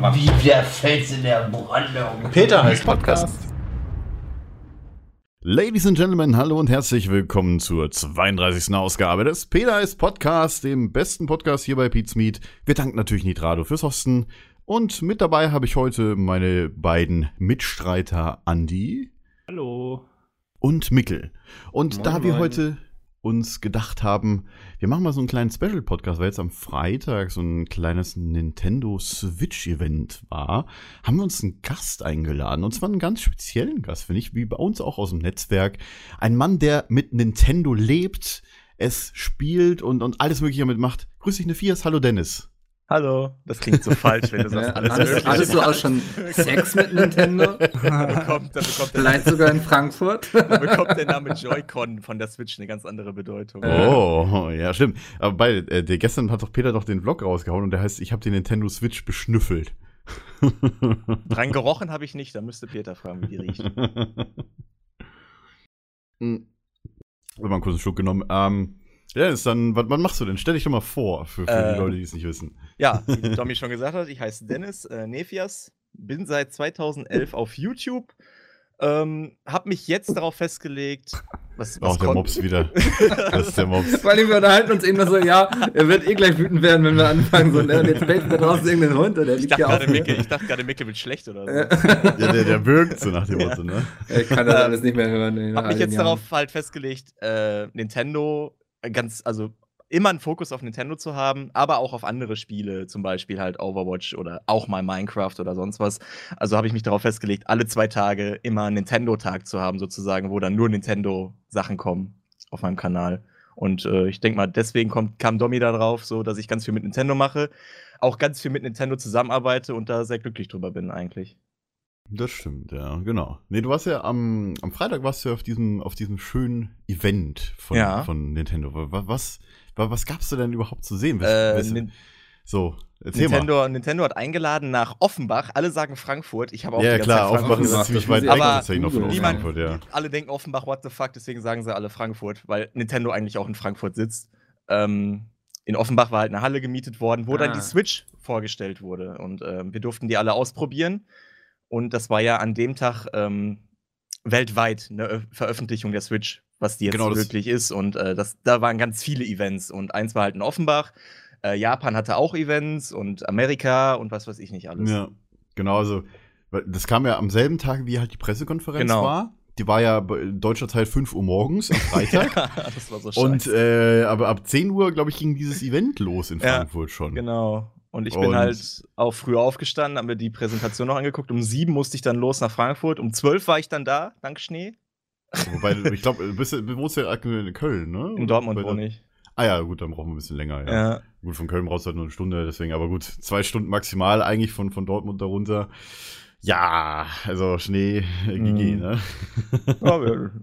Wie der Fels in der Brandung. Peter heißt Podcast. Ladies and Gentlemen, hallo und herzlich willkommen zur 32. Ausgabe des Peter ist Podcast, dem besten Podcast hier bei Pete's Meet. Wir danken natürlich Nitrado fürs Hosten. Und mit dabei habe ich heute meine beiden Mitstreiter Andi. Hallo. Und Mickel. Und Moin, da wir moin. heute uns gedacht haben, wir machen mal so einen kleinen Special-Podcast, weil jetzt am Freitag so ein kleines Nintendo Switch-Event war, haben wir uns einen Gast eingeladen. Und zwar einen ganz speziellen Gast, finde ich, wie bei uns auch aus dem Netzwerk. Ein Mann, der mit Nintendo lebt, es spielt und, und alles Mögliche damit macht. Grüß dich, Nefias. Hallo, Dennis. Hallo, das klingt so falsch, wenn du sagst, Ja, alles hattest, hattest du auch schon Sex mit Nintendo? Bekommt, bekommt, Vielleicht sogar in Frankfurt? da bekommt der Name Joy-Con von der Switch eine ganz andere Bedeutung. Oh, ja, stimmt. Aber bei, äh, der, gestern hat doch Peter doch den Vlog rausgehauen und der heißt, ich habe die Nintendo Switch beschnüffelt. Dran gerochen habe ich nicht, da müsste Peter fragen, wie die riecht. Hm. Hab mal einen kurzen Schluck genommen. Ähm, ja, ist dann, was, was machst du denn? Stell dich doch mal vor, für, für Äh, die Leute, die es nicht wissen. Ja, wie Tommy schon gesagt hat, ich heiße Dennis äh, Nefias, bin seit 2011 auf YouTube, ähm, habe mich jetzt darauf festgelegt, was, was Auch der Mops wieder. Das ist der Mops. Weil wir unterhalten uns eben noch so, ja, er wird eh gleich wütend werden, wenn wir anfangen. So, ne, und jetzt bellt da draußen irgendein Hund oder der Ich liegt mir. Mickel, ich dachte gerade, Mickel wird schlecht oder so. Ja, der, der wirkt so nach dem Motto, ne? Ich kann das alles nicht mehr hören. in habe mich jetzt den darauf halt festgelegt, äh, Nintendo ganz, also immer einen Fokus auf Nintendo zu haben, aber auch auf andere Spiele, zum Beispiel halt Overwatch oder auch mal Minecraft oder sonst was. Also habe ich mich darauf festgelegt, alle zwei Tage immer einen Nintendo-Tag zu haben, sozusagen, wo dann nur Nintendo-Sachen kommen auf meinem Kanal. Und äh, ich denke mal, deswegen kommt, kam Domi da drauf, so dass ich ganz viel mit Nintendo mache, auch ganz viel mit Nintendo zusammenarbeite und da sehr glücklich drüber bin eigentlich. Das stimmt, ja, genau. Nee, du warst ja am, am Freitag warst du ja auf diesem, auf diesem schönen Event von, Ja. von Nintendo. Was, was, was, gab's da denn überhaupt zu sehen? Was, Äh, so, erzähl mal. Nintendo, Nintendo hat eingeladen nach Offenbach. Alle sagen Frankfurt. Ich habe auch Ja, klar, Zeit Offenbach ist ziemlich weit weg Aber tatsächlich noch von niemand- Frankfurt, ja. Alle denken Offenbach, what the fuck, deswegen sagen sie alle Frankfurt, weil Nintendo eigentlich auch in Frankfurt sitzt. Ähm, in Offenbach war halt eine Halle gemietet worden, wo dann Ah. die Switch vorgestellt wurde. Und ähm, wir durften die alle ausprobieren. Und das war ja an dem Tag ähm, weltweit eine Ö- Veröffentlichung der Switch, was die jetzt Genau, wirklich ist. Und äh, das, da waren ganz viele Events. Und eins war halt in Offenbach. Äh, Japan hatte auch Events und Amerika und was weiß ich nicht alles. Ja, genau, also das kam ja am selben Tag, wie halt die Pressekonferenz Genau. war. Die war ja deutscher Zeit 5 Uhr morgens am Freitag. das war so Und scheiße. äh, aber ab 10 Uhr, glaube ich, ging dieses Event los in Ja, Frankfurt schon. Genau. Und ich Und- bin halt auch früher aufgestanden, habe mir die Präsentation noch angeguckt. Um sieben musste ich dann los nach Frankfurt. Um zwölf war ich dann da, dank Schnee. Wobei, ich glaube, du bist, du wohnst ja aktuell in Köln, ne? In Dortmund wohne ich. Ah ja, gut, dann brauchen wir ein bisschen länger, ja. Ja. Gut, von Köln brauchst du halt nur eine Stunde, deswegen, aber gut, zwei Stunden maximal eigentlich von, von Dortmund darunter. Ja, also Schnee, äh, GG, Mhm. ne? ja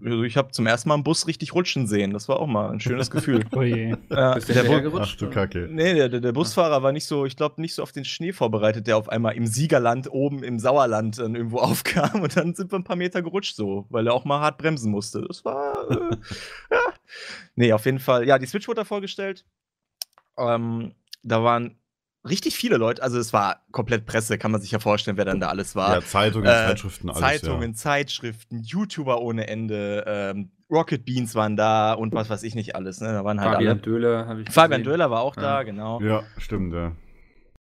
also ich habe zum ersten Mal einen Bus richtig rutschen sehen. Das war auch mal ein schönes Gefühl. Oh je. ja, Bist du der, hinterhergerutscht? Ach du Kacke. nee, der, der, der Busfahrer war nicht so, ich glaube, nicht so auf den Schnee vorbereitet, der auf einmal im Siegerland oben im Sauerland dann irgendwo aufkam und dann sind wir ein paar Meter gerutscht so, weil er auch mal hart bremsen musste. Das war, äh, ja. Nee, auf jeden Fall. Ja, die Switch wurde da vorgestellt. Ähm, da waren richtig viele Leute, also es war komplett Presse, kann man sich ja vorstellen, wer dann da alles war. Ja, Zeitungen, Äh, Zeitschriften, alles. Zeitungen, Zeitschriften, YouTuber ohne Ende, ähm, Rocket Beans waren da und was weiß ich nicht alles. Ne? Da waren halt Fabian alle. Döhler habe ich Fabian gesehen. Döhler war auch Ja. da, genau. Ja. ja, stimmt, ja.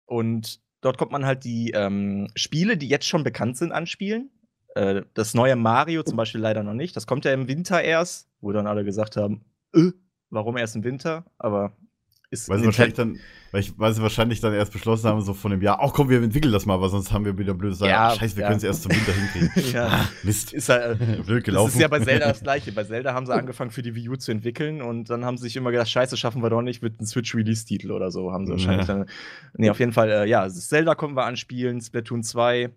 Und dort kommt man halt die ähm, Spiele, die jetzt schon bekannt sind, anspielen. Äh, das neue Mario zum Beispiel leider noch nicht. Das kommt ja im Winter erst, wo dann alle gesagt haben, äh, warum erst im Winter? Aber ist Weil sie, wahrscheinlich dann, weil, ich, weil sie wahrscheinlich dann erst beschlossen haben, so von dem Jahr, ach komm, wir entwickeln das mal, weil sonst haben wir wieder blöd sagen, Ja, scheiße, wir ja. können es erst zum Winter hinkriegen. ja, Ah, Mist. ist halt, äh, Blöd Das gelaufen. ist ja bei Zelda das gleiche. Bei Zelda haben sie angefangen für die Wii U zu entwickeln und dann haben sie sich immer gedacht, scheiße, schaffen wir doch nicht mit einem Switch-Release-Titel oder so. Haben sie wahrscheinlich Ja. dann. Nee, auf jeden Fall, äh, ja, Zelda kommen wir anspielen, Splatoon 2.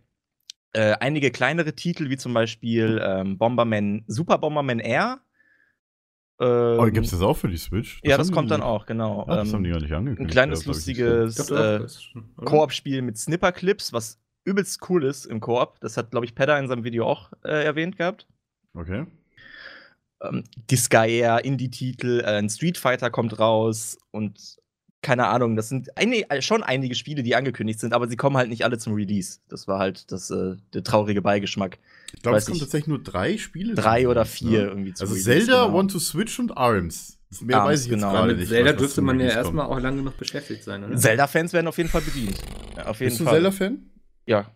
Äh, einige kleinere Titel, wie zum Beispiel ähm, Bomberman, Super Bomberman Air. Ähm, oh, gibt's das auch für die Switch? ja, das kommt die- dann auch, genau. Ah, das Ähm, haben die gar nicht angekündigt. ein kleines, lustiges äh, das? Koop-Spiel mit Snipper-Clips, was übelst cool ist im Koop. Das hat, glaube ich, Pedda in seinem Video auch äh, erwähnt gehabt. Okay. ähm, Disgaea, Indie-Titel, äh, ein Street Fighter kommt raus und keine Ahnung, das sind eine, schon einige Spiele, die angekündigt sind, aber sie kommen halt nicht alle zum Release. Das war halt das, äh, der traurige Beigeschmack. Ich glaube, es kommen ich. tatsächlich nur drei Spiele. Drei oder vier ne? irgendwie zum Also Release, Zelda, genau. One to Switch und ARMS. Das mehr ARMS, weiß ich jetzt genau. gerade Mit nicht. Zelda dürfte man ja erstmal auch lange genug beschäftigt sein, oder? Zelda-Fans werden auf jeden Fall bedient. Ja, auf jeden Bist du Fall. Zelda-Fan? Ja.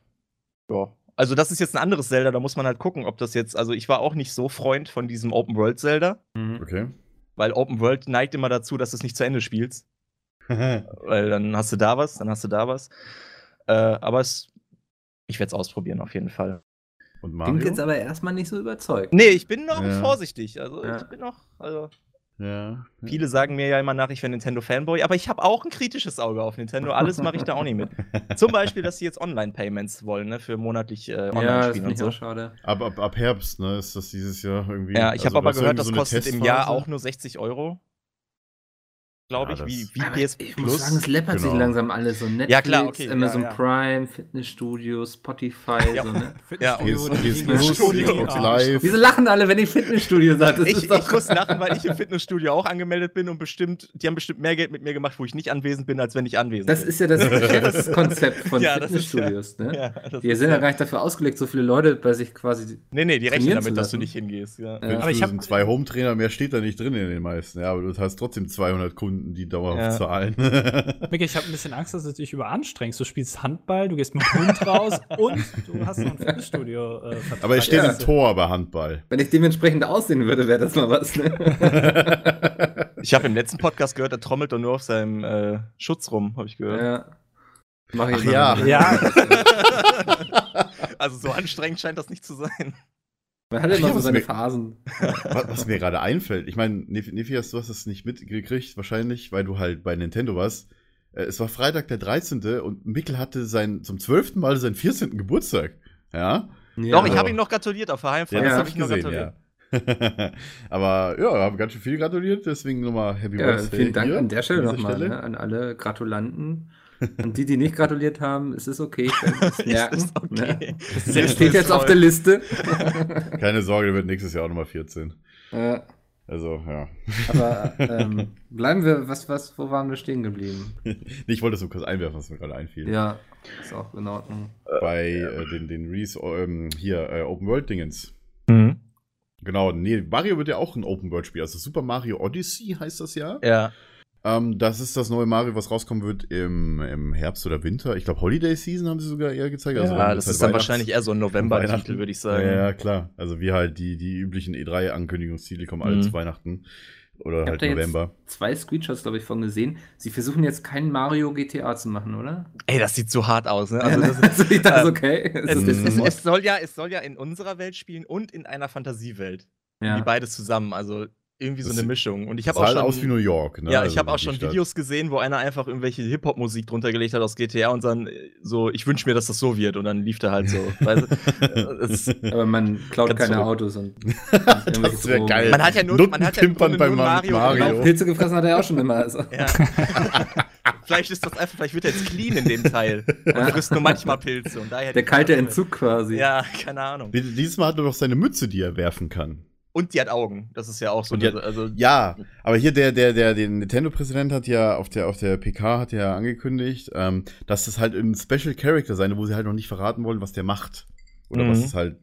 Ja. Also, das ist jetzt ein anderes Zelda, da muss man halt gucken, ob das jetzt. Also, ich war auch nicht so Freund von diesem Open-World-Zelda, Mhm. Okay. weil Open-World neigt immer dazu, dass du es nicht zu Ende spielst. Weil dann hast du da was, dann hast du da was. Äh, aber es, ich werde es ausprobieren, auf jeden Fall. Und Klingt Mario? jetzt aber erstmal nicht so überzeugt. Nee, ich bin noch Ja. vorsichtig. Also, Ja. ich bin noch. Also, ja. viele sagen mir ja immer nach, ich wäre Nintendo-Fanboy, aber ich habe auch ein kritisches Auge auf Nintendo. Alles mache ich da auch nicht mit. Zum Beispiel, dass sie jetzt Online-Payments wollen, ne, für monatlich äh, Ja, das Online-Spiele finde und so. auch schade. Ab, ab, ab Herbst, ne, ist das dieses Jahr irgendwie. Ja, ich also habe aber gehört, das so eine kostet im Jahr auch nur 60 Euro. Glaube Ja, ich, wie, wie PS ich muss Plus. sagen, es läppert sich Genau. langsam alles. So Netflix, Ja, klar, okay, Amazon ja, ja. Prime, Fitnessstudio, Spotify. Ja. So, ne? Ja, PS, und- PS und- Plus, Studio. Xbox Live. Wieso lachen alle, wenn ich Fitnessstudio sage? Das Ich, ist ich doch- muss lachen, weil ich im Fitnessstudio auch angemeldet bin und bestimmt, die haben bestimmt mehr Geld mit mir gemacht, wo ich nicht anwesend bin, als wenn ich anwesend Das bin. ist ja das von Ja, das ist ja- Fitnessstudios. ne? Die ist sind ja gar nicht dafür ausgelegt, so viele Leute bei sich quasi. Nee, nee, die rechnen damit, dass du nicht hingehst. Ja. Ja. Aber ich hab- sind zwei Home-Trainer, mehr steht da nicht drin in den meisten. Ja, aber du hast trotzdem 200 Kunden, die dauerhaft Ja. zahlen. Micky, ich habe ein bisschen Angst, dass du dich überanstrengst. Du spielst Handball, du gehst mit dem Hund raus und du hast noch ein Fitnessstudio. Äh, aber es steht Ja. im Tor bei Handball. Wenn ich dementsprechend aussehen würde, wäre das mal was. Ne? Ich habe im letzten Podcast gehört, er trommelt doch nur auf seinem äh, Schutz rum, habe ich gehört. ja. Mach ich Ach mal. ja. Ja, Also so anstrengend scheint das nicht zu sein. Man hat ja immer so was seine mir- Phasen. Was, was mir gerade einfällt, ich meine, Nephias, du hast das nicht mitgekriegt, wahrscheinlich, weil du halt bei Nintendo warst. Äh, Es war Freitag der 13. und Mikkel hatte sein, zum 12. Mal seinen 14. Geburtstag. Ja? Ja. Doch, ich habe ihm noch gratuliert auf der Heimfahrt. Ja, das habe ich ich noch gesehen, gratuliert. ja. Aber ja, haben ganz schön viel gratuliert, deswegen nochmal Happy Ja, Birthday. vielen Dank hier an der Stelle nochmal ne, an alle Gratulanten. Und die, die nicht gratuliert haben, es ist okay. Ich werde es merken. Ist okay. Ne? Der steht jetzt auf der Liste. Keine Sorge, der wird nächstes Jahr auch nochmal 14. äh, Also, ja. aber ähm, bleiben wir, was, was, wo waren wir stehen geblieben? Ich wollte das nur kurz einwerfen, was mir gerade einfiel. Ja, ist auch in Ordnung. Bei äh, den, den Reese, ähm, hier, äh, Open World Dingens. Mhm. Genau, nee, Mario wird ja auch ein Open World Spiel. Also Super Mario Odyssey heißt das ja. Ja. Ähm, das ist das neue Mario, was rauskommen wird im, im Herbst oder Winter. Ich glaube, Holiday Season haben sie sogar eher gezeigt. Also ja, dann das halt ist dann wahrscheinlich eher so ein November-Titel, Weihnachten. würde ich sagen. ja, klar. Also wie halt die, die üblichen E3-Ankündigungstitel kommen alle Mhm. zu Weihnachten. Oder Ich halt November. zwei Screenshots, glaube ich, von gesehen. Sie versuchen jetzt kein Mario GTA zu machen, oder? Ey, das sieht so hart aus, ne? Also, Also, das, also ich dachte, äh, okay. Es es, ist es, es, soll ja, es soll ja in unserer Welt spielen und in einer Fantasiewelt. Die ja. beides zusammen, also irgendwie so eine Mischung. Und ich Das habe auch halt schon aus wie New York. Ne? Ja, Also ich habe auch schon Stadt. Videos gesehen, wo einer einfach irgendwelche Hip-Hop-Musik drunter gelegt hat aus GTA und dann äh, so, ich wünsche mir, dass das so wird. Und dann lief der halt so. weißt du? Äh, Aber man klaut keine verrückt. Autos und. Das wäre geil. man hat ja nur, man hat ja Grunde bei nur Mario. Mario. Mario. Pilze gefressen hat er auch schon immer. Also. Ja. vielleicht ist das einfach, vielleicht wird er jetzt clean in dem Teil. Und Ja. frisst nur manchmal Pilze. Und daher Der kalte. Entzug quasi. Ja, keine Ahnung. Dieses Mal hat er doch seine Mütze, die er werfen kann. Und die hat Augen. Das ist ja auch so. Eine, also, Ja, aber hier der, der, der, den Nintendo-Präsident hat ja auf der, auf der PK hat ja angekündigt, ähm, dass das halt ein Special Character sein, wo sie halt noch nicht verraten wollen, was der macht. Oder Mhm. was es halt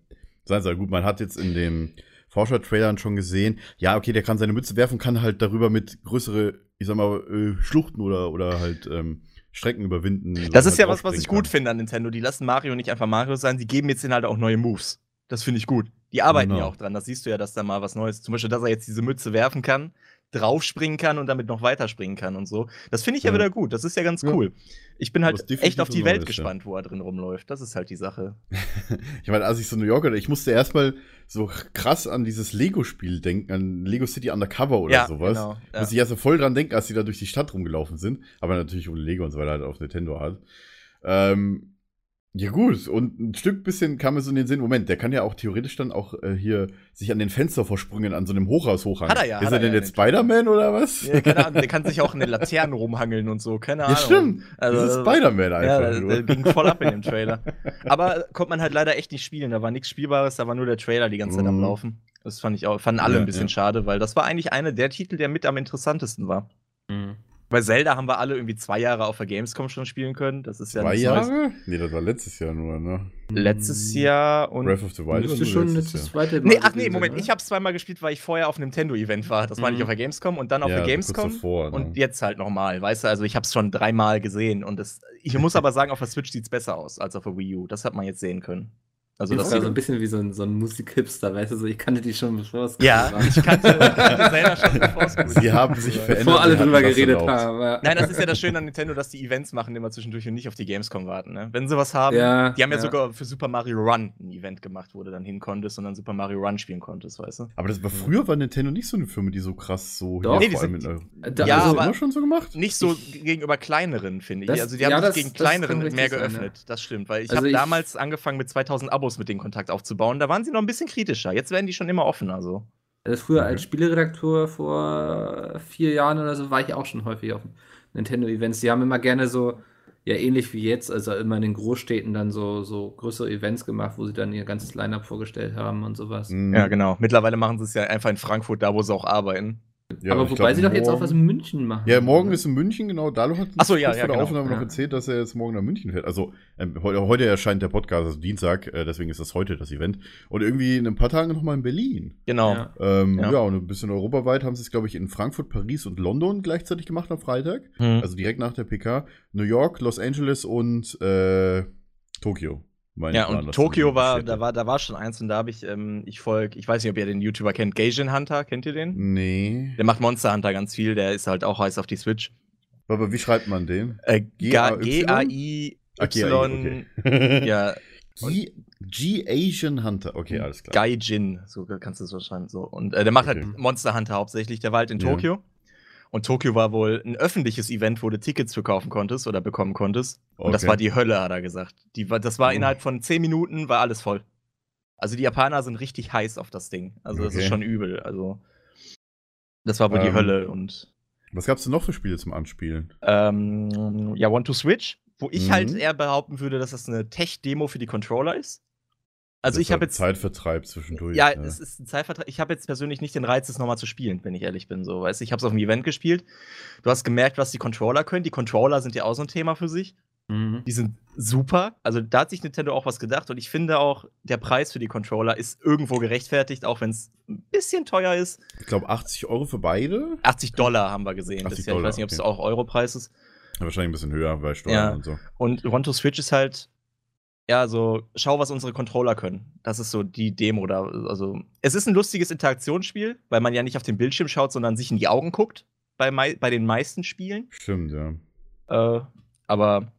sein soll. Gut, man hat jetzt in dem Forscher-Trailern schon gesehen, ja, okay, der kann seine Mütze werfen, kann halt darüber mit größere, ich sag mal, äh, Schluchten oder, oder halt ähm, Strecken überwinden. Das und ist ja halt was, was ich aufspringen gut finde an Nintendo. Die lassen Mario nicht einfach Mario sein, die geben jetzt den halt auch neue Moves. Das finde ich gut. Die arbeiten Genau. ja auch dran. Das siehst du ja, dass da mal was Neues. Zum Beispiel, dass er jetzt diese Mütze werfen kann, draufspringen kann und damit noch weiterspringen kann und so. Das finde ich ja, Ja. wieder gut. Das ist ja ganz Ja. cool. Ich bin halt echt auf die Welt ja. gespannt, wo er drin rumläuft. Das ist halt die Sache. Ich meine, als ich so New Yorker, ich musste erstmal so krass an dieses Lego-Spiel denken, an Lego City Undercover oder Ja, sowas. genau, ja. Muss ich erst mal voll dran denken, als die da durch die Stadt rumgelaufen sind. Aber natürlich ohne Lego und so weiter halt auf Nintendo hat. Ähm, ja gut, und ein Stück bisschen kam mir so in den Sinn, Moment, der kann ja auch theoretisch dann auch äh, hier sich an den Fenster versprüngen, an so einem Hochhaus hochhangen. Hat er ja, Ist er er denn ja jetzt Spider-Man oder was? Ja, keine Ahnung, der kann sich auch in den Laternen rumhangeln und so. Keine Ahnung. Ja, stimmt. Also, das ist Spider-Man Ja, einfach nur. der ging voll ab in dem Trailer. Aber konnte man halt leider echt nicht spielen. Da war nichts Spielbares, da war nur der Trailer die ganze Zeit am Mhm. Laufen. Das fand ich auch, fanden alle Ja, ein bisschen ja. schade, weil das war eigentlich einer der Titel, der mit am interessantesten war. Mhm. Bei Zelda haben wir alle irgendwie zwei Jahre auf der Gamescom schon spielen können. Das ist ja Zwei nichts Neues. Jahre? Nee, das war letztes Jahr nur, ne? Letztes Jahr und. Breath of the Wild Müsste schon letztes zweite Nee, ach nee, Moment, ich habe zweimal gespielt, weil ich vorher auf einem Nintendo-Event war. Das war nicht Mhm. auf der Gamescom und dann auf Ja, der kurz Gamescom. davor, ne? Und jetzt halt nochmal, weißt du, also ich habe es schon dreimal gesehen und das, ich muss aber sagen, auf der Switch sieht es besser aus als auf der Wii U. Das hat man jetzt sehen können. Also Das war so ein bisschen wie so ein, so ein Musikhipster, weißt du, so ich kannte die schon, bevor es ja, war. ich kannte, Zelda schon bevor es gut Sie haben sich verändert. bevor alle drüber das geredet haben. Ja. Nein, das ist ja das Schöne an Nintendo, dass die Events machen immer zwischendurch und nicht auf die Gamescom warten. Ne? Wenn sie was haben, Ja, die haben ja, ja. sogar für Super Mario Run ein Event gemacht, wo du dann hin konntest und dann Super Mario Run spielen konntest, weißt du? Aber das war früher war Nintendo nicht so eine Firma, die so krass so Doch. hier Nee, vor die allem sind- Da- Ja, aber- immer schon so gemacht? Nicht so Ich- gegenüber kleineren, finde ich. Also die haben ja, sich das- gegen das kleineren mehr sein, geöffnet. Das stimmt, weil ich Also habe damals angefangen mit 2000 Abos mit denen Kontakt aufzubauen. Da waren sie noch ein bisschen kritischer. Jetzt werden die schon immer offener. So. Also früher als Spieleredakteur vor vier Jahren oder so war ich auch schon häufig auf Nintendo-Events. Die haben immer gerne so, ja ähnlich wie jetzt, also immer in den Großstädten dann so, so größere Events gemacht, wo sie dann ihr ganzes Line-Up vorgestellt haben und sowas. Mhm. Ja, genau. Mittlerweile machen sie es ja einfach in Frankfurt, da wo sie auch arbeiten. Ja, Aber ich wobei glaub, sie doch jetzt auch was in München machen. Ja, morgen ist in München, genau. Dalo hat Ach so, ja, ja, vor der genau. Aufnahme noch Ja. erzählt, dass er jetzt morgen nach München fährt. Also, ähm, heute, heute erscheint der Podcast, also Dienstag, äh, deswegen ist das heute das Event. Und irgendwie in ein paar Tagen nochmal in Berlin. Genau. Ja. Ähm, ja. Ja. und ein bisschen europaweit haben sie es, glaube ich, in Frankfurt, Paris und London gleichzeitig gemacht am Freitag. Hm. Also direkt nach der PK. New York, Los Angeles und äh, Tokio. Meine Ja, und Tokio war, da war, da war schon eins und da habe ich, ähm, ich folge, ich weiß nicht, ob ihr den YouTuber kennt, Gaijin Hunter, kennt ihr den? Nee. Der macht Monster Hunter ganz viel, der ist halt auch heiß auf die Switch. Aber wie schreibt man den? Äh? G-A-I-Y, G-A-I, okay. ja, G, G Asian Hunter. Okay, alles klar. Gaijin, so kannst du es wahrscheinlich so. Und äh, der macht Okay. halt Monster Hunter hauptsächlich, der war halt in. Tokio. Und Tokio war wohl ein öffentliches Event, wo du Tickets für kaufen konntest oder bekommen konntest. Und das Okay. war die Hölle, hat er gesagt. Die das war Oh. innerhalb von 10 Minuten, war alles voll. Also die Japaner sind richtig heiß auf das Ding. Also das Okay. ist schon übel. Also das war wohl die Ähm, Hölle. Und Was gab's denn noch für Spiele zum Anspielen? ähm, ja, One to Switch, wo ich Mhm. halt eher behaupten würde, dass das eine Tech-Demo für die Controller ist. Also Das ich habe jetzt Zeitvertreib zwischendurch. Ja, ne? es ist ein Zeitvertrag. Ich habe jetzt persönlich nicht den Reiz, es nochmal zu spielen, wenn ich ehrlich bin. So, weißt ich habe es auf dem Event gespielt. Du hast gemerkt, was die Controller können. Die Controller sind ja auch so ein Thema für sich. Mhm. Die sind super. Also da hat sich Nintendo auch was gedacht. Und ich finde auch, der Preis für die Controller ist irgendwo gerechtfertigt, auch wenn es ein bisschen teuer ist. Ich glaube 80 Euro für beide. 80 Dollar haben wir gesehen. 80 bisher. ich weiß nicht, ob es Dollar, auch Europreis ist. Wahrscheinlich ein bisschen höher, weil Steuern Ja. und so. Und One to Switch ist halt, ja, so, schau, was unsere Controller können. Das ist so die Demo da. Also, es ist ein lustiges Interaktionsspiel, weil man ja nicht auf den Bildschirm schaut, sondern sich in die Augen guckt. Bei, bei den meisten Spielen. Stimmt, ja. Äh, aber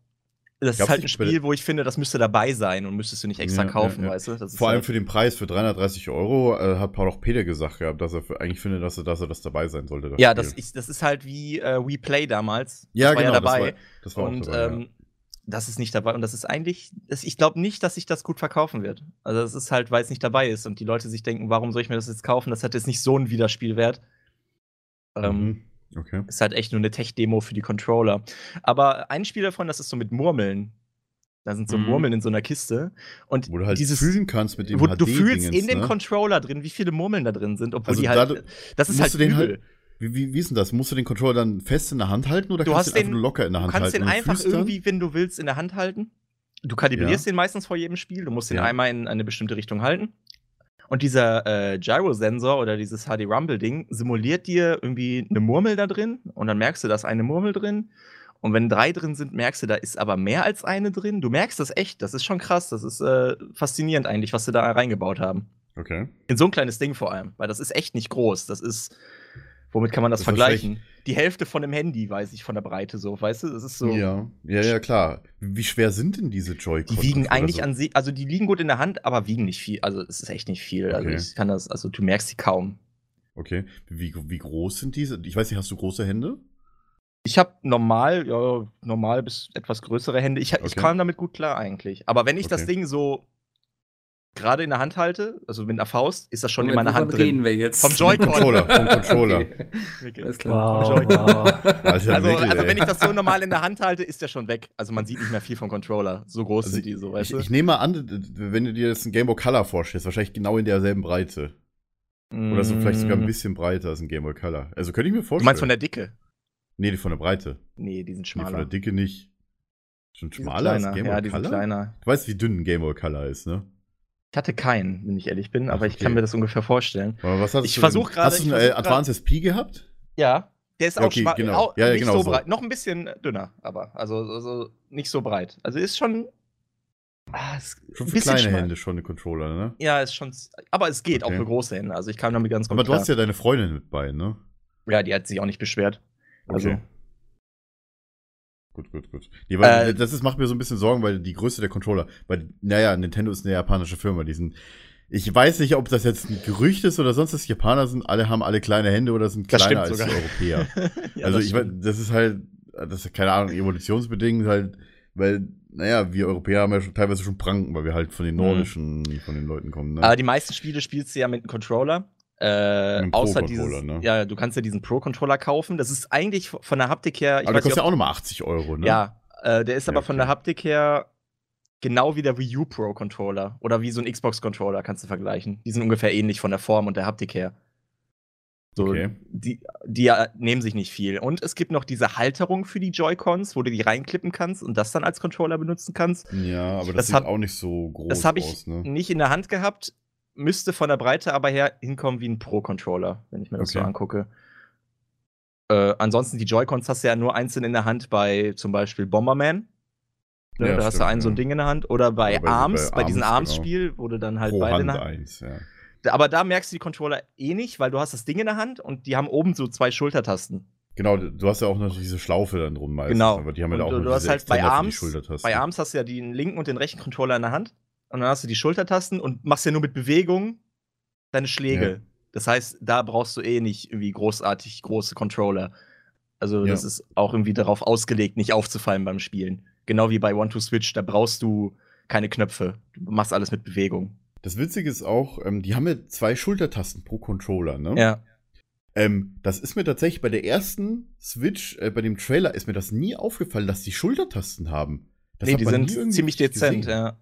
das Gab's ist halt ein Spiel, wo ich finde, das müsste dabei sein und müsstest du nicht extra Ja, ja, kaufen, ja. weißt du? Das Vor allem halt, für den Preis, für 330 Euro, äh, hat Paul auch Peter gesagt gehabt, dass er für, eigentlich findet, dass er, dass er das dabei sein sollte. Ja, Spiel. das, ich, das ist halt wie äh, We Play damals. ja, das war genau, ja dabei. Das war, das war und auch dabei, ähm, das ist nicht dabei. Und das ist eigentlich, das, ich glaube nicht, dass sich das gut verkaufen wird. Also es ist halt, weil es nicht dabei ist und die Leute sich denken, warum soll ich mir das jetzt kaufen? Das hat jetzt nicht so einen Wiederspielwert. ja. Ähm, Mhm. Okay. Ist halt echt nur eine Tech-Demo für die Controller. Aber ein Spiel davon, das ist so mit Murmeln. Da sind so Mhm. Murmeln in so einer Kiste. Und Wo du halt dieses, fühlen kannst mit dem wo du fühlst in dem ne? Controller drin, wie viele Murmeln da drin sind, obwohl Also die halt. das ist halt du den übel. halt- Wie, wie, wie ist denn das? Musst du den Controller dann fest in der Hand halten oder Du kannst du den einfach den- nur locker in der Du Hand kannst halten? den einfach dann? irgendwie, wenn du willst, in der Hand halten. Du kalibrierst Ja. den meistens vor jedem Spiel. Du musst den Ja. einmal in eine bestimmte Richtung halten. Und dieser äh, Gyro-Sensor oder dieses HD-Rumble-Ding simuliert dir irgendwie eine Murmel da drin. Und dann merkst du, da ist eine Murmel drin. Und wenn drei drin sind, merkst du, da ist aber mehr als eine drin. Du merkst das echt. Das ist schon krass. Das ist äh, faszinierend eigentlich, was sie da reingebaut haben. Okay. In so ein kleines Ding vor allem. Weil das ist echt nicht groß. Das ist. Womit kann man das, Das vergleichen? Die Hälfte von einem Handy, weiß ich, von der Breite so. Weißt du? Das ist so. Ja. ja, ja, klar. Wie schwer sind denn diese Joy-Con? Die wiegen eigentlich so? an sich, also die liegen gut in der Hand, aber wiegen nicht viel. Also es ist echt nicht viel. Also Okay. ich kann das, also du merkst sie kaum. Okay. Wie, wie groß sind diese? Ich weiß nicht, hast du große Hände? Ich habe normal, ja, normal bis etwas größere Hände. Ich, ich Okay. kam damit gut klar eigentlich. Aber wenn ich das Okay. Ding so gerade in der Hand halte, also mit einer Faust, ist das schon in Moment, meiner Hand drin. reden wir jetzt? Vom Joy-Con. Controller, vom Controller. Okay. Alles klar. Wow, wow. Also, also ey. wenn ich das so normal in der Hand halte, ist der schon weg. Also man sieht nicht mehr viel vom Controller. So groß Also sind die so, weißt ich, du? ich nehme mal an, wenn du dir jetzt ein Game Boy Color vorstellst, wahrscheinlich genau in derselben Breite. Oder so vielleicht sogar ein Mm. bisschen breiter als ein Game Boy Color. Also könnte ich mir vorstellen. Du meinst von der Dicke? Nee, die von der Breite. Nee, die sind Die von der schmaler. Dicke nicht. Schon schmaler als. Game Ja, Boy die sind Color? kleiner. Du weißt, wie dünn ein Game Boy Color ist, ne? Ich hatte keinen, wenn ich ehrlich bin, aber ich okay. kann mir das ungefähr vorstellen. Aber was hast Ich du versuch denn- gerade- Hast du ich einen äh, Advanced SP gehabt? Ja, der ist Ja, auch okay, schmal, genau. Ja, ja, nicht genau so so. breit, noch ein bisschen dünner, aber also, also nicht so breit. Also ist schon ah, ist Schon für kleine schmal. Hände schon eine Controller, ne? Ja, ist schon, aber es geht Okay. auch für große Hände. Also ich kam damit ganz gut Aber du klar. hast ja deine Freundin mit bei, ne? ja, die hat sich auch nicht beschwert. Also Okay. Gut, gut, gut. Nee, weil Äh, das ist, macht mir so ein bisschen Sorgen, weil die Größe der Controller, weil, naja, Nintendo ist eine japanische Firma, die sind, ich weiß nicht, ob das jetzt ein Gerücht ist oder sonst was, Japaner sind, alle haben alle kleine Hände oder sind kleiner als sogar. Europäer. ja, also das ich weiß, das ist halt, das ist keine Ahnung, evolutionsbedingt halt, weil, naja, wir Europäer haben ja schon teilweise schon Pranken, weil wir halt von den Mhm. nordischen, von den Leuten kommen, ne? Aber die meisten Spiele spielst du ja mit einem Controller. Äh, außer dieses, Pro-Controller, ne? ja, du kannst ja diesen Pro-Controller kaufen. Das ist eigentlich von der Haptik her. Aber der kostet ja auch nochmal 80 Euro, ne? Ja, äh, der ist Ja, aber von okay. der Haptik her genau wie der Wii U Pro Controller oder wie so ein Xbox Controller kannst du vergleichen. Die sind ungefähr ähnlich von der Form und der Haptik her. So, Okay. die, die äh, nehmen sich nicht viel. Und es gibt noch diese Halterung für die Joy-Cons, wo du die reinklippen kannst und das dann als Controller benutzen kannst. Ja, aber das, Das sieht hab- auch nicht so groß Das habe ich aus, ne? nicht in der Hand gehabt, müsste von der Breite aber her hinkommen wie ein Pro-Controller, wenn ich mir das so Okay. angucke. Äh, ansonsten, die Joy-Cons hast du ja nur einzeln in der Hand bei zum Beispiel Bomberman. Ne, Ja, da hast du stimmt, ein so ein ja. Ding in der Hand. Oder bei, Ja, bei- Arms, bei, bei diesem Arms, Arms-Spiel, wo du dann halt Pro beide in Hand der Hand. eins, ja. Aber da merkst du die Controller eh nicht, weil du hast das Ding in der Hand und die haben oben so zwei Schultertasten. Genau, du hast ja auch noch diese Schlaufe dann drum meistens. Genau. Aber die haben ja auch du- noch du hast halt bei Arms- Schultertasten. Bei Arms hast du ja den linken und den rechten Controller in der Hand. Und dann hast du die Schultertasten und machst ja nur mit Bewegung deine Schläge. Ja. Das heißt, da brauchst du eh nicht irgendwie großartig große Controller. Also, Ja. das ist auch irgendwie darauf ausgelegt, nicht aufzufallen beim Spielen. Genau wie bei One-to-Switch, da brauchst du keine Knöpfe. Du machst alles mit Bewegung. Das Witzige ist auch, ähm, die haben ja zwei Schultertasten pro Controller, ne? Ja. Ähm, das ist mir tatsächlich bei der ersten Switch, äh, bei dem Trailer, ist mir das nie aufgefallen, dass die Schultertasten haben. Das nee, die sind ziemlich dezent, gesehen. ja.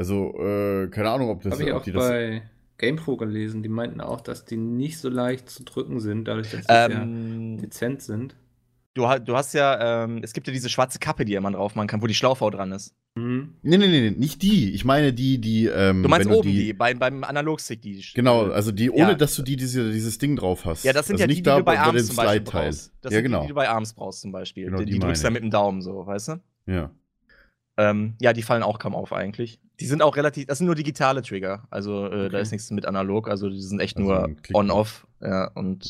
Also, äh, keine Ahnung, ob das. Habe ich auch die das bei GamePro gelesen. Die meinten auch, dass die nicht so leicht zu drücken sind, dadurch, dass die sehr Ähm, dezent sind. du, du hast ja, ähm, es gibt ja diese schwarze Kappe, die man drauf machen kann, wo die Schlauchhaut dran ist. Mhm. Nee, nee, nee, nee, nicht die. Ich meine die, die. Ähm, Du meinst wenn oben die, beim, beim Analogstick die. Genau, also die, ohne Ja. dass du die, diese, dieses Ding drauf hast. Ja, das sind also ja die, nicht die da du bei Arms zum Beispiel brauchst. Das Ja, sind genau. die, die du bei Arms brauchst zum Beispiel. Genau, die die die drückst du dann mit dem Daumen so, weißt du? Ja. Ähm, ja, die fallen auch kaum auf eigentlich. Die sind auch relativ, das sind nur digitale Trigger. Also äh, da Okay. ist nichts mit analog. Also die sind echt Also nur on-off. Ja, und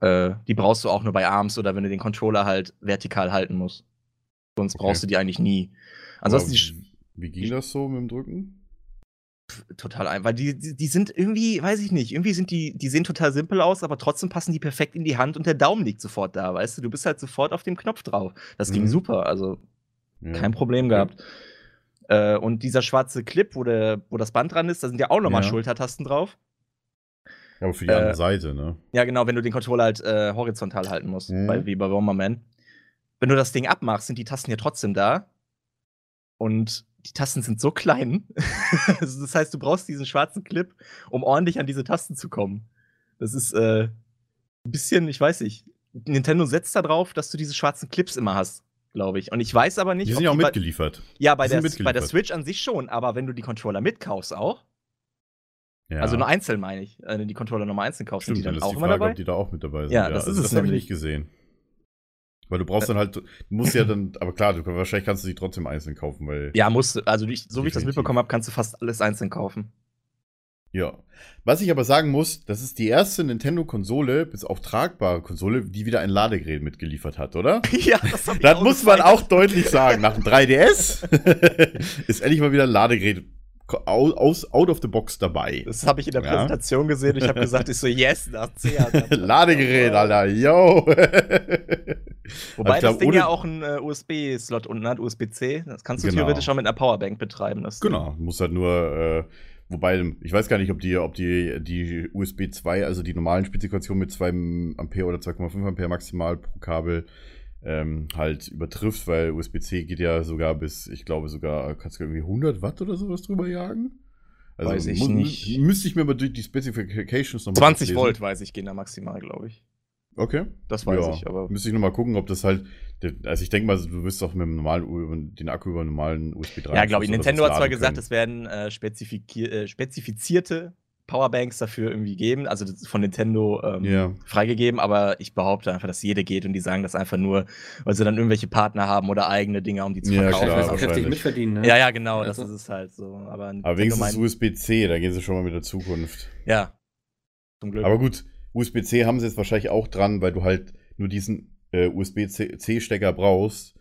ja. äh, die brauchst du auch nur bei Arms oder wenn du den Controller halt vertikal halten musst. Sonst Okay. brauchst du die eigentlich nie. Ansonsten Aber wie ging das so mit dem Drücken? total ein, weil die, die, die sind irgendwie, weiß ich nicht, irgendwie sind die, die sehen total simpel aus, aber trotzdem passen die perfekt in die Hand und der Daumen liegt sofort da, weißt du? Du bist halt sofort auf dem Knopf drauf. Das ging Mhm. super, also Ja. kein Problem gehabt. Äh, und dieser schwarze Clip, wo, der, wo das Band dran ist, da sind ja auch nochmal Ja. Schultertasten drauf. Aber für die Äh, andere Seite, ne? Ja, genau, wenn du den Controller halt äh, horizontal halten musst, Mhm. bei, wie bei Bomberman. Wenn du das Ding abmachst, sind die Tasten ja trotzdem da. Und die Tasten sind so klein. Also das heißt, du brauchst diesen schwarzen Clip, um ordentlich an diese Tasten zu kommen. Das ist äh, ein bisschen, ich weiß nicht. Nintendo setzt da drauf, dass du diese schwarzen Clips immer hast, glaube ich. Und ich weiß aber nicht, Die sind ja auch mitgeliefert. Ja, bei der, sind bei der mitgeliefert. Switch an sich schon, aber wenn du die Controller mitkaufst auch, Ja. also nur einzeln meine ich, äh, die Controller nochmal einzeln kaufst, Stimmt, sind die dann auch die Frage, dabei? ob die da auch mit dabei sind. Ja, das ist also es das habe ich nicht gesehen. Weil du brauchst dann halt, du musst ja dann, aber klar, du, wahrscheinlich kannst du die trotzdem einzeln kaufen, weil. Ja, musst du. Also, ich, so wie ich das mitbekommen habe, kannst du fast alles einzeln kaufen. Ja. Was ich aber sagen muss, das ist die erste Nintendo-Konsole, bis auf tragbare Konsole, die wieder ein Ladegerät mitgeliefert hat, oder? ja, das hab ich Das muss man auch deutlich sagen. Nach dem 3DS ist endlich mal wieder ein Ladegerät au- aus, out of the box dabei. Das habe ich in der Ja. Präsentation gesehen und ich habe gesagt, ich so, yes, nach 10 Jahren. Ladegerät, Alter, yo! Wobei glaub, das Ding ja auch einen äh, USB-Slot unten hat, USB-C. Das kannst du Genau. theoretisch auch mit einer Powerbank betreiben. Genau, muss halt nur, äh, wobei, ich weiß gar nicht, ob die, ob die, die USB 2, also die normalen Spezifikationen mit 2 Ampere oder 2,5 Ampere maximal pro Kabel, ähm, halt übertrifft, weil USB-C geht ja sogar bis, ich glaube sogar, kannst du irgendwie 100 Watt oder sowas drüber jagen? Also Weiß ich nicht. Müsste ich mir aber durch die Specifications nochmal 20 Volt, weiß ich, gehen da maximal, glaube ich. Okay. Das weiß ja. ich, aber. Müsste ich nochmal gucken, ob das halt. Also ich denke mal, du wirst doch mit dem normalen U- den Akku über einen normalen USB 3. Ja, glaube ich. Nintendo hat zwar gesagt, können. es werden äh, äh, spezifizierte Powerbanks dafür irgendwie geben, also das von Nintendo ähm, Ja. freigegeben, aber ich behaupte einfach, dass jede geht und die sagen das einfach nur, weil sie dann irgendwelche Partner haben oder eigene Dinge, um die zu Ja, verkaufen. klar, Aber- kräftig mitverdienen, ne? ja, ja, genau, das Also- ist es halt so. Aber, Aber wenigstens USB-C, da gehen sie schon mal mit der Zukunft. Ja. Zum Glück. Aber gut, USB-C haben sie jetzt wahrscheinlich auch dran, weil du halt nur diesen äh, USB-C-Stecker brauchst,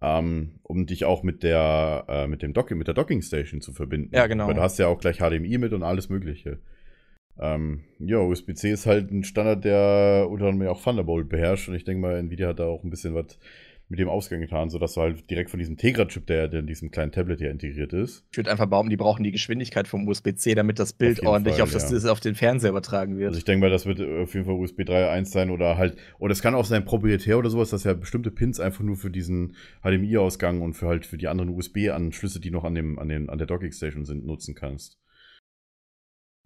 ähm, um dich auch mit der äh, mit dem Docking, mit der Docking Station zu verbinden. Ja, genau. Weil du hast ja auch gleich HDMI mit und alles Mögliche. Ähm, ja, USB-C ist halt ein Standard, der unter anderem auch Thunderbolt beherrscht und ich denke mal, Nvidia hat da auch ein bisschen was mit dem Ausgang getan, sodass du halt direkt von diesem Tegra-Chip, der, der in diesem kleinen Tablet hier integriert ist, ich würde einfach behaupten, die brauchen die Geschwindigkeit vom USB-C, damit das Bild jeden ordentlich Fall, auf, das, ja. auf den Fernseher übertragen wird. Also ich denke mal, das wird auf jeden Fall USB 3.1 sein oder halt, oder es kann auch sein proprietär oder sowas, dass ja bestimmte Pins einfach nur für diesen HDMI-Ausgang und für halt für die anderen USB-Anschlüsse, die noch an dem, an den, an der Docking Station sind, nutzen kannst.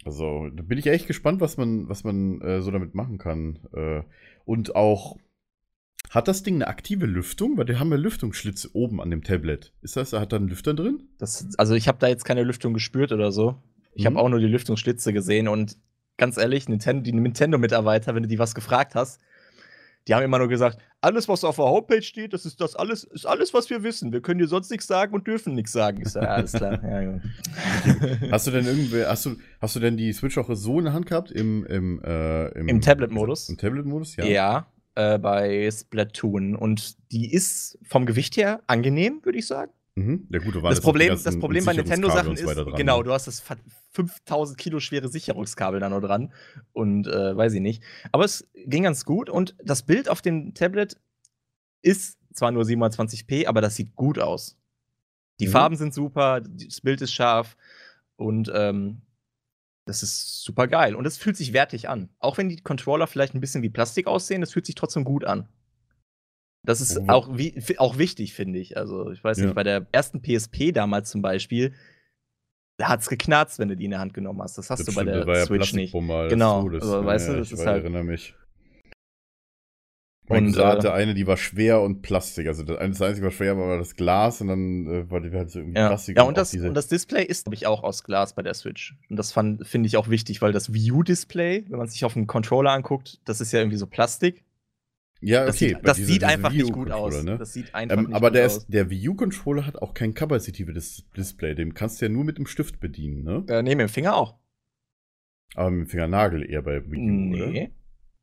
Also, da bin ich echt gespannt, was man, was man äh, so damit machen kann. Äh, und auch, hat das Ding eine aktive Lüftung? Weil wir haben ja Lüftungsschlitze oben an dem Tablet. Ist das, hat da einen Lüfter drin? Das, also ich habe da jetzt keine Lüftung gespürt oder so. Ich Mhm. habe auch nur die Lüftungsschlitze gesehen und ganz ehrlich, Nintendo, die Nintendo-Mitarbeiter, wenn du die was gefragt hast, die haben immer nur gesagt, alles, was auf der Homepage steht, das ist das alles, ist alles, was wir wissen. Wir können dir sonst nichts sagen und dürfen nichts sagen. Sage, ja, alles klar. Ja, ja. Hast du denn irgendwie, hast du, hast du denn die Switch auch so in der Hand gehabt? Im, im, äh, im, Im Tablet-Modus? Im Tablet-Modus, ja. ja, äh, bei Splatoon. Und die ist vom Gewicht her angenehm, würde ich sagen. Mhm. Ja, gut, Das Problem, das Problem bei Nintendo-Sachen ist, dran, genau, ne? du hast das ver- 5000 Kilo schwere Sicherungskabel da noch dran und äh, weiß ich nicht. Aber es ging ganz gut und das Bild auf dem Tablet ist zwar nur 720p, aber das sieht gut aus. Die Mhm. Farben sind super, das Bild ist scharf und ähm, das ist super geil. Und es fühlt sich wertig an. Auch wenn die Controller vielleicht ein bisschen wie Plastik aussehen, das fühlt sich trotzdem gut an. Das ist Oh. auch, wie, auch wichtig, finde ich. Also, ich weiß Ja. nicht, bei der ersten PSP damals zum Beispiel, da hat es geknarzt, wenn du die in der Hand genommen hast. Das hast Das du bei stimmt, der das war ja Switch nicht. Des Genau, Todes. aber weißt du, das ich ist halt- erinnere mich. Und, Cousin äh, hatte eine, die war schwer und Plastik. Also das das einzige war schwer, war das Glas und dann äh, war die halt so irgendwie Ja, Plastik. ja auch und, das, und das Display ist, glaube ich, auch aus Glas bei der Switch. Und das finde ich auch wichtig, weil das Wii U-Display, wenn man sich auf den Controller anguckt, das ist ja irgendwie so Plastik. ja, Das okay. sieht, bei das diese- sieht einfach nicht gut aus. Ne? Das sieht einfach Ähm, nicht aber gut der, aus. ist, der Wii U-Controller hat auch kein kapazitives Display. Den kannst du ja nur mit dem Stift bedienen, ne? Äh, nee, mit dem Finger auch. Aber mit dem Fingernagel eher bei Wii U, oder?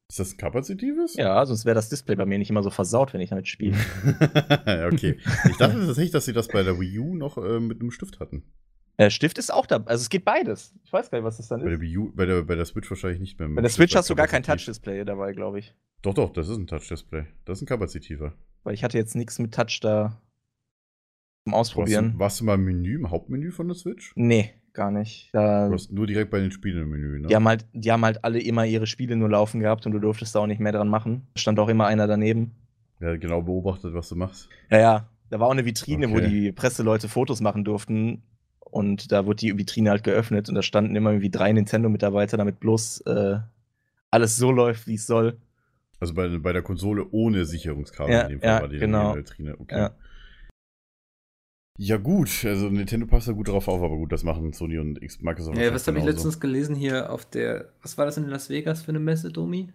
Ist das ein kapazitives? Ja, sonst wäre das Display bei mir nicht immer so versaut, wenn ich damit spiele. okay. Ich dachte tatsächlich, dass sie das bei der Wii U noch äh, mit einem Stift hatten. äh, Stift ist auch da. Also es geht beides. Ich weiß gar nicht, was das dann Bei der ist. Wii U, bei der, bei der Switch wahrscheinlich nicht mehr. mit Bei der Switch hast du gar kein. Touch-Display dabei, glaube ich. Doch, doch, das ist ein Touch-Display. Das ist ein kapazitiver. Weil ich hatte jetzt nichts mit Touch da zum Warst Ausprobieren. du, warst du mal im Menü, im Hauptmenü von der Switch? Nee, gar nicht. Da, Du warst nur direkt bei den Spielen im Menü, ne? die, haben halt, die haben halt alle immer ihre Spiele nur laufen gehabt und du durftest da auch nicht mehr dran machen. Stand auch immer einer daneben. Ja, genau beobachtet, was du machst. Ja, ja. Da war auch eine Vitrine, wo Okay. die Presseleute Fotos machen durften. Und da wurde die Vitrine halt geöffnet und da standen immer irgendwie drei Nintendo-Mitarbeiter, damit bloß äh, alles so läuft, wie es soll. Also bei, bei der Konsole ohne Sicherungskabel Ja, in dem Fall ja, war die genau. Vitrine. Okay. Ja. Ja, gut. Also Nintendo passt da gut drauf auf, aber gut, das machen Sony und X Microsoft. Ja, was habe ich letztens gelesen hier auf der, was war das in Las Vegas für eine Messe, Domi?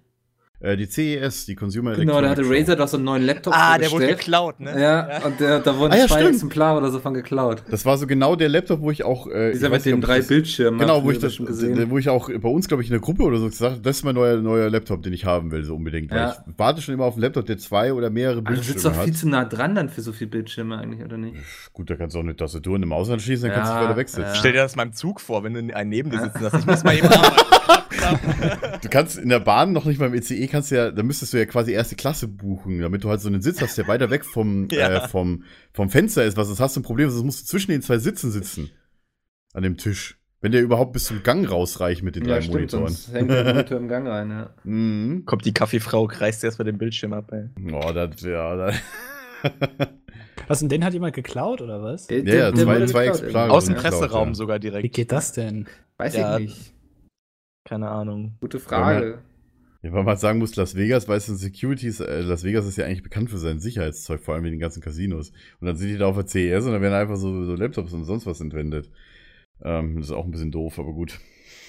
Äh, die CES, die Consumer Genau, da hatte Electronics Razer doch so einen neuen Laptop Ah, der wurde geklaut, ne? Ja, und der, da wurden Ah, ja, zwei stimmt. Exemplare oder so von geklaut. Das war so genau der Laptop, wo ich auch. Äh, Dieser ich mit den drei das- Bildschirmen. Genau, wo ich das, schon gesehen. wo ich auch bei uns, glaube ich, in der Gruppe oder so gesagt habe, das ist mein neuer, neuer Laptop, den ich haben will, so unbedingt. Weil Ja. ich warte schon immer auf einen Laptop, der zwei oder mehrere Aber du sitzt Bildschirme doch hat. viel zu nah dran dann für so viele Bildschirme eigentlich, oder nicht? Gut, da kannst du auch eine Tastatur und eine Maus anschließen, dann kannst du weiter wegsetzen. ja. Stell dir das mal im Zug vor, wenn du einen neben dir sitzen hast. Ich muss mal eben arbeiten. Du kannst in der Bahn noch nicht mal im ECE kannst du ja, da müsstest du ja quasi erste Klasse buchen, damit du halt so einen Sitz hast, der weiter weg vom, Ja. äh, vom, vom Fenster ist. Was das hast du ein Problem, das musst du zwischen den zwei Sitzen sitzen. An dem Tisch. Wenn der überhaupt bis zum Gang rausreicht mit den drei Monitoren. sonst hängt der Monitor im Gang rein, ja. Mhm. Kommt die Kaffeefrau, reißt erst mal den Bildschirm ab, ey. Oh, das, ja, das. Was, und den hat jemand geklaut, oder was? Der, Ja, ja, zwei- zwei Exemplare. Aus dem Ja. Presseraum ja. sogar Wie direkt. geht das denn? Weiß Ja. ich nicht. Keine Ahnung. Gute Frage. Ja, weil man sagen muss, Las Vegas, weißt du, Securities, äh, Las Vegas ist ja eigentlich bekannt für sein Sicherheitszeug, vor allem in den ganzen Casinos. Und dann sind die da auf der CES und dann werden einfach so, so Laptops und sonst was entwendet. Ähm, das ist auch ein bisschen doof, aber gut.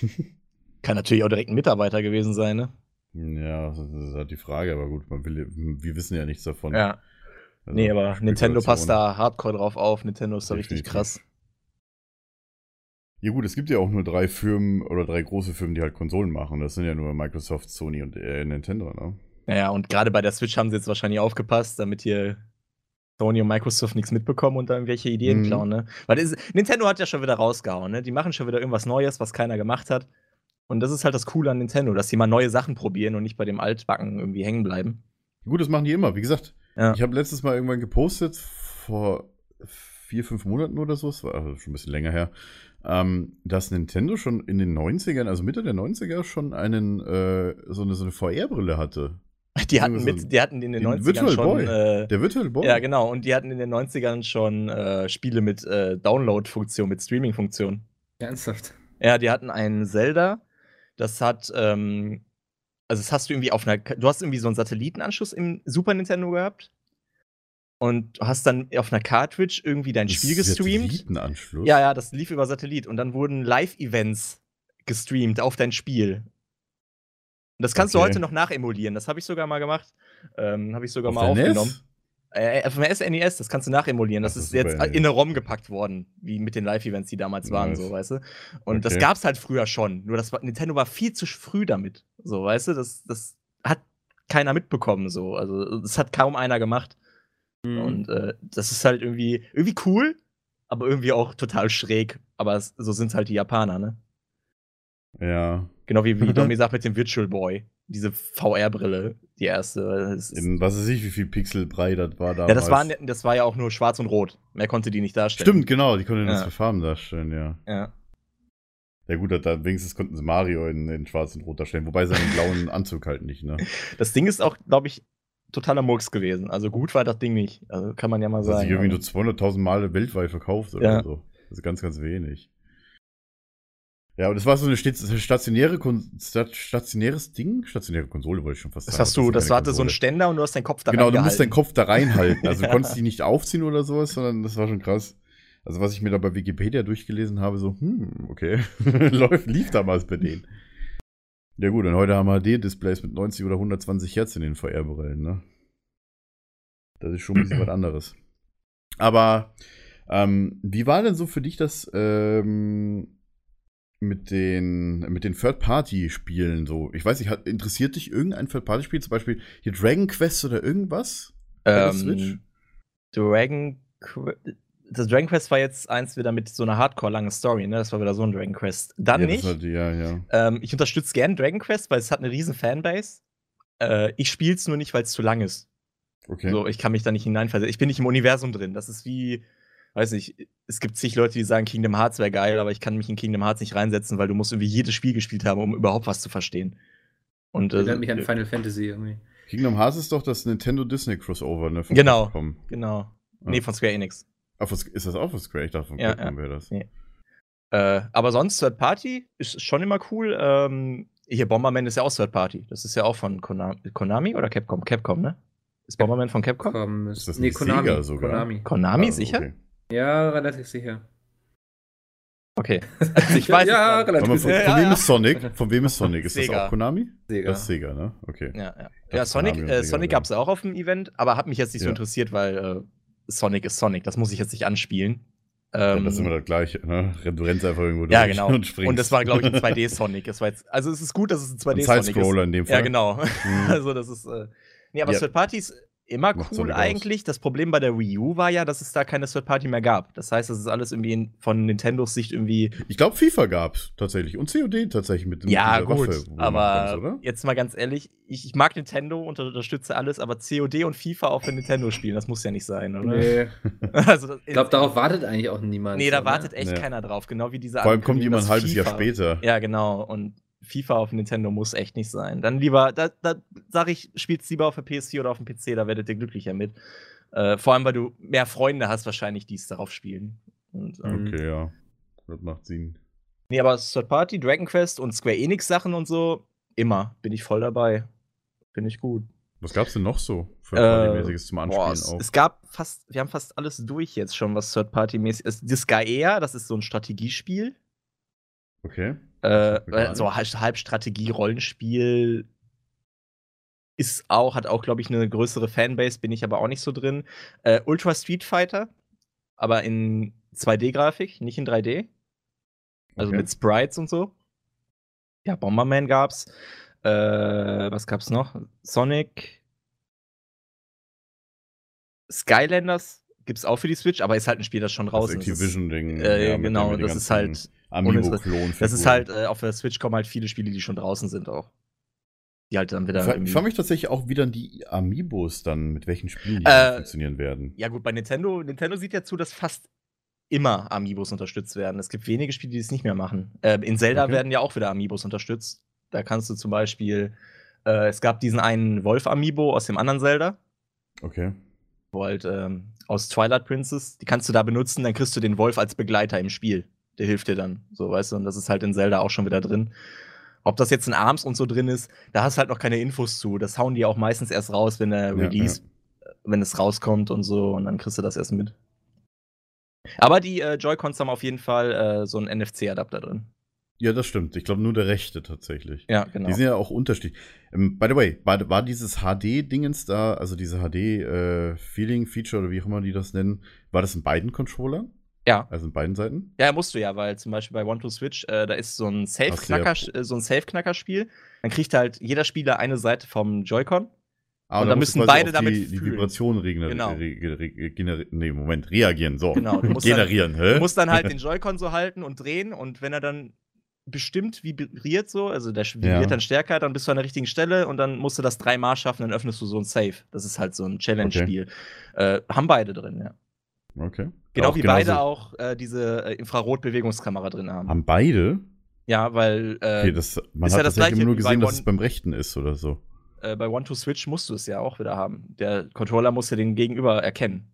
Kann natürlich auch direkt ein Mitarbeiter gewesen sein, ne? Ja, das ist halt die Frage, aber gut, man will, wir wissen ja nichts davon. Ja. Also, Nee, aber Nintendo passt da hardcore drauf auf. Nintendo ist da richtig krass. Ja gut, es gibt ja auch nur drei Firmen oder drei große Firmen, die halt Konsolen machen. Das sind ja nur Microsoft, Sony und äh, Nintendo, ne? Naja, und gerade bei der Switch haben sie jetzt wahrscheinlich aufgepasst, damit hier Sony und Microsoft nichts mitbekommen und dann irgendwelche Ideen Mhm. klauen, ne? Weil ist, Nintendo hat ja schon wieder rausgehauen, ne? Die machen schon wieder irgendwas Neues, was keiner gemacht hat. Und das ist halt das Coole an Nintendo, dass sie mal neue Sachen probieren und nicht bei dem Altbacken irgendwie hängen bleiben. Gut, das machen die immer. Wie gesagt, Ja. ich habe letztes Mal irgendwann gepostet, vor vier, fünf Monaten oder so, es war also schon ein bisschen länger her, ähm, dass Nintendo schon in den 90ern, also Mitte der 90er, schon einen, äh, so eine, so eine VR-Brille hatte. Die hatten, mit, die hatten in den den 90ern Virtual schon. Boy. Äh, Der Virtual Boy. ja, genau. Und die hatten in den 90ern schon äh, Spiele mit äh, Download-Funktion, mit Streaming-Funktion. Ernsthaft. Ja, die hatten einen Zelda. Das hat, ähm, also das hast du irgendwie auf einer, du hast irgendwie so einen Satellitenanschluss im Super Nintendo gehabt. Und du hast dann auf einer Cartridge irgendwie dein Spiel gestreamt. Satellitenanschluss. Ja, ja, das lief über Satellit. Und dann wurden Live-Events gestreamt auf dein Spiel. Und das kannst du Okay. heute noch nachemulieren. Das habe ich sogar mal gemacht. Ähm, habe ich sogar Auf mal der aufgenommen. NES? Äh, auf dem SNES, das kannst du nachemulieren. Das das ist ist jetzt in eine ROM gepackt worden, wie mit den Live-Events, die damals waren, Nice. so, weißt du? Und das Okay. gab's halt früher schon. Nur das war, Nintendo war viel zu früh damit. So, weißt du? Das, das hat keiner mitbekommen, so. Also, das hat kaum einer gemacht. Mhm. Und äh, das ist halt irgendwie, irgendwie cool, aber irgendwie auch total schräg. Aber es, so sind halt die Japaner, ne? Ja. Genau wie, wie Domi sagt mit dem Virtual Boy. Diese VR-Brille, die erste. In was weiß ich, wie viel Pixel brei das war damals. ja, das war, ne- das war ja auch nur schwarz und rot. Mehr konnte die nicht darstellen. Stimmt, genau, die konnten das Ja. für Farben darstellen, ja. Ja. Ja gut, da, da wenigstens konnten sie Mario in, in schwarz und rot darstellen, wobei seinen blauen Anzug halt nicht, ne? Das Ding ist auch, glaube ich, totaler Murks gewesen. Also gut war das Ding nicht. Also kann man ja mal Das sagen. sich irgendwie nur aber- 200.000 Mal weltweit verkauft oder Ja. so. Das ist ganz, ganz wenig. Ja, und das war so eine sta- stationäre, Kon stationäres Ding? Stationäre Konsole wollte ich schon fast das sagen. hast du, das war so ein. Ständer und du hast deinen Kopf da Genau, du musst deinen Kopf da reinhalten. Also Ja. du konntest die nicht aufziehen oder sowas, sondern das war schon krass. Also was ich mir da bei Wikipedia durchgelesen habe, so, hm, okay, läuft, lief damals bei denen. Ja gut, und heute haben wir HD-Displays mit 90 oder 120 Hertz in den VR-Brillen, ne? Das ist schon ein bisschen was anderes. Aber ähm, wie war denn so für dich das ähm, mit den, mit den Third-Party-Spielen so? Ich weiß nicht, hat, interessiert dich irgendein Third-Party-Spiel? Zum Beispiel hier Dragon Quest oder irgendwas? Der Switch? ähm, Dragon Qu- das Dragon Quest war jetzt eins wieder mit so einer hardcore-langen Story, ne? Das war wieder so ein Dragon Quest. Dann ja, nicht. Das war die, ja, ja. Ähm, ich unterstütze gern Dragon Quest, weil es hat eine riesen Fanbase. Äh, ich spiele es nur nicht, weil es zu lang ist. Okay. So, ich kann mich da nicht hineinversetzen. Ich bin nicht im Universum drin. Das ist wie, weiß nicht, es gibt zig Leute, die sagen, Kingdom Hearts wäre geil, aber ich kann mich in Kingdom Hearts nicht reinsetzen, weil du musst irgendwie jedes Spiel gespielt haben, um überhaupt was zu verstehen. Und äh, Erinnert mich an Final Fantasy irgendwie. Kingdom Hearts ist doch das Nintendo Disney Crossover, ne? von Genau. Genau. Ja. Nee, von Square Enix. Von- ist das auch von Square? Ich dachte, von Ja, Capcom wäre das. Nee. Äh, aber sonst Third Party ist schon immer cool. Ähm, hier Bomberman ist ja auch Third Party. Das ist ja auch von Konami, Konami oder Capcom? Capcom, ne? Ist Bomberman von Capcom? Komm, Ist das nee, nicht Konami. Sega sogar? Konami. Konami, Ah, sicher? okay. Ja, relativ sicher. Okay. ich weiß ja, es relativ von, sicher. von Ja, wem ja. ist Sonic? Von wem ist Sonic? Ist das Sega. auch Konami? Sega. Das ist Sega, ne? Okay. Ja, ja. Das ja Sonic, äh, Sonic ja. gab es auch auf dem Event, aber hat mich jetzt nicht so Ja. interessiert, weil äh, Sonic ist Sonic. Das muss ich jetzt nicht anspielen. Ja, Ähm, das ist immer das Gleiche, ne? Du rennst einfach irgendwo ja, durch genau. und springst. Und das war, glaube ich, ein 2D-Sonic. Das war jetzt, also es ist gut, dass es ein ein 2D-Sonic ist. Sidescroller in dem Fall. Ja, genau. Mhm. Also das ist. Äh, nee, aber Ja. Third Parties immer Macht cool Sonic aus. eigentlich. Das Problem bei der Wii U war ja, dass es da keine Third Party mehr gab. Das heißt, das ist alles irgendwie von Nintendos Sicht irgendwie. Ich glaube, FIFA gab's tatsächlich. Und COD tatsächlich mit, mit Ja, dieser gut. Waffe, aber kannst, oder? jetzt mal ganz ehrlich, ich, ich mag Nintendo und unterstütze alles, aber COD und FIFA auch für Nintendo spielen, das muss ja nicht sein, oder? Nee. Also Ich glaube, darauf wartet eigentlich auch niemand. Nee, da so, ne? wartet echt Nee. keiner drauf. Genau wie diese Vor allem kommt jemand ein halbes Jahr FIFA später. Ja, genau. Und FIFA auf Nintendo muss echt nicht sein. Dann lieber, da, da sag ich, spiel's lieber auf der PS4 oder auf dem PC, da werdet ihr glücklicher mit. Äh, vor allem, weil du mehr Freunde hast, wahrscheinlich, die es darauf spielen. Und, ähm, Okay, ja. Das macht Sinn. Nee, aber Third Party, Dragon Quest und Square Enix Sachen und so, immer. Bin ich voll dabei. Finde ich gut. Was gab's denn noch so für Äh, zum Anspielen Boah, es, auch? es gab fast, wir haben fast alles durch jetzt schon, was Third-Party-mäßig ist. Das Gaea, das ist so ein Strategiespiel. Okay. Äh, so halb, halb Strategie-Rollenspiel ist auch, hat auch, glaube ich, eine größere Fanbase, bin ich aber auch nicht so drin. Äh, Ultra Street Fighter, aber in 2D-Grafik, nicht in 3D. Also Okay. mit Sprites und so. Ja, Bomberman gab's. Äh, was gab's noch? Sonic. Skylanders gibt's auch für die Switch, aber ist halt ein Spiel, das schon Das draußen ist. Activision-Ding. Äh, ja, genau, das ist halt Amiibo-Klon. Das ist halt, äh, auf der Switch kommen halt viele Spiele, die schon draußen sind auch. Die halt dann wieder. Ich frage mich tatsächlich auch, wie dann die Amiibos dann, mit welchen Spielen die Äh, funktionieren werden. Ja, gut, bei Nintendo, Nintendo sieht ja zu, dass fast immer Amiibos unterstützt werden. Es gibt wenige Spiele, die es nicht mehr machen. Äh, in Zelda Okay. werden ja auch wieder Amiibos unterstützt. Da kannst du zum Beispiel, äh, es gab diesen einen Wolf-Amiibo aus dem anderen Zelda, Okay. wo halt ähm, aus Twilight Princess, die kannst du da benutzen, dann kriegst du den Wolf als Begleiter im Spiel. Der hilft dir dann, so weißt du, und das ist halt in Zelda auch schon wieder drin. Ob das jetzt in Arms und so drin ist, da hast du halt noch keine Infos zu. Das hauen die auch meistens erst raus, wenn der Ja, Release, wenn es rauskommt und so, und dann kriegst du das erst mit. Aber die äh, Joy-Cons haben auf jeden Fall äh, so einen NFC-Adapter drin. Ja, das stimmt. Ich glaube nur der rechte tatsächlich. Ja, genau. Die sind ja auch unterschiedlich. Ähm, by the way, war, war dieses HD-Dingens da, also diese HD-Feeling-Feature oder wie auch immer die das nennen, war das in beiden Controllern? Ja. Also in beiden Seiten? Ja, musst du ja, weil zum Beispiel bei One to Switch, äh, da ist so ein du ja- Safe-Knacker, äh, so ein Safe-Knacker-Spiel. Dann kriegt halt jeder Spieler eine Seite vom Joy-Con. Ah, Und da musst du müssen beide die, damit die fühlen. Vibrationen regenerieren. Genau. Re, re, re, nee, Moment, reagieren. So. Genau, du musst dann- Generieren, hä? Du musst dann halt den Joy-Con so halten und drehen und wenn er dann bestimmt vibriert so, also der vibriert Ja. dann stärker, dann bist du an der richtigen Stelle und dann musst du das dreimal schaffen, dann öffnest du so ein Safe. Das ist halt so ein Challenge-Spiel. Äh, haben beide drin, ja. Okay. Genau Auch wie genauso- beide auch äh, diese äh, Infrarot-Bewegungskamera drin haben. Haben beide? Ja, weil äh, Okay, das, man ist hat ja das Gleiche nur gesehen, dass One- es beim rechten ist oder so. äh, bei One-to-Switch musst du es ja auch wieder haben. Der Controller muss ja den Gegenüber erkennen.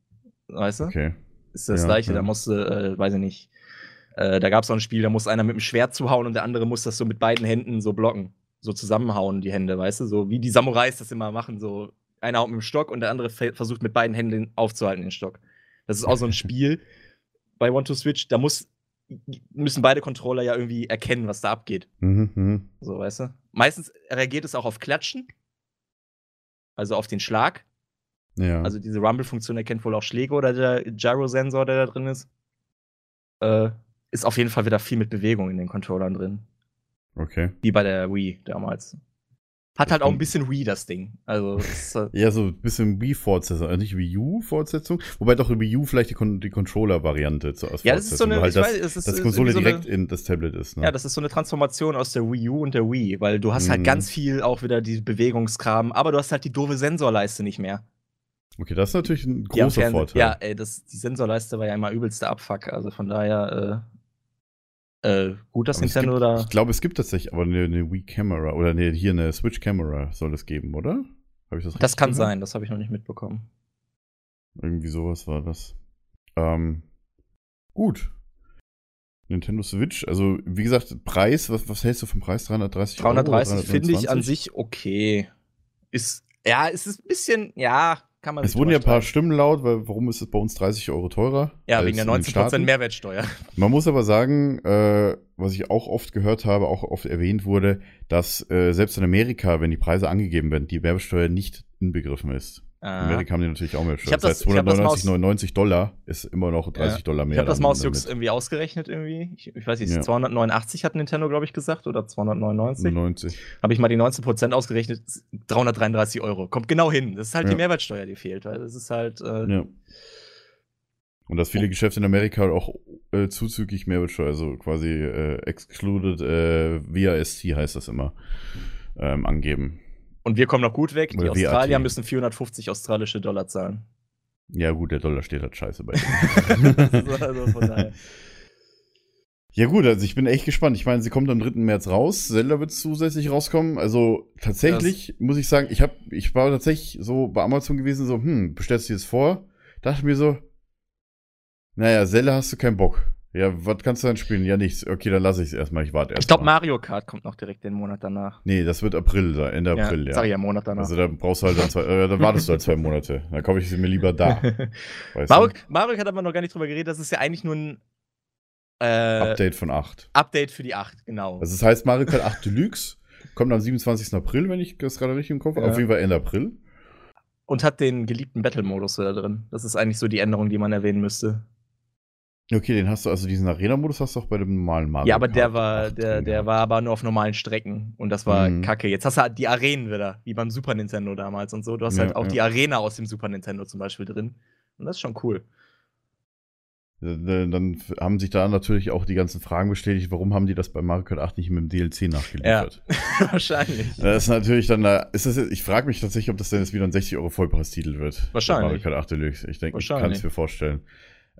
Weißt du? Okay. Ist das Ja, gleiche, ja. da musste, äh, weiß ich nicht. Äh, da gab es auch ein Spiel, da muss einer mit dem Schwert zuhauen und der andere muss das so mit beiden Händen so blocken. So zusammenhauen, die Hände, weißt du? So wie die Samurais das immer machen. So einer haut mit dem Stock und der andere versucht mit beiden Händen den aufzuhalten, den Stock. Das ist auch so ein Spiel bei One to Switch, da muss, müssen beide Controller ja irgendwie erkennen, was da abgeht. Mhm, mhm. So, weißt du? Meistens reagiert es auch auf Klatschen. Also auf den Schlag. Ja. Also diese Rumble-Funktion erkennt wohl auch Schläge oder der Gyro-Sensor, der da drin ist. Äh, ist auf jeden Fall wieder viel mit Bewegung in den Controllern drin. okay. Wie bei der Wii damals. Hat Das halt auch ein bisschen Wii, das Ding. Also, ist, äh, Ja, so ein bisschen Wii-Fortsetzung, also nicht Wii U-Fortsetzung, wobei doch Wii U vielleicht die, Kon die Controller-Variante zu als Ja, das ist so eine- ich das, weiß, es ist- ist Konsole so eine- direkt in das Tablet ist. Ne? ja, das ist so eine Transformation aus der Wii U und der Wii, weil du hast halt Mhm. ganz viel auch wieder die Bewegungskram, aber du hast halt die doofe Sensorleiste nicht mehr. okay, das ist natürlich ein großer Vorteil. Ja, ey, das, die Sensorleiste war ja immer übelster Abfuck. Also von daher, äh, äh, gut, dass Aber Nintendo gibt, da. Ich glaube, es gibt tatsächlich aber eine, eine Wii-Camera oder eine, hier eine Switch-Camera soll es geben, oder? Habe ich das Das richtig kann gehört? sein, das habe ich noch nicht mitbekommen. Irgendwie sowas war das. Ähm, gut. Nintendo Switch, also wie gesagt, Preis, was, was hältst du vom Preis? 330 Euro? 330 finde ich an 329? sich okay. Ist, ja, es ist ein bisschen, ja, kann man Es wurden ja ein paar. Stimmen laut, weil warum ist es bei uns 30 Euro teurer? Ja, wegen der in den 19% Staaten? Mehrwertsteuer. Man muss aber sagen, äh, was ich auch oft gehört habe, auch oft erwähnt wurde, dass äh, selbst in Amerika, wenn die Preise angegeben werden, die Mehrwertsteuer nicht inbegriffen ist. In Amerika haben die natürlich auch. Ich hab das- das heißt, ich hab das mal aus- 299,99 Dollar ist immer noch 30 Ja. Dollar mehr. Ich habe das dann mal aus Jux damit. irgendwie ausgerechnet irgendwie. Ich, ich weiß nicht, Ja. 289 hat Nintendo, glaube ich, gesagt oder 299. 90. Habe ich mal die 19% ausgerechnet, 333 Euro. Kommt genau hin. Das ist halt Ja. die Mehrwertsteuer, die fehlt. Weil das ist halt. Äh, Ja. Und dass viele Geschäfte in Amerika auch äh, zuzüglich Mehrwertsteuer, also quasi äh, excluded äh, VAST heißt das immer, ähm, angeben. Und wir kommen noch gut weg. Die Oder Australier VAT. müssen 450 australische Dollar zahlen. Ja gut, der Dollar steht halt scheiße bei denen. also von daher. Ja gut, also ich bin echt gespannt. Ich meine, sie kommt am 3. März raus. Zelda wird zusätzlich rauskommen. Also tatsächlich muss ich sagen, ich hab, ich war tatsächlich so bei Amazon gewesen, so, hm, bestellst du dir das vor? Dachte mir so, naja, Zelda hast du keinen Bock. Ja, was kannst du dann spielen? Ja, nichts. Okay, dann lasse ich es erstmal. Ich warte erst. Ich glaube, Mario Kart kommt noch direkt den Monat danach. Nee, das wird April sein, Ende April, ja. Sag ich ja, Monat danach. Also da brauchst du halt dann zwei, äh, dann wartest du halt zwei Monate. Dann kaufe ich sie mir lieber da. Mario? Mario hat aber noch gar nicht drüber geredet, das ist ja eigentlich nur ein äh, Update von 8. Update für die 8, genau. Also das heißt, Mario Kart 8 Deluxe kommt am 27. April, wenn ich das gerade richtig im Kopf habe. Ja. Auf jeden Fall Ende April. Und hat den geliebten Battle-Modus da drin. Das ist eigentlich so die Änderung, die man erwähnen müsste. Okay, den hast du, also diesen Arena-Modus hast du auch bei dem normalen Mario ja, aber der Kart war, 8 der, drin der gehabt. war aber nur auf normalen Strecken. Und das war Mhm. kacke. Jetzt hast du halt die Arenen wieder, wie beim Super Nintendo damals und so. Du hast Ja, halt auch ja. die Arena aus dem Super Nintendo zum Beispiel drin. Und das ist schon cool. Äh, Dann f- haben sich da natürlich auch die ganzen Fragen bestätigt, warum haben die das bei Mario Kart 8 nicht mit dem DLC nachgeliefert? Wahrscheinlich. Das ist natürlich dann, da- ist das, ich frage mich tatsächlich, ob das denn jetzt wieder ein 60 Euro Vollpreistitel wird. Wahrscheinlich. Mario Kart 8 Deluxe. Ich denke, ich kann es mir vorstellen.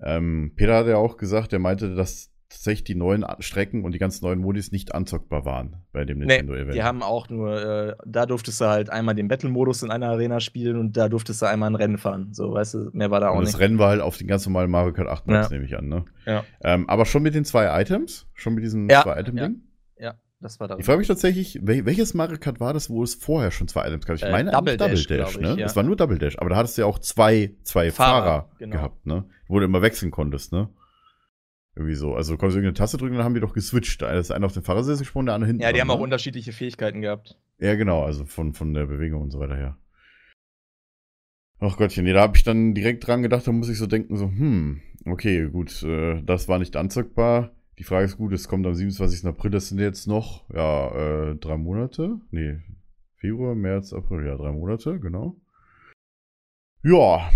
Ähm, Peter hat ja auch gesagt, er meinte, dass tatsächlich die neuen Strecken und die ganzen neuen Modis nicht anzockbar waren bei dem Nee, Nintendo-Event. die haben auch nur, äh, da durftest du halt einmal den Battle-Modus in einer Arena spielen und da durftest du einmal ein Rennen fahren. So, weißt du, mehr war da auch und das nicht. Rennen war halt auf den ganz normalen Mario Kart 8 Maps, Ja. nehme ich an, ne? Ja. Ähm, aber schon mit den zwei Items? Schon mit diesen Ja, zwei Item-Ding? Ja, das war da. Ich frage mich tatsächlich, wel welches Mario Kart war das, wo es vorher schon zwei Items gab? Ich Äh, meine Double eigentlich Dash, glaub ich, ne? ja. Es war nur Double Dash, aber da hattest du ja auch zwei, zwei Fahrer, Fahrer, genau. gehabt, ne? Wo du immer wechseln konntest, ne? Irgendwie so. Also du konntest irgendeine Taste drücken, dann haben die doch geswitcht. Da ist einer auf den Fahrersitz gesprungen, der andere hinten. ja, die dran, haben auch ne? unterschiedliche Fähigkeiten gehabt. Ja, genau, also von, von der Bewegung und so weiter her. Ach Gottchen, nee, da habe ich dann direkt dran gedacht, da muss ich so denken, so, hm, okay, gut, äh, das war nicht anzockbar. Die Frage ist gut, es kommt am 27. April, das sind jetzt noch, ja, äh, drei Monate. Nee, Februar, März, April, ja, drei Monate, genau. Ja.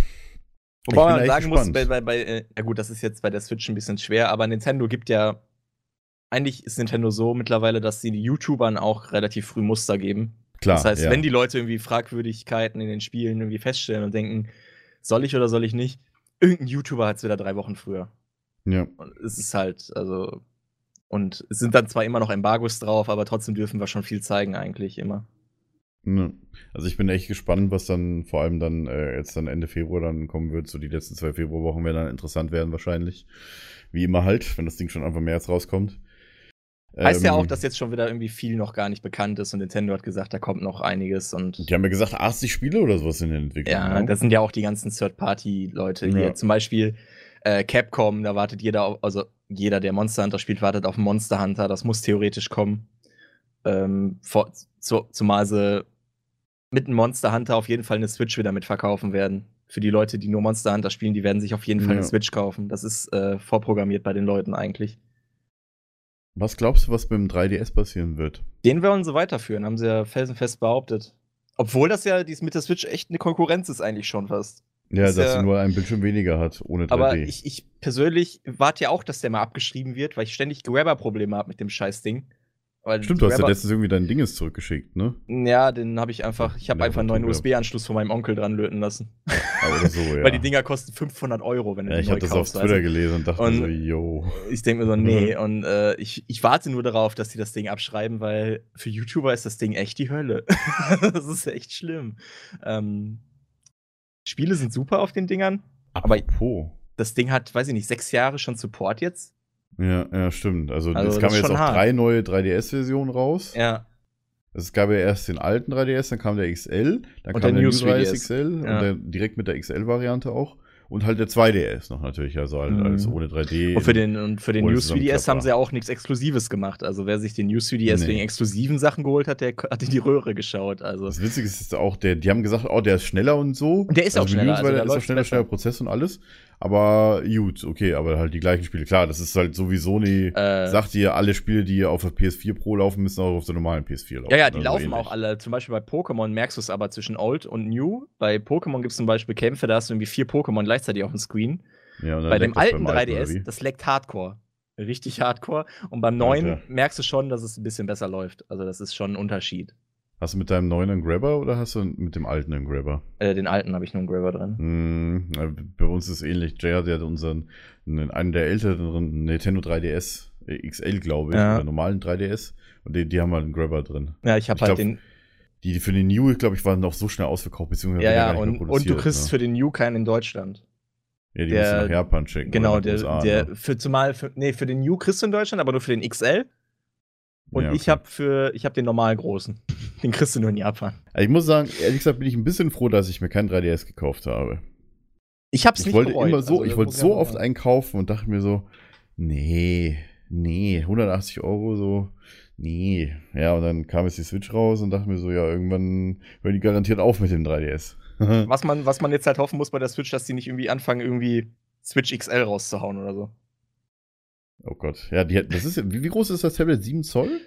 Wobei man sagen muss, bei, gespannt. bei, bei, äh, ja gut, das ist jetzt bei der Switch ein bisschen schwer, aber Nintendo gibt ja, eigentlich ist Nintendo so mittlerweile, dass sie YouTubern auch relativ früh Muster geben. Klar, das heißt, ja. wenn die Leute irgendwie Fragwürdigkeiten in den Spielen irgendwie feststellen und denken, soll ich oder soll ich nicht, irgendein YouTuber hat es wieder drei Wochen früher. Ja. Und es ist halt, also, und es sind dann zwar immer noch Embargos drauf, aber trotzdem dürfen wir schon viel zeigen, eigentlich immer. Ne. Also ich bin echt gespannt, was dann vor allem dann äh, jetzt dann Ende Februar dann kommen wird. So die letzten zwei Februarwochen werden dann interessant werden wahrscheinlich. Wie immer halt, wenn das Ding schon Anfang März rauskommt. Heißt ja Ähm, auch, dass jetzt schon wieder irgendwie viel noch gar nicht bekannt ist und Nintendo hat gesagt, da kommt noch einiges und. Die haben ja gesagt, 80 Spiele oder sowas in der Entwicklung. Ja, ne? das sind ja auch die ganzen Third-Party-Leute Ja. hier. Zum Beispiel äh, Capcom, da wartet jeder auf, also jeder, der Monster Hunter spielt, wartet auf Monster Hunter. Das muss theoretisch kommen. Ähm, vor, zu, zumal sie mit einem Monster Hunter auf jeden Fall eine Switch wieder mitverkaufen werden. Für die Leute, die nur Monster Hunter spielen, die werden sich auf jeden Fall Ja. eine Switch kaufen. Das ist äh, vorprogrammiert bei den Leuten eigentlich. Was glaubst du, was mit dem 3DS passieren wird? Den wollen sie weiterführen, haben sie ja felsenfest behauptet. Obwohl das ja dies mit der Switch echt eine Konkurrenz ist, eigentlich schon fast. Ja, Ist dass ja- sie nur einen Bildschirm weniger hat, ohne 3D. Aber ich, ich persönlich warte ja auch, dass der mal abgeschrieben wird, weil ich ständig Grabber-Probleme habe mit dem Scheißding. Weil Stimmt, die du hast ja letztens irgendwie dein Dinges zurückgeschickt, ne? Ja, den habe ich einfach, ich habe einfach einen neuen. USB-Anschluss von meinem Onkel dran löten lassen. Aber oder so, ja. Weil die Dinger kosten 500 Euro, wenn du ja, die ich neu habe das auf Twitter du? gelesen und dachte Und- so, yo. Ich denke mir so, nee, und äh, ich, ich warte nur darauf, dass sie das Ding abschreiben, weil für YouTuber ist das Ding echt die Hölle. das ist echt schlimm. Ähm, Spiele sind super auf den Dingern. Aber- Apropos. Das Ding hat, weiß ich nicht, sechs Jahre schon Support jetzt. Ja, ja, stimmt. Also, Also, es kamen jetzt auch hart. drei neue 3DS-Versionen raus. Ja. Es gab ja erst den alten 3DS, dann kam der XL, dann Und kam der der, New New 3DS 3DS. XL Ja. und der, direkt mit der XL-Variante auch. Und halt der 2DS noch natürlich, also halt Mhm. alles ohne 3D. Und für den, und für den New 3DS haben sie ja auch nichts Exklusives gemacht. Also wer sich den New 3DS Nee. wegen exklusiven Sachen geholt hat, der hat in die Röhre geschaut. Also Das Witzige ist auch, der, die haben gesagt, oh, der ist schneller und so. Der ist auch schneller, also der ist auch schneller, besser. schneller Prozess und alles. Aber gut, okay, aber halt die gleichen Spiele. Klar, das ist halt so wie Sony Äh, sagt ihr, alle Spiele, die auf der PS4 Pro laufen, müssen auch auf der normalen PS4 laufen. ja, ja, die Also laufen ähnlich. auch alle. Zum Beispiel bei Pokémon merkst du es aber zwischen Old und New. Bei Pokémon gibt es zum Beispiel Kämpfe, da hast du irgendwie vier Pokémon gleichzeitig auf dem Screen. Ja, Bei dem alten beim oder 3DS, wie? das leckt Hardcore. Richtig Hardcore. Und beim neuen Alter. merkst du schon, dass es ein bisschen besser läuft. Also das ist schon ein Unterschied. Hast du mit deinem neuen einen Grabber oder hast du mit dem alten einen Grabber? Äh, den alten habe ich nur einen Grabber drin. Äh, bei uns ist es ähnlich. Jay hat ja unseren, einen der älteren Nintendo 3DS äh, XL, glaube ich, Ja. oder normalen 3DS. Und die, die haben halt einen Grabber drin. Ja, ich habe halt glaub, den. Die, die für den New, glaube ich, waren noch so schnell ausverkauft, beziehungsweise Ja, ja, und, und du kriegst ne? für den New keinen in Deutschland. Ja, die Der- musst du nach Japan schicken. Genau, der, der ne? für zumal für, nee, für den New kriegst du in Deutschland, aber nur für den XL. Und Ja, ich okay. habe für ich habe den normal großen. Den kriegst du nur in Japan. Also ich muss sagen, ehrlich gesagt bin ich ein bisschen froh, dass ich mir kein 3DS gekauft habe. Ich hab's Ich nicht wollte bereut. immer so, Also, ich wollte so ja- oft einkaufen und dachte mir so, nee, nee, 180 Euro so, nee. Ja, und dann kam jetzt die Switch raus und dachte mir so, ja, irgendwann hören die garantiert auf mit dem 3DS. Was man, was man jetzt halt hoffen muss bei der Switch, dass die nicht irgendwie anfangen, irgendwie Switch XL rauszuhauen oder so. Oh Gott. Ja, die, hat- das ist, ja- wie, wie groß ist das Tablet? 7 Zoll?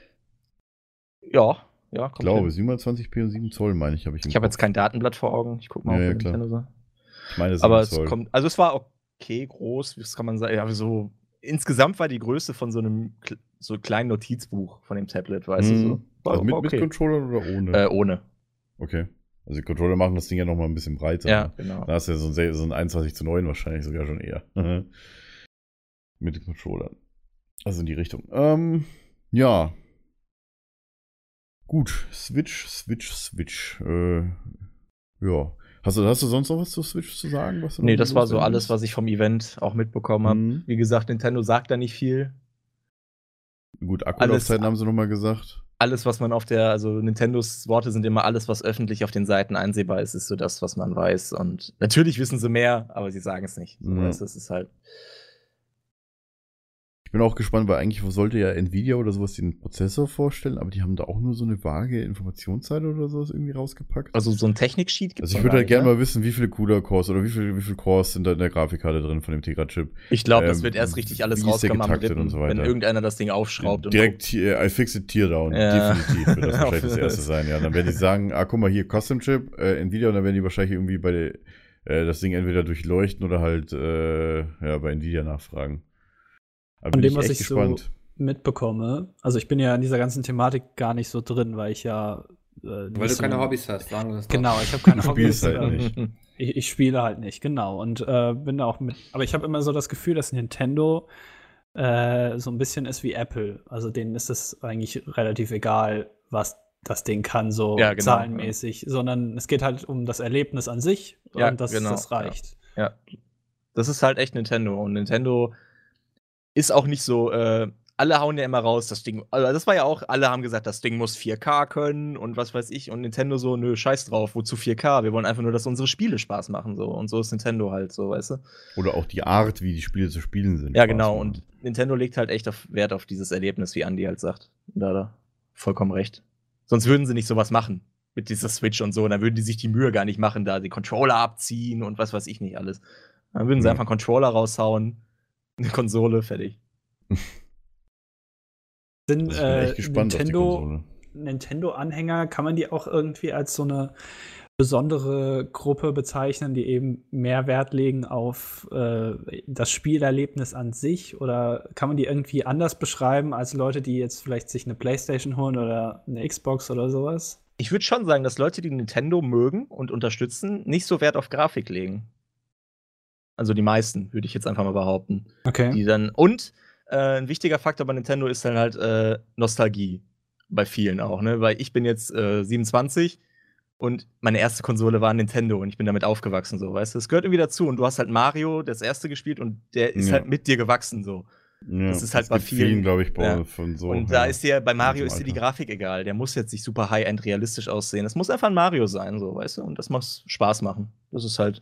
Ja, ja, Ich glaube, hin. 720p und 7 Zoll, meine ich, habe ich Ich habe jetzt kein Datenblatt vor Augen. Ich guck mal Ja, ja, auf klar. Nintendo so. Ich meine, 7 Aber es Zoll. kommt, also es war okay groß, das kann man sagen. Ja, so insgesamt war die Größe von so einem so kleinen Notizbuch von dem Tablet, weißt du Mhm. so. War, also mit, war mit okay. Controller oder ohne? Äh, ohne. Okay. Also die Controller machen das Ding ja nochmal ein bisschen breiter. Ja, ne? genau. Da hast du ja so ein, so ein 21 zu 9 wahrscheinlich sogar schon eher. Mit den Controllern. Also in die Richtung. Ähm, ja. Gut, Switch, Switch, Switch. Äh, ja. Hast du, hast du sonst noch was zu Switch zu sagen? Was Nee, das war so alles, was ich vom Event auch mitbekommen habe. Mhm. Wie gesagt, Nintendo sagt da nicht viel. Gut, Akkulaufzeiten haben sie nochmal gesagt. Alles, was man auf der, also Nintendos Worte sind immer alles, was öffentlich auf den Seiten einsehbar ist, ist so das, was man weiß. Und natürlich wissen sie mehr, aber sie sagen es nicht. So, du, Das ist halt. Ich bin auch gespannt, weil eigentlich sollte ja Nvidia oder sowas den Prozessor vorstellen, aber die haben da auch nur so eine vage Informationszeit oder sowas irgendwie rausgepackt. Also so ein Technik-Sheet gibt Also ich würde halt gerne mal wissen, wie viele CUDA-Cores oder wie viele wie viel Cores sind da in der Grafikkarte drin von dem Tegra-Chip. Ich glaube, das ähm, wird erst richtig alles dritten, und so weiter. wenn irgendeiner das Ding aufschraubt und Direkt hier, I fix it Teardown. Ja. Definitiv wird das wahrscheinlich das erste sein. Ja, dann werden die sagen, ah, guck mal hier, Custom-Chip, äh, Nvidia, und dann werden die wahrscheinlich irgendwie bei der, äh, das Ding entweder durchleuchten oder halt äh, ja, bei Nvidia nachfragen. Aber Von dem, was ich so gespannt. mitbekomme, also ich bin ja in dieser ganzen Thematik gar nicht so drin, weil ich ja. Äh, Weil du so- keine Hobbys hast, sagen wir das doch. Genau, ich habe keine Hobbys. halt ähm, nicht. Ich, ich spiele halt nicht, genau. Und äh, bin da auch mit. Aber ich habe immer so das Gefühl, dass Nintendo äh, so ein bisschen ist wie Apple. Also denen ist es eigentlich relativ egal, was das Ding kann, so Ja, genau, zahlenmäßig, sondern es geht halt um das Erlebnis an sich Ja, und das, genau, das reicht. Ja. Das ist halt echt Nintendo. Und Nintendo ist auch nicht so, äh, alle hauen ja immer raus, das Ding, also das war ja auch, alle haben gesagt, das Ding muss 4K können und was weiß ich. Und Nintendo so, nö, scheiß drauf, wozu 4K? Wir wollen einfach nur, dass unsere Spiele Spaß machen. so Und so ist Nintendo halt so, weißt du? Oder auch die Art, wie die Spiele zu spielen sind. Ja, Spaß genau. machen. Und Nintendo legt halt echt auf Wert auf dieses Erlebnis, wie Andy halt sagt. Da er vollkommen recht. Sonst würden sie nicht sowas machen mit dieser Switch und so. Dann würden die sich die Mühe gar nicht machen, da die Controller abziehen und was weiß ich nicht alles. Dann würden sie Ja. einfach einen Controller raushauen, eine Konsole, fertig. Sind Also ich bin echt äh, gespannt auf die Nintendo. Nintendo-Anhänger, kann man die auch irgendwie als so eine besondere Gruppe bezeichnen, die eben mehr Wert legen auf äh, das Spielerlebnis an sich? Oder kann man die irgendwie anders beschreiben als Leute, die jetzt vielleicht sich eine Playstation holen oder eine Xbox oder sowas? Ich würde schon sagen, dass Leute, die Nintendo mögen und unterstützen, nicht so Wert auf Grafik legen. Also die meisten, würde ich jetzt einfach mal behaupten. Okay. Die dann, und äh, ein wichtiger Faktor bei Nintendo ist dann halt äh, Nostalgie. Bei vielen auch, ne? Weil ich bin jetzt äh, 27 und meine erste Konsole war Nintendo und ich bin damit aufgewachsen, so, weißt du? Es gehört irgendwie dazu und du hast halt Mario, das erste gespielt und der ist Ja. halt mit dir gewachsen, so. Ja, das ist halt es bei gibt vielen- glaube ich, ja. von so. und da ja. ist dir, bei Mario ist dir die. Grafik egal. Der muss jetzt nicht super high-end realistisch aussehen. Es muss einfach ein Mario sein, so, weißt du? Und das muss Spaß machen. Das ist halt.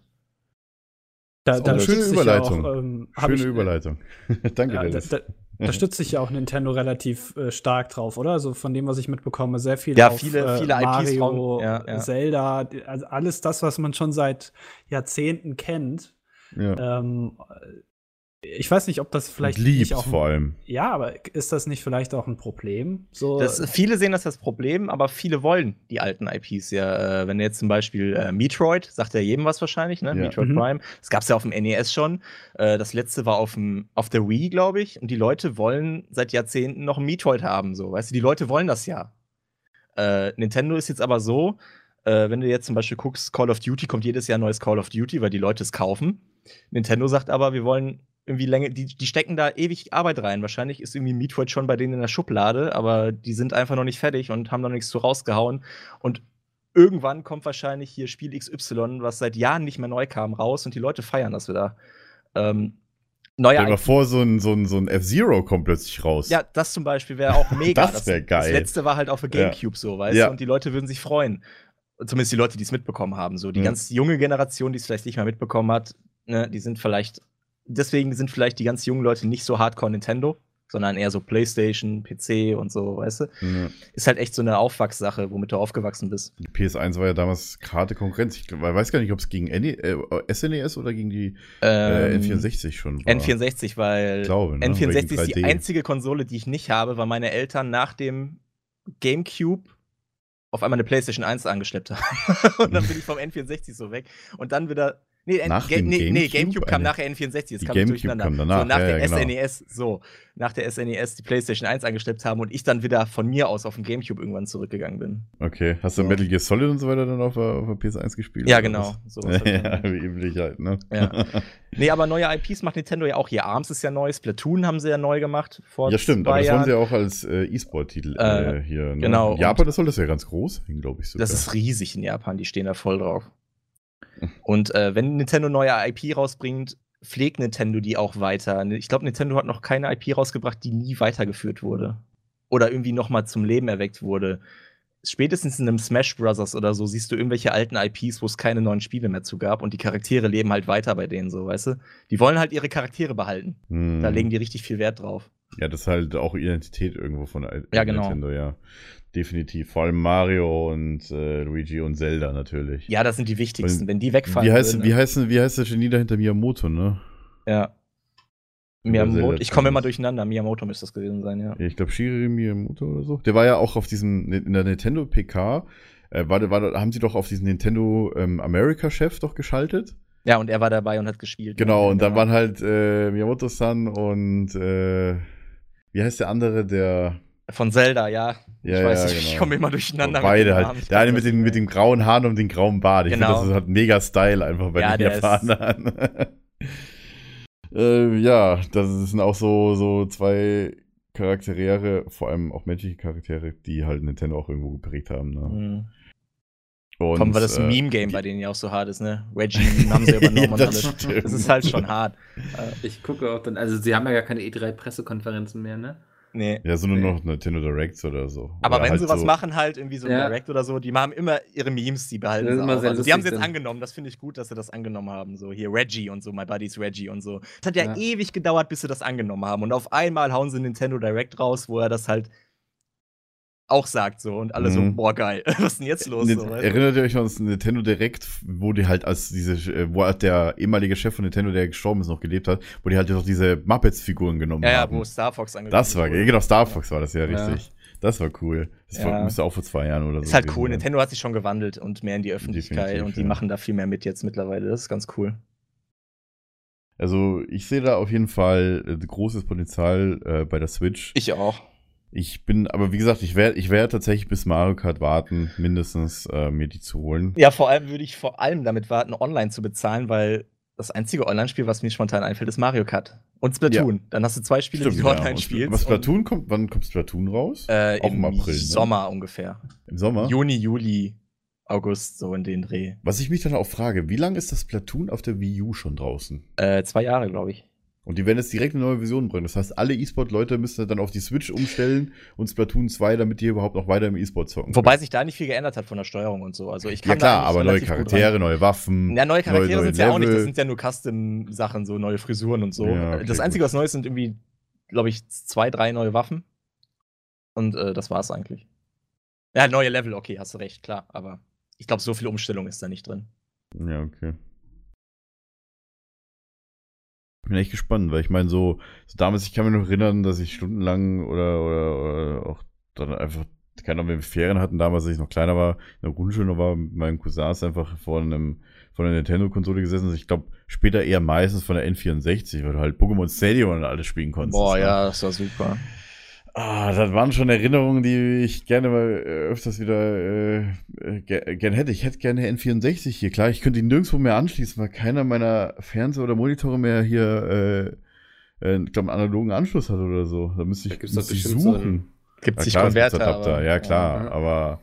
Da, eine schöne ja Überleitung. Auch, ähm, Schöne ich, Überleitung. Danke, Ja, da, Dennis. da, da stützt sich ja auch Nintendo relativ äh, stark drauf, oder? Also von dem, was ich mitbekomme, sehr viel Ja, auf viele- äh, viele IPs Mario, von- ja, ja. Zelda, also alles das, was man schon seit Jahrzehnten kennt. ja. Ähm, ich weiß nicht, ob das vielleicht Und liebt nicht auch ein- vor allem. Ja, aber ist das nicht vielleicht auch ein Problem? So, Das, viele sehen das als Problem, aber viele wollen die alten IPs ja. Äh, wenn jetzt zum Beispiel äh, Metroid, sagt ja jedem was wahrscheinlich, ne? Ja. Metroid Mhm. Prime. Das gab es ja auf dem NES schon. Äh, das letzte war auf, dem, auf der Wii, glaube ich. Und die Leute wollen seit Jahrzehnten noch ein Metroid haben, so. Weißt du, die Leute wollen das ja. Äh, Nintendo ist jetzt aber so, äh, wenn du jetzt zum Beispiel guckst, Call of Duty kommt jedes Jahr ein neues Call of Duty, weil die Leute es kaufen. Nintendo sagt aber, wir wollen irgendwie länger, die, die stecken da ewig Arbeit rein. Wahrscheinlich ist irgendwie Metroid schon bei denen in der Schublade, aber die sind einfach noch nicht fertig und haben noch nichts zu rausgehauen. Und irgendwann kommt wahrscheinlich hier Spiel XY, was seit Jahren nicht mehr neu kam, raus und die Leute feiern das wieder. Ähm, neue Stell mal vor, so ein, so ein, so ein F-Zero kommt plötzlich raus. Ja, das zum Beispiel wäre auch mega. Das wär geil. Das letzte war halt auf der Ja. Gamecube so, weißt Ja. du? Und die Leute würden sich freuen. Zumindest die Leute, die es mitbekommen haben. So, die Mhm. ganz junge Generation, die es vielleicht nicht mehr mitbekommen hat, ne, die sind vielleicht. Deswegen sind vielleicht die ganz jungen Leute nicht so hardcore Nintendo, sondern eher so PlayStation, PC und so, weißt du? Ja. Ist halt echt so eine Aufwachssache, womit du aufgewachsen bist. Die PS1 war ja damals harte Konkurrenz. Ich weiß gar nicht, ob es gegen NE, äh, SNES oder gegen die äh, Ähm, N64 schon war. N64, weil glaube, ne? N64 Wegen ist die 3D. einzige Konsole, die ich nicht habe, weil meine Eltern nach dem GameCube auf einmal eine PlayStation 1 angeschleppt haben. und dann bin ich vom N64 so weg. Und dann wieder. Nee, Nach Ga- dem nee, nee, GameCube GameCube kam eine- nach der N64. Das kam GameCube durcheinander. kam danach, So, nach ja, der ja, genau. SNES, so. Nach der SNES die PlayStation 1 angeschleppt haben und ich dann wieder von mir aus auf den GameCube irgendwann zurückgegangen bin. Okay. Hast du So. Metal Gear Solid und so weiter dann auf, der- auf der PS1 gespielt? Ja, genau. ja, wie üblich halt, ne? Ja. Nee, aber neue IPs macht Nintendo ja auch hier. ARMS ist ja neu, Splatoon haben sie ja neu gemacht. Vor Ja, stimmt, aber das Jahren. sie ja auch als äh, E-Sport-Titel äh, Äh, hier. Ne? genau, In Japan, das soll das ja ganz groß sein, glaube ich. Sogar. Das ist riesig in Japan, die stehen da voll drauf. Und äh, wenn Nintendo neue IP rausbringt, pflegt Nintendo die auch weiter. Ich glaube, Nintendo hat noch keine IP rausgebracht, die nie weitergeführt wurde. Oder irgendwie nochmal zum Leben erweckt wurde. Spätestens in einem Smash Bros. oder so siehst du irgendwelche alten IPs, wo es keine neuen Spiele mehr zu gab und die Charaktere leben halt weiter bei denen so, weißt du? Die wollen halt ihre Charaktere behalten. Hm. Da legen die richtig viel Wert drauf. Ja, das ist halt auch Identität irgendwo von Ja, genau. Nintendo, ja. Definitiv. Vor allem Mario und äh, Luigi und Zelda natürlich. Ja, das sind die wichtigsten. Und Wenn die wegfallen Wie heißt, würden, wie, heißt, wie heißt der Genie dahinter Miyamoto, ne? Ja. Miyamoto, ich komme immer durcheinander. Miyamoto müsste das gewesen sein, ja. Ich glaube, Shigeru Miyamoto oder so. Der war ja auch auf diesem, in der Nintendo PK, äh, war, war, haben sie doch auf diesen Nintendo ähm, America-Chef doch geschaltet. Ja, und er war dabei und hat gespielt. Genau, und dann war waren halt äh, Miyamoto-san und äh, wie heißt der andere, der Von Zelda, ja. Ja, ich weiß ja, nicht, ich genau. komme immer durcheinander. beide den halt. Namen. Ich Der eine mit den, mit dem grauen Haaren und dem grauen Bart. Ich Genau. finde, das hat mega Style einfach bei Ja, den Japanern. äh, ja, das sind auch so, so zwei Charaktere, vor allem auch menschliche Charaktere, die halt Nintendo auch irgendwo geprägt haben. Ne? Mhm. Und, Kommt, weil das äh, Meme-Game bei denen ja auch so hart ist, ne? Reggie haben sie übernommen Ja, und das alles. stimmt. Das ist halt schon hart. Ich gucke auch dann, also sie haben ja gar keine E3-Pressekonferenzen mehr, ne? Nee. Ja, so nur Nee. noch Nintendo Directs oder so. Aber oder wenn halt sie was so, machen, halt irgendwie so ein Ja. Direct oder so, die haben immer ihre Memes, die behalten sie auch. Also, die haben sie jetzt angenommen, das finde ich gut, dass sie das angenommen haben. So hier Reggie und so, My Buddy's Reggie und so. Es hat ja, Ja. ewig gedauert, bis sie das angenommen haben. Und auf einmal hauen sie Nintendo Direct raus, wo er das halt auch sagt so und alle so, Mhm. boah geil, was ist denn jetzt los? Nint- So? Erinnert ihr euch noch an das Nintendo Direct, wo die halt als diese, äh, wo halt der ehemalige Chef von Nintendo, der gestorben ist, noch gelebt hat, wo die halt noch diese Muppets-Figuren genommen ja, ja, haben. wo Star Fox angekündigt das war, wurde. genau, Star Fox war das ja Ja. richtig. Das war cool. Das war, Ja. müsste auch vor zwei Jahren oder so. Ist halt cool. sein. Nintendo hat sich schon gewandelt und mehr in die Öffentlichkeit Definitiv, und die ja. machen da viel mehr mit jetzt mittlerweile. Das ist ganz cool. Also, ich sehe da auf jeden Fall äh, großes Potenzial äh, bei der Switch. Ich auch. Ich bin, aber wie gesagt, ich werde ich werd tatsächlich bis Mario Kart warten, mindestens äh, mir die zu holen. Ja, vor allem würde ich vor allem damit warten, online zu bezahlen, weil das einzige Online-Spiel, was mir spontan einfällt, ist Mario Kart. Und Splatoon. Dann hast du zwei Spiele, die du ja. online spielst. Was Splatoon kommt, wann kommt Splatoon raus? Äh, Auch im im April, ne? Sommer ungefähr. Im Sommer? Juni, Juli, August, so in den Dreh. Was ich mich dann auch frage, wie lange ist das Splatoon auf der Wii U schon draußen? Äh, zwei Jahre, glaube ich. Und die werden jetzt direkt eine neue Version bringen. Das heißt, alle E-Sport-Leute müssen dann auf die Switch umstellen und Splatoon 2, damit die überhaupt noch weiter im E-Sport zocken. Wobei sich da nicht viel geändert hat von der Steuerung und so. Also ich können. kann ja klar, aber neue gut Charaktere, neue Waffen. Ja, neue Charaktere sind es ja auch nicht. Das sind ja nur Custom-Sachen, so neue Frisuren und so. Ja, okay, das Einzige, was neu ist, sind irgendwie, glaube ich, zwei, drei neue Waffen. Und äh, das war's eigentlich. Ja, neue Level, okay, hast du recht, klar. Aber ich glaube, so viel Umstellung ist da nicht drin. Ja, okay. Bin echt gespannt, weil ich meine, so, so damals, ich kann mich noch erinnern, dass ich stundenlang oder, oder, oder auch dann einfach, keine Ahnung, wir Ferien hatten, damals, als ich noch kleiner war, in der Grundschule noch war, mit meinen Cousins einfach vor einem, vor einer Nintendo-Konsole gesessen. Ich glaube, später eher meistens von der N64, weil du halt Pokémon Stadium und alles spielen konntest. Boah, ja, das war super. Ah, das waren schon Erinnerungen, die ich gerne mal äh, öfters wieder äh, äh, ger gerne hätte. Ich hätte gerne N64 hier. Klar, ich könnte ihn nirgendwo mehr anschließen, weil keiner meiner Fernseher oder Monitore mehr hier, äh, äh, ich glaube, einen analogen Anschluss hat oder so. Da müsste Da ich, gibt's doch müsste ich bestimmt so suchen. Gibt Ja, klar, Konverter. Aber- ja klar, ja. aber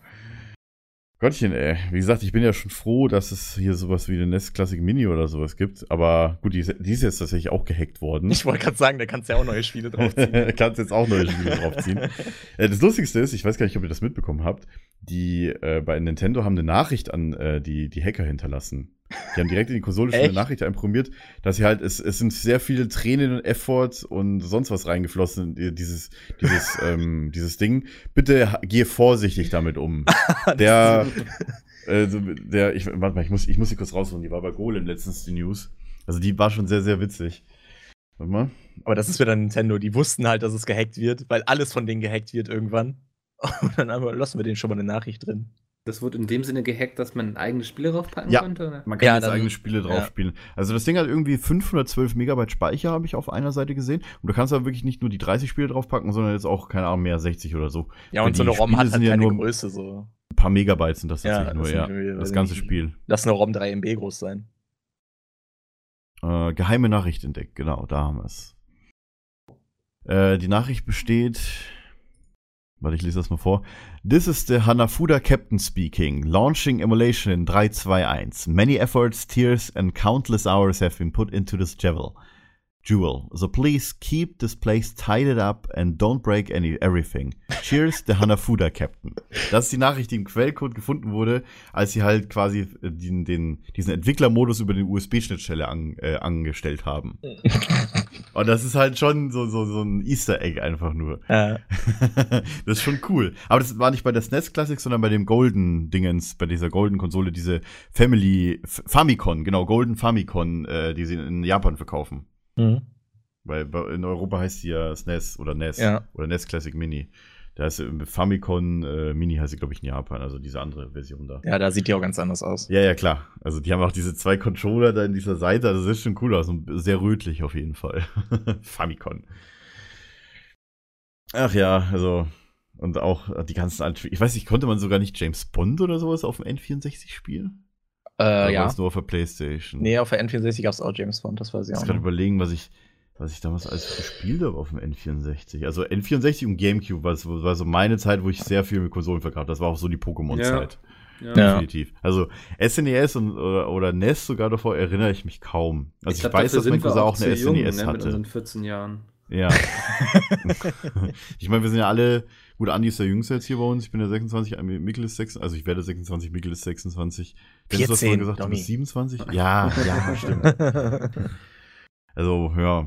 Gottchen, ey. Wie gesagt, ich bin ja schon froh, dass es hier sowas wie eine Nest Classic Mini oder sowas gibt. Aber gut, die, ist- die ist jetzt tatsächlich auch gehackt worden. Ich wollte gerade sagen, da kannst du ja auch neue Spiele draufziehen. Kannst jetzt auch neue Spiele draufziehen. Äh, das Lustigste ist, ich weiß gar nicht, ob ihr das mitbekommen habt, die äh, bei Nintendo haben eine Nachricht an äh, die, die Hacker hinterlassen. Die haben direkt in die Konsole schon eine? Nachricht einprogrammiert, dass sie halt, es, es sind sehr viele Tränen und Effort und sonst was reingeflossen in dieses, dieses, ähm, dieses Ding. Bitte gehe vorsichtig damit um. Der, äh, der, ich, warte mal, ich muss, ich muss sie kurz rausholen. Die war bei Golem letztens die News. Also die war schon sehr, sehr witzig. Warte mal. Aber das ist wieder Nintendo. Die wussten halt, dass es gehackt wird, weil alles von denen gehackt wird irgendwann. Und dann lassen wir denen schon mal eine Nachricht drin. Das wurde in dem Sinne gehackt, dass man eigene Spiele draufpacken Ja. konnte? Oder? Man kann Ja, jetzt eigene Spiele drauf ja. spielen. Also das Ding hat irgendwie 512 Megabyte Speicher, habe ich auf einer Seite gesehen. Und du kannst da wirklich nicht nur die 30 Spiele draufpacken, sondern jetzt auch, keine Ahnung, mehr 60 oder so. Ja, Weil und so eine ROM Spiele hat sind halt ja keine nur- Größe. So. Ein paar Megabyte sind das Ja, tatsächlich das nur, ja. irgendwie, Das ganze nicht. Spiel. Lass eine ROM 3 MB groß sein. Äh, geheime Nachricht entdeckt, genau, da haben wir es. Äh, die Nachricht besteht. Warte, ich lese das mal vor. This is the Hanafuda Captain speaking. Launching emulation in 321. Many efforts, tears and countless hours have been put into this jewel. Jewel. So please keep this place tidied up and don't break any everything. Cheers, the Hanafuda Captain. Das ist die Nachricht, die im Quellcode gefunden wurde, als sie halt quasi äh, den, den, diesen Entwicklermodus über den USB-Schnittstelle an, äh, angestellt haben. Und das ist halt schon so, so, so ein Easter Egg einfach nur. Ja. das ist schon cool. Aber das war nicht bei der SNES Classic, sondern bei dem Golden Dingens, bei dieser Golden Konsole, diese Family Famicom, genau, Golden Famicom, äh, die sie in Japan verkaufen. Mhm. Weil in Europa heißt sie ja SNES oder NES Ja. oder NES Classic Mini. Da ist äh, Famicom äh, Mini heißt sie, glaube ich, in Japan, also diese andere Version da. ja, da sieht die auch ganz anders aus. Ja, ja, klar. Also die haben auch diese zwei Controller da in dieser Seite, also das sieht schon cool aus und sehr rötlich auf jeden Fall. Famicom. Ach ja, also und auch die ganzen alten Ich weiß nicht, konnte man sogar nicht James Bond oder sowas auf dem N64 spielen? Äh, ja. das nur auf der Playstation? Nee, auf der N64 gab es auch James Bond, das weiß ich Ich auch. muss gerade überlegen, was ich, was ich damals alles gespielt habe auf dem N64. Also N64 und Gamecube war, so- war so meine Zeit, wo ich sehr viel mit Konsolen vergab. Das war auch so die Pokémon-Zeit. Ja. Ja. Definitiv. Also SNES und, oder, oder NES sogar davor erinnere ich mich kaum. Also ich, glaub, weiß, dass mein Cousin auch zu eine jung, SNES ne, Mit hatte. unseren 14 Jahren. Ja. ich meine, wir sind ja alle, gut, Andi ist der Jüngste jetzt hier bei uns, ich bin der 26, Mikkel ist 26, also ich werde 26, Mikkel ist 26. Dennis, du hast 14, vorhin gesagt, du Domi. bist 27? Ja, ja, stimmt. Also, ja.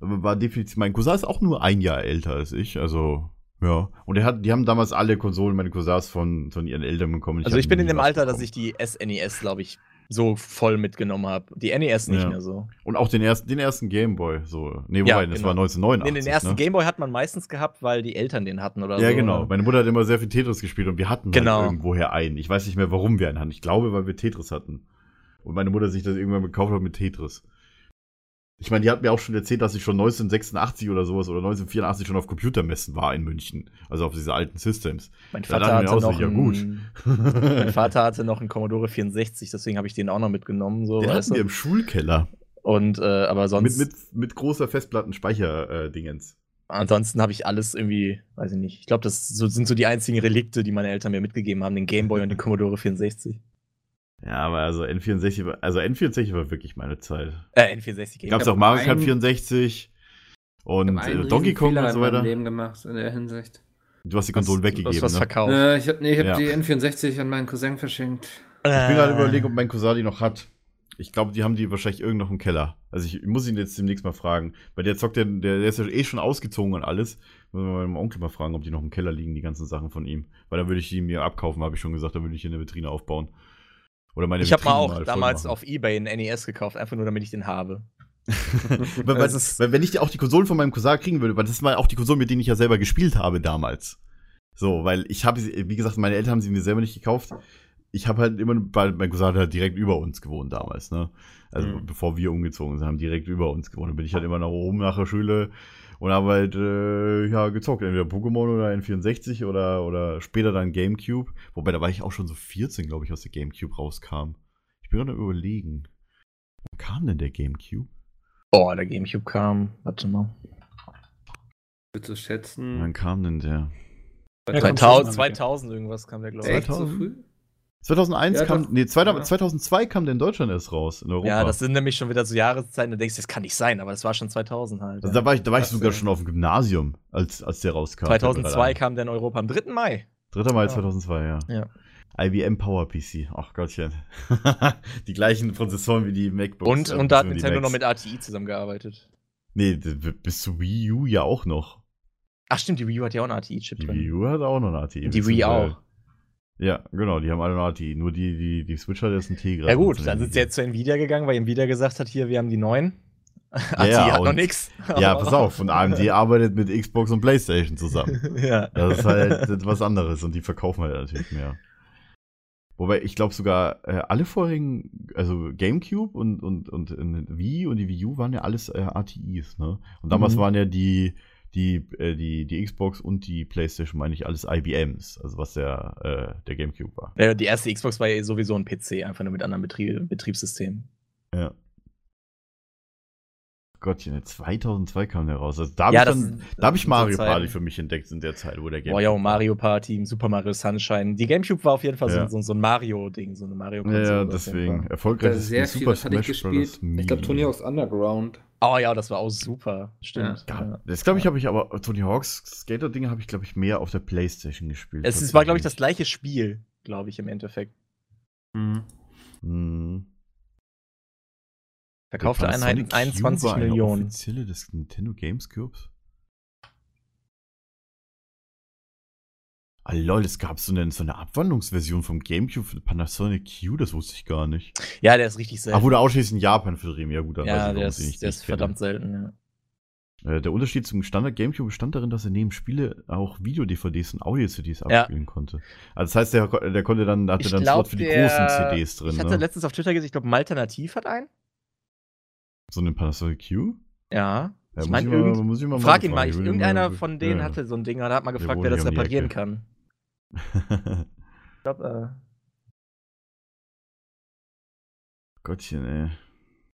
Aber War definitiv, mein Cousin ist auch nur ein Jahr älter als ich, also, ja. Und er hat, die haben damals alle Konsolen, meine Cousins von, von ihren Eltern bekommen. also hab ich bin in dem Alter, dass bekommen. ich die SNES, glaube ich, so voll mitgenommen habe. Die NES nicht Ja. mehr so. Und auch den ersten, den ersten Gameboy, so. Nee, Ja, wobei, das genau. war 1989. Nee, den ersten ne? Gameboy hat man meistens gehabt, weil die Eltern den hatten oder Ja, so. genau. ne? Meine Mutter hat immer sehr viel Tetris gespielt und wir hatten Genau. halt irgendwoher einen. Ich weiß nicht mehr, warum wir einen hatten. Ich glaube, weil wir Tetris hatten. Und meine Mutter sich das irgendwann gekauft hat mit Tetris. Ich meine, die hat mir auch schon erzählt, dass ich schon 1986 oder sowas oder 1984 schon auf Computermessen war in München. Also auf diese alten Systems. Mein Vater, hatte noch so, ja, einen, mein Den Vater hatte noch einen Commodore 64, deswegen habe ich den auch noch mitgenommen. So, weißt hatten wir im Schulkeller. Und, äh, aber Mit, sonst, mit, mit großer Festplattenspeicher-Dingens. ansonsten habe ich alles irgendwie, weiß ich nicht. Ich glaube, das sind so die einzigen Relikte, die meine Eltern mir mitgegeben haben, den Gameboy und den Commodore 64. ja, aber also N64 war, also N64 war wirklich meine Zeit. Äh, N64 Gab es hab auch Mario Kart einen- 64 und äh, Donkey Kong und so weiter. Leben gemacht in der Hinsicht. Du hast die Konsolen Du hast weggegeben, was ne? verkauft. Äh, ich habe nee, ich hab Ja. die N64 an meinen Cousin verschenkt. Ich bin Äh. gerade überlegen, ob mein Cousin die noch hat. Ich glaube, die haben die wahrscheinlich irgend noch im Keller. Also ich muss ihn jetzt demnächst mal fragen. Weil der zockt ja, der, der ist ja eh schon ausgezogen und alles. Muss man meinem Onkel mal fragen, ob die noch im Keller liegen, die ganzen Sachen von ihm. Weil dann würde ich die mir abkaufen, habe ich schon gesagt, dann würde ich hier eine Vitrine aufbauen. Oder meine Ich habe mal auch voll damals machen. auf Ebay einen NES gekauft, einfach nur damit ich den habe. weil, ist- wenn ich die auch die Konsolen von meinem Cousin kriegen würde, weil das waren auch die Konsolen, mit denen ich ja selber gespielt habe damals. So, weil ich habe sie, wie gesagt, meine Eltern haben sie mir selber nicht gekauft. Ich habe halt immer, weil mein Cousin hat halt direkt über uns gewohnt damals, ne? Also Mhm. bevor wir umgezogen sind, haben direkt über uns gewohnt. Dann bin ich halt immer nach oben nach der Schule und habe halt äh, ja gezockt, entweder Pokémon oder N64 oder oder später dann Gamecube. Wobei da war ich auch schon so 14, glaube ich, aus der Gamecube rauskam. Ich bin gerade am überlegen. Wann kam denn der Gamecube? Boah, der Gamecube kam. Warte mal. Du schätzen? Wann kam denn der? Ja, 2000, kommt schon mal mit 2000 irgendwas kam der, glaube ich. Echt so 2000? früh? 2001 Ja, kam, doch. nee, 2000, Ja. 2002 kam der in Deutschland erst raus, in Europa. Ja, das sind nämlich schon wieder so Jahreszeiten, da denkst du, das kann nicht sein, aber das war schon 2000 halt. also ja. da war ich, da war ich sogar schon auf dem Gymnasium, als, als der rauskam. 2002 kam der in Europa am 3. Mai. 3. Mai Ja. 2002, ja. Ja. IBM Power PC. Ach Gottchen. die gleichen Prozessoren wie die MacBooks. Und, äh, und da hat die Nintendo noch mit ATI zusammengearbeitet. Nee, bis zu Wii U ja auch noch. Ach stimmt, die Wii U hat ja auch einen ATI-Chip Die drin. Wii U hat auch noch eine ATI. Die Wii auch. Ja, genau, die haben alle eine ATI. Nur die, die, die Switch hat jetzt einen Tegra. Ja gut, dann sind sie jetzt zu Nvidia gegangen, weil Nvidia gesagt hat, hier, wir haben die neuen. ATI ja, hat noch und- nix. Ja, pass auf. Und AMD arbeitet mit Xbox und PlayStation zusammen. ja. Das ist halt was anderes und die verkaufen halt natürlich mehr. Wobei ich glaube sogar äh, alle vorigen, also GameCube und, und, und äh, Wii und die Wii U waren ja alles äh, ATIs, ne? Und damals Mhm. waren ja die, die, äh, die, die Xbox und die PlayStation, meine ich, alles IBMs, also was der, äh, der GameCube war. Ja, Die erste Xbox war ja sowieso ein PC, einfach nur mit anderen Betrieb Betriebssystemen. Ja. Gottchen, 2002 kam der raus. Also da habe Ja, ich, das- dann- da hab ich Mario. Party für mich entdeckt in der Zeit, wo der Boah, ja, und Mario Party, Super Mario Sunshine. Die Gamecube war auf jeden Fall Ja. so, so, ein Mario-Ding, so eine mario Ja, ja, deswegen. Sehr Spiel, viel, Super was hatte ich Smash Bros. gespielt? Ich glaube, Tony Hawk's Underground. Oh ja, das war auch super. Stimmt. Ja, Ja. das glaube ich, habe ich aber Tony Hawks Skater-Dinge habe ich, glaube ich, mehr auf der Playstation gespielt. Es ist, war, glaube ich, das gleiche Spiel, glaube ich, im Endeffekt. Hm. Verkaufte Der Einheiten Panasonic 21 Cube war eine Millionen. Offizielle des Nintendo Games Cubes. Ah, lol, es gab so eine, so eine Abwandlungsversion vom GameCube für Panasonic Q, das wusste ich gar nicht. Ja, der ist richtig selten. Ach, wurde ausschließlich in Japan vertrieben. Ja, gut, dann weiß ja, ich, warum der sie nicht ist, der ist verdammt selten. Ja. Äh, Der Unterschied zum Standard GameCube bestand darin, dass er neben Spiele auch Video-DVDs und Audio-CDs Ja. abspielen konnte. Also das heißt, der, der konnte dann, hatte Ich dann glaub, Slot für die der- großen CDs drin. Ich hatte ne? letztens auf Twitter gesehen, ich glaube, Malternativ hat einen. So einen Panasonic Q? Ja. Ja, ich meine, irgend, ich frag ihn mal. Ich Ich, irgendeiner von denen ja. hatte so ein Ding, und hat mal gefragt, wer das reparieren kann. Ich glaube, Gottchen, ey.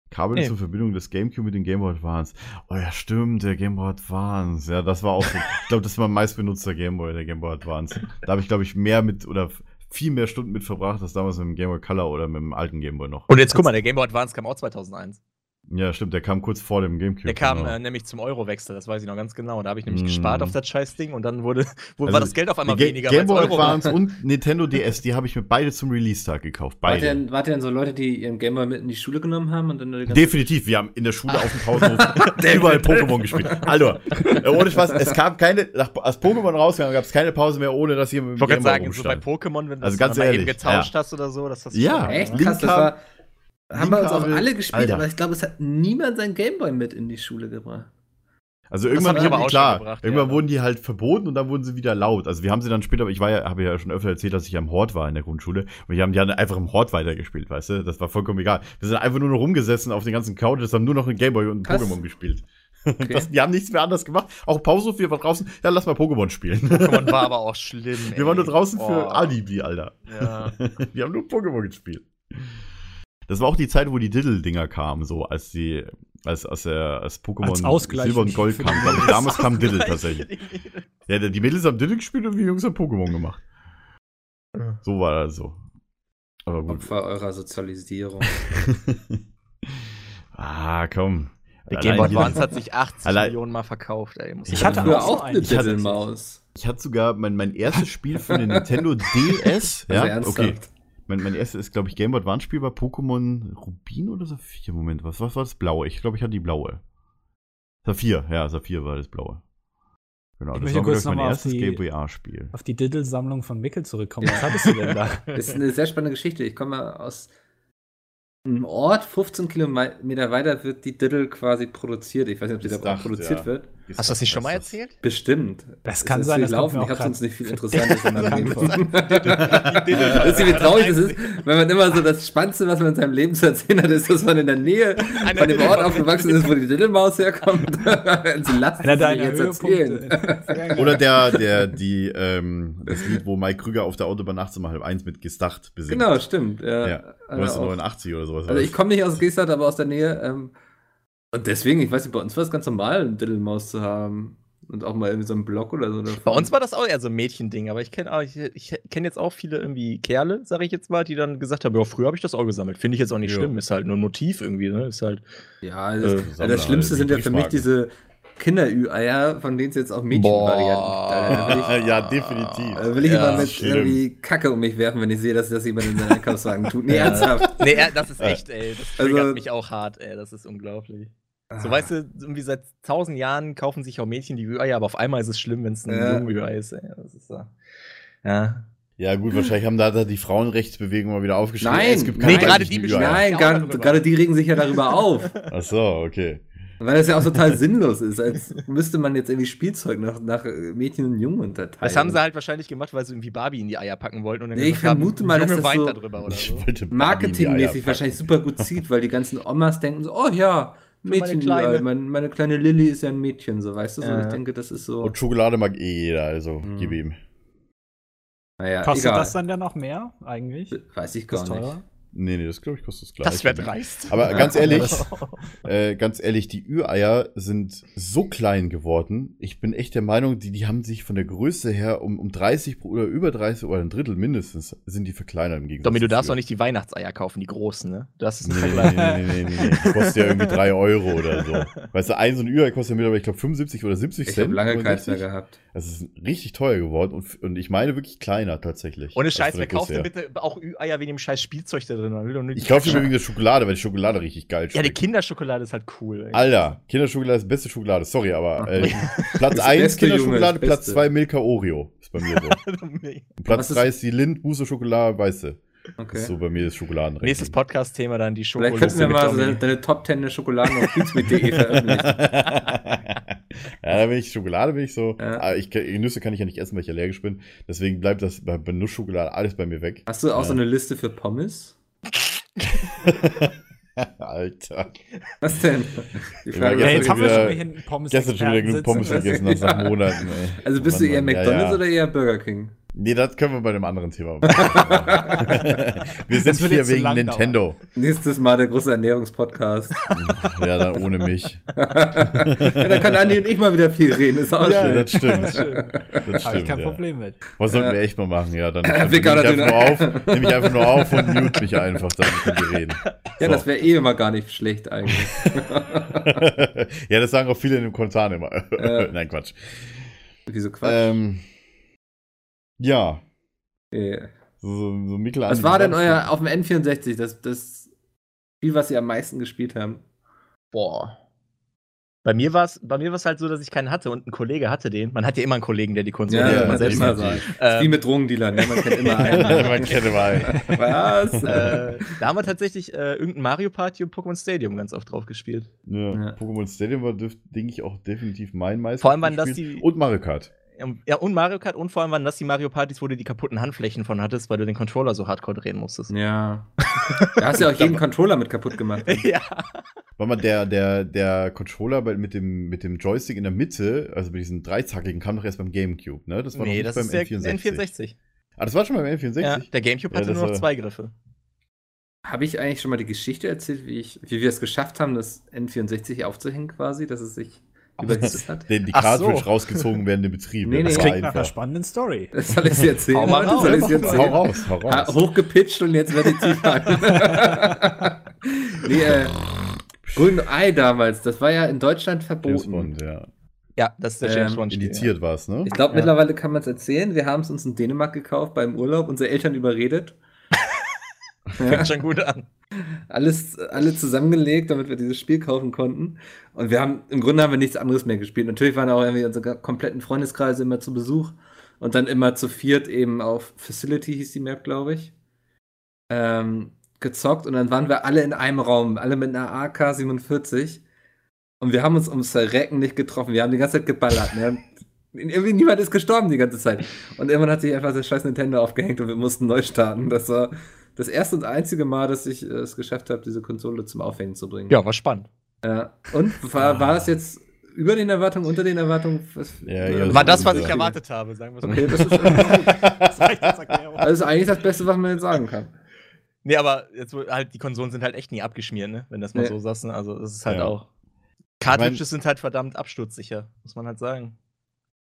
Kabel Nee. zur Verbindung des GameCube mit dem Game Boy Advance. Oh ja, stimmt, der Game Boy Advance. Ja, das war auch so. ich glaube, das war mein meistbenutzter Game Boy, der Game Boy Advance. Da habe ich, glaube ich, mehr mit oder viel mehr Stunden mit verbracht, als damals mit dem Game Boy Color oder mit dem alten Game Boy noch. äh. und jetzt guck mal, der Game Boy Advance kam auch 2001. Ja, stimmt, der kam kurz vor dem GameCube. Der kam genau. äh, nämlich zum Eurowechsel, das weiß ich noch ganz genau. Da habe ich nämlich Mm. gespart auf das scheiß Ding und dann wurde, wo Also, war das Geld auf einmal Ga- weniger. Game Boy weil's Euro war. Advance und Nintendo DS, die habe ich mir beide zum Release-Tag gekauft. Wart Beide. ihr, denn- wart ihr denn so Leute, die ihren Gameboy mit in die Schule genommen haben und dann Definitiv, wir haben in der Schule auf dem Pausenhof überall Pokémon gespielt. Also, äh, ohne Spaß, es kam keine, nach, als Pokémon rauskam, gab es keine Pause mehr, ohne dass hier mit dem wollte Game Boy sagen, so bei rumstand. Pokémon, wenn du Also das ganz mal eben ehrlich, getauscht ja. hast oder so, das hast Ja, schon- Echt krass, das war. Haben wir uns auch alle gespielt, Alter. aber ich glaube, es hat niemand sein Gameboy mit in die Schule gebracht. Also irgendwann ich aber auch klar, schon gebracht, irgendwann ja. wurden die halt verboten und dann wurden sie wieder laut. Also wir haben sie dann später, ich war ja, habe ja schon öfter erzählt, dass ich am Hort war in der Grundschule und wir haben die dann einfach im Hort weitergespielt, weißt du? Das war vollkommen egal. Wir sind einfach nur noch rumgesessen auf den ganzen Couches, haben nur noch ein Gameboy und ein Krass. Pokémon gespielt. Das, die haben nichts mehr anders gemacht. Auch Pause, wir waren draußen, ja, lass mal Pokémon spielen. Pokémon war aber auch schlimm. Wir waren nur ey. draußen für Boah. Alibi, Alter. Ja. Wir haben nur Pokémon gespielt. Das war auch die Zeit, wo die Diddle-Dinger kamen, so als die, als, als, der, als Pokémon Als Silber und Gold kam. die ich. Mädels. Damals kam Diddle tatsächlich. Ja, die Mädels haben Diddle gespielt und wir Jungs haben Pokémon gemacht. So war das so. Aber gut. Opfer eurer Sozialisierung. ah, komm. Der Game Boy Advance hat sich 80 Allein- Millionen Mal verkauft, ey. Ich sagen. hatte früher auch auch eine Ich Diddle-Maus. Ich hatte sogar mein, mein erstes Spiel für den Nintendo DS. ja, Also ernsthaft. okay. Mein, mein erstes ist, glaube ich, Game Boy Advance Spiel war Pokémon Rubin oder Saphir. Moment, was, was war das blaue? Ich glaube, ich hatte die blaue. Saphir, ja, Saphir war das blaue. Genau, Ich das möchte war, kurz ich, mein erstes die- Game Boy A-Spiel. Auf die Diddle-Sammlung von Mickel zurückkommen. Was hattest du denn da? Das ist eine sehr spannende Geschichte. Ich komme aus einem Ort, 15 Kilometer weiter wird die Diddle quasi produziert. Ich weiß nicht, ob die da Ist Dach, produziert ja. wird. Hast du das nicht schon mal erzählt? Bestimmt. Das kann sein, viel das kommt laufen. Ich habe sonst nicht viel Interessantes in meinem Leben Wisst ihr, wie traurig das ist, wenn man immer so das Spannendste, was man in seinem Leben zu erzählen hat, ist, dass man in der Nähe von dem Ort aufgewachsen ist, wo die Diddlemaus herkommt. Sie lassen es sich jetzt erzählen. Oder der, der, die, ähm, das Lied, wo Mike Krüger auf der Autobahn nachts um halb eins mit Gestacht besingt. Genau, stimmt. Ja, Ja, Also, auch. 1989 oder sowas. also ich komme nicht aus Gestart, aber aus der Nähe. Ähm, und deswegen, ich weiß nicht, bei uns war es ganz normal, eine Diddlemaus zu haben. Und auch mal irgendwie so einen Block oder so. Bei uns war das auch eher so ein Mädchending, aber ich kenne ich, ich kenn jetzt auch viele irgendwie Kerle, sage ich jetzt mal, die dann gesagt haben, ja, früher habe ich das auch gesammelt. Finde ich jetzt auch nicht Ja. schlimm, ist halt nur ein Motiv irgendwie, ne? Ist halt. Ja, das, Äh, also das Schlimmste sind ja für mich diese Kinder-Ü-Eier, von denen es jetzt auch Mädchenvarianten ich, ja, definitiv. da will ich Ja, immer mit schlimm. irgendwie Kacke um mich werfen, wenn ich sehe, dass das jemand in seinen Einkaufswagen tut. Nee, ernsthaft. Nee, das ist echt, ey. Das Also- triggert mich auch hart, ey. Das ist unglaublich. So, weißt du, irgendwie seit tausend Jahren kaufen sich auch Mädchen die Ü-Eier, aber auf einmal ist es schlimm, wenn es ein Ja. Junge-Ü-Ei ist, ey. Das ist so. Ja. Ja, gut, wahrscheinlich haben da, da die Frauenrechtsbewegung mal wieder aufgeschrieben. Nein, es gibt nee, keine gerade weiblichen die Nein, gar- gerade die regen sich ja darüber auf. Ach so, okay. Weil das ja auch total sinnlos ist, als müsste man jetzt irgendwie Spielzeug nach, nach Mädchen und Jungen unterteilen. Das haben sie halt wahrscheinlich gemacht, weil sie irgendwie Barbie in die Eier packen wollten. Und dann Nee, ich haben, vermute mal, dass das so- so. marketingmäßig wahrscheinlich super gut zieht, weil die ganzen Omas denken so, oh ja, Mädchen, Kleine. meine, meine, meine kleine Lilly ist ja ein Mädchen, so weißt du, so. Ja. Ich denke, das ist so. Und Schokolade mag eh jeder, also Mhm. gib ihm. Naja, Kostet egal. das dann ja noch mehr eigentlich? Weiß ich gar nicht. teurer? Nee, nee, das glaube ich kostet das gleiche. Das wäre dreist. Aber ganz ehrlich, äh, ganz ehrlich, die Ü-Eier sind so klein geworden. Ich bin echt der Meinung, die, die haben sich von der Größe her um, um 30 pro- oder über 30 oder ein Drittel mindestens sind die verkleinert im Gegensatz. Domi, du darfst doch nicht die Weihnachtseier kaufen, die großen, ne? Das ist Nee, nee, nee, nee, nee, nee, kostet ja irgendwie 3 Euro oder so. Weißt du, ein so ein Ü-Ei kostet ja mittlerweile, ich glaube, 75 oder 70 Ich Cent. habe lange keins 65. mehr gehabt. Das ist richtig teuer geworden und, und ich meine wirklich kleiner tatsächlich. Ohne Scheiß, wer der kauft denn bitte auch Ü-Eier wegen dem scheiß Spielzeug da drin? Ich kaufe mir Kacke- übrigens Schokolade, weil die Schokolade richtig geil schmeckt. Ja, die Kinderschokolade ist halt cool. Ey. Alter, Kinderschokolade ist die beste Schokolade. Sorry, aber äh, Platz Das 1 Beste, Junge, Kinderschokolade, das Platz Beste. 2 Milka Oreo. Ist bei mir so. Platz ist- 3 ist die Lind Buße Schokolade, weißt du. Okay. Ist so bei mir das Schokoladenrecht. Nächstes Podcast-Thema dann die Vielleicht Schokolade. könnten wir mal so deine, deine Top 10 der Schokoladen auf feedsmeet.de veröffentlichen. ja, da bin ich Schokolade, bin ich so. Ja. Ah, ich, Nüsse kann ich ja nicht essen, weil ich allergisch bin. Deswegen bleibt das bei, bei Nussschokolade alles bei mir weg. Hast du auch Ja. so eine Liste für Pommes? Alter. Was denn? Die Ja, Ja, jetzt schon haben wir wieder- schon hier einen Pommes Gestern schon wieder genug Pommes vergessen hast nach Monaten, ey. Also bist du Mann, eher Mann, ja, McDonalds ja. oder eher Burger King? Nee, das können wir bei dem anderen Thema machen. wir sind hier wegen Nintendo. Nächstes Mal der große Ernährungspodcast. Ja, dann ohne mich. ja, da kann Andi und ich mal wieder viel reden, ist auch Ja, schön. das stimmt. Das Habe ich stimmt, kein ja. Problem mit. Was sollten Ja. wir echt mal machen? Ja, dann nehme ich, einfach Döner. nur auf, nehme ich einfach nur auf und mute mich einfach, dann können wir reden. Ja, So. das wäre eh immer gar nicht schlecht eigentlich. ja, das sagen auch viele in den Kommentaren immer. Nein, Quatsch. Wieso Quatsch? Ähm, ja, Nee. so, so Mikkel Was war denn euer auf dem N64, das, das Spiel, was ihr am meisten gespielt haben? Boah. Bei mir war es bei mir war's halt so, dass ich keinen hatte und ein Kollege hatte den. Man hat ja immer einen Kollegen, der die Konsole Ja, hat, ja, man das selbst immer hat. ist wie Ähm, mit Drogendealern, ne? man kennt immer einen. Man kennt immer einen. Was? äh, da haben wir tatsächlich äh, irgendein Mario Party und Pokémon Stadium ganz oft drauf gespielt. Ja, Ja. Pokémon Stadium war, denke ich, auch definitiv mein meist. Vor allem waren das die- Und Mario Kart. Ja, und Mario Kart und vor allem waren das die Mario Partys, wo du die kaputten Handflächen von hattest, weil du den Controller so hardcore drehen musstest. Ja. Da hast du ja auch jeden Controller mit kaputt gemacht. ja. War mal der, der, der Controller bei, mit, dem, mit dem Joystick in der Mitte, also mit diesen dreizackigen, kam doch erst beim Gamecube, ne? Das war Nee, noch das nicht ist beim der N64. N64. Ah, das war schon beim N64? Ja, der Gamecube Ja, hatte das nur noch zwei Griffe. Habe ich eigentlich schon mal die Geschichte erzählt, wie, ich, wie wir es geschafft haben, das N64 aufzuhängen quasi, dass es sich? Den, die Ach so. Cartridge rausgezogen während dem Betrieb. Nee, ja, nee. das klingt nach einer einfach. spannenden Story. Das soll ich dir erzählen? Hau mal raus. soll ich dir Hau raus, hau raus. hochgepitcht und jetzt werde ich tief halten. nee, äh, Grün Ei damals, das war ja in Deutschland verboten. Bond, ja. Ja, das ist der James Ähm, Bond Spiel. Indiziert war es, ne? Ich glaube, Ja. mittlerweile kann man es erzählen. Wir haben es uns in Dänemark gekauft beim Urlaub, unsere Eltern überredet. Ja. Fängt schon gut an. Alles, alle zusammengelegt, damit wir dieses Spiel kaufen konnten. Und wir haben, im Grunde haben wir nichts anderes mehr gespielt. Natürlich waren auch irgendwie unsere kompletten Freundeskreise immer zu Besuch und dann immer zu viert eben auf Facility hieß die Map, glaube ich. Ähm, gezockt und dann waren wir alle in einem Raum, alle mit einer AK-47 und wir haben uns ums Verrecken nicht getroffen. Wir haben die ganze Zeit geballert. Ne? Irgendwie niemand ist gestorben die ganze Zeit. Und irgendwann hat sich einfach das scheiß Nintendo aufgehängt und wir mussten neu starten. Das war das erste und einzige Mal, dass ich äh, es geschafft habe, diese Konsole zum Aufhängen zu bringen. Ja, war spannend. Ja. Und war, war es jetzt über den Erwartungen, unter den Erwartungen? Was, Ja, äh, ja, War das, was ich erwartet habe, sagen wir es mal. Okay, das ist, das Das reicht als Erklärung. ist eigentlich das Beste, was man jetzt sagen kann. Nee, aber jetzt halt, die Konsolen sind halt echt nie abgeschmiert, ne? Wenn das mal Nee. so sagst. Ne? Also, das ist halt Ja. auch. Cartridges sind halt verdammt absturzsicher, muss man halt sagen.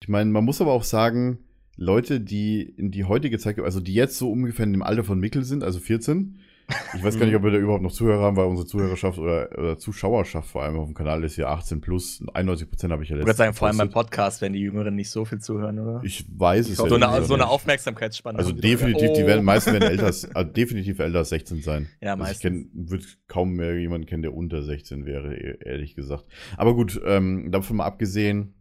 Ich meine, man muss aber auch sagen, Leute, die in die heutige Zeit, also die jetzt so ungefähr in dem Alter von Mikkel sind, also 14, ich weiß gar nicht, ob wir da überhaupt noch Zuhörer haben, weil unsere Zuhörerschaft oder, oder Zuschauerschaft vor allem auf dem Kanal ist ja 18 plus. 91 Prozent habe ich ja Ich würde letztens sagen, vor allem beim. Podcast, wenn die Jüngeren nicht so viel zuhören, oder? Ich weiß es so, ja eine, nicht, so eine. Aufmerksamkeitsspanne. Also die definitiv, die Oh. werden, meisten werden älter, als- also definitiv älter als 16 sein. Ja, Also ich meistens. würde kaum mehr jemanden kennen, der unter 16 wäre, e- ehrlich gesagt. Aber gut, ähm, davon mal abgesehen,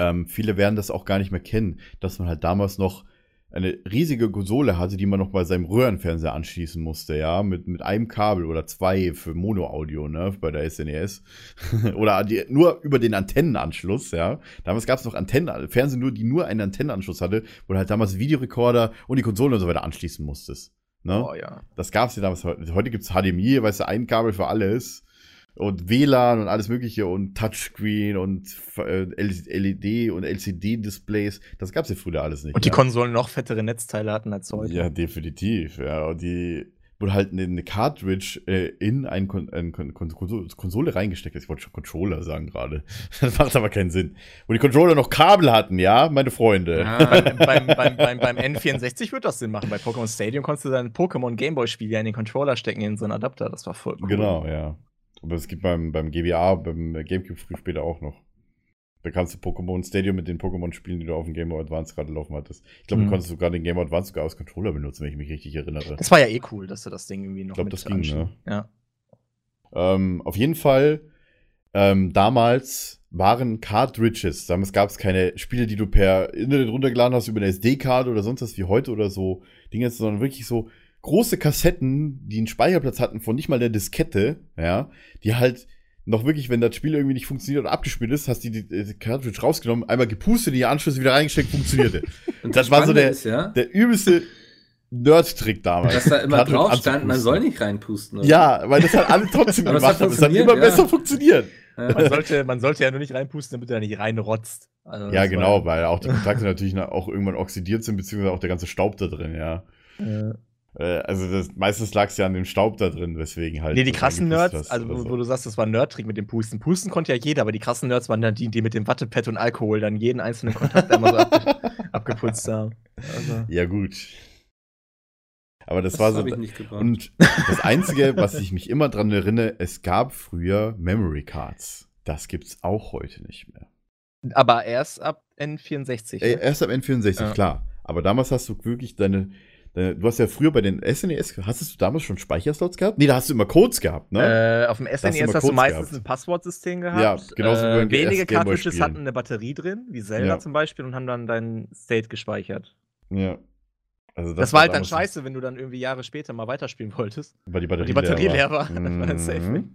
ähm, viele werden das auch gar nicht mehr kennen, dass man halt damals noch eine riesige Konsole hatte, die man noch bei seinem Röhrenfernseher anschließen musste, ja, mit, mit einem Kabel oder zwei für Mono-Audio, ne, bei der SNES. oder die, nur über den Antennenanschluss, ja. Damals gab es noch Antennen, Fernsehen nur, die nur einen Antennenanschluss hatte, wo du halt damals Videorekorder und die Konsole und so weiter anschließen musstest. Ne? Oh ja. Das gab's ja damals. Heute Heute gibt's HDMI, weißt du, ein Kabel für alles. Und WLAN und alles Mögliche und Touchscreen und äh, LED und LCD-Displays. Das gab's ja früher alles nicht. Und die ja. Konsolen noch fettere Netzteile hatten als heute. Ja, definitiv. Ja, und die wurde halt eine, eine Cartridge äh, in eine, Kon eine Kon Kon Konsole, Konsole reingesteckt. ist. Ich wollte schon Controller sagen gerade. Das macht aber keinen Sinn. Wo die Controller noch Kabel hatten, ja, meine Freunde. Ah, beim, beim, beim, beim N64 wird das Sinn machen. Bei Pokémon Stadium konntest du dein Pokémon Gameboy-Spiel ja in den Controller stecken, in so einen Adapter. Das war voll cool. Genau, ja. Aber es gibt beim, beim GBA, beim Gamecube früh später auch noch. Da kannst du Pokémon Stadium mit den Pokémon spielen, die du auf dem Game Boy Advance gerade laufen hattest. Ich glaube, Mhm. du konntest sogar den Game Boy Advance sogar als Controller benutzen, wenn ich mich richtig erinnere. Das war ja eh cool, dass du das Ding irgendwie noch Ich glaub, mit das ging, ne? Ja. Ähm, auf jeden Fall, ähm, damals waren Cartridges. Damals gab es keine Spiele, die du per Internet runtergeladen hast über eine SD-Karte oder sonst was wie heute oder so Dinge, sondern wirklich so große Kassetten, die einen Speicherplatz hatten von nicht mal der Diskette, ja, die halt noch wirklich, wenn das Spiel irgendwie nicht funktioniert oder abgespielt ist, hast du die, die Cartridge rausgenommen, einmal gepustet, die Anschlüsse wieder reingesteckt, funktionierte. und das war so der- Ist, ja, Der übelste Nerd-Trick damals. dass da immer Cartridge drauf stand, man soll nicht reinpusten. oder? Ja, weil das hat alle trotzdem gemacht hat haben. Es hat immer ja. besser funktioniert. Man, sollte, man sollte ja nur nicht reinpusten, damit er nicht reinrotzt. Also Ja, das genau, weil auch die Kontakte natürlich na- auch irgendwann oxidiert sind, beziehungsweise auch der ganze Staub da drin, ja. Äh, Äh, Also das, meistens lag es ja an dem Staub da drin, weswegen halt. nee, die krassen Nerds, hast also wo, so. wo du sagst, das war ein Nerd-Trick mit dem Pusten. Pusten konnte ja jeder, aber die krassen Nerds waren dann die, die mit dem Wattepad und Alkohol dann jeden einzelnen Kontakt einmal so abge abgeputzt haben. Also, Ja, gut. Aber das, Das war so. habe ich nicht gebraucht. Und das Einzige, was ich mich immer dran erinnere, es gab früher Memory Cards. Das gibt's auch heute nicht mehr. aber erst ab N64. Äh, ne? erst ab N64, Ja. klar. Aber damals hast du wirklich deine. Du hast ja früher bei den SNES, hast du damals schon Speicherslots gehabt? Nee, da hast du immer Codes gehabt, ne? Äh, auf dem hast SNES immer hast du Codes meistens gehabt. ein Passwortsystem gehabt. Ja, genauso wie äh, DS Wenige Cartridges hatten eine Batterie drin, wie Zelda Ja. zum Beispiel, und haben dann dein State gespeichert. ja. Also Das, war halt dann scheiße, wenn du dann irgendwie Jahre später mal weiterspielen wolltest. Weil die Batterie, die Batterie leer war. war. Das. Mhm.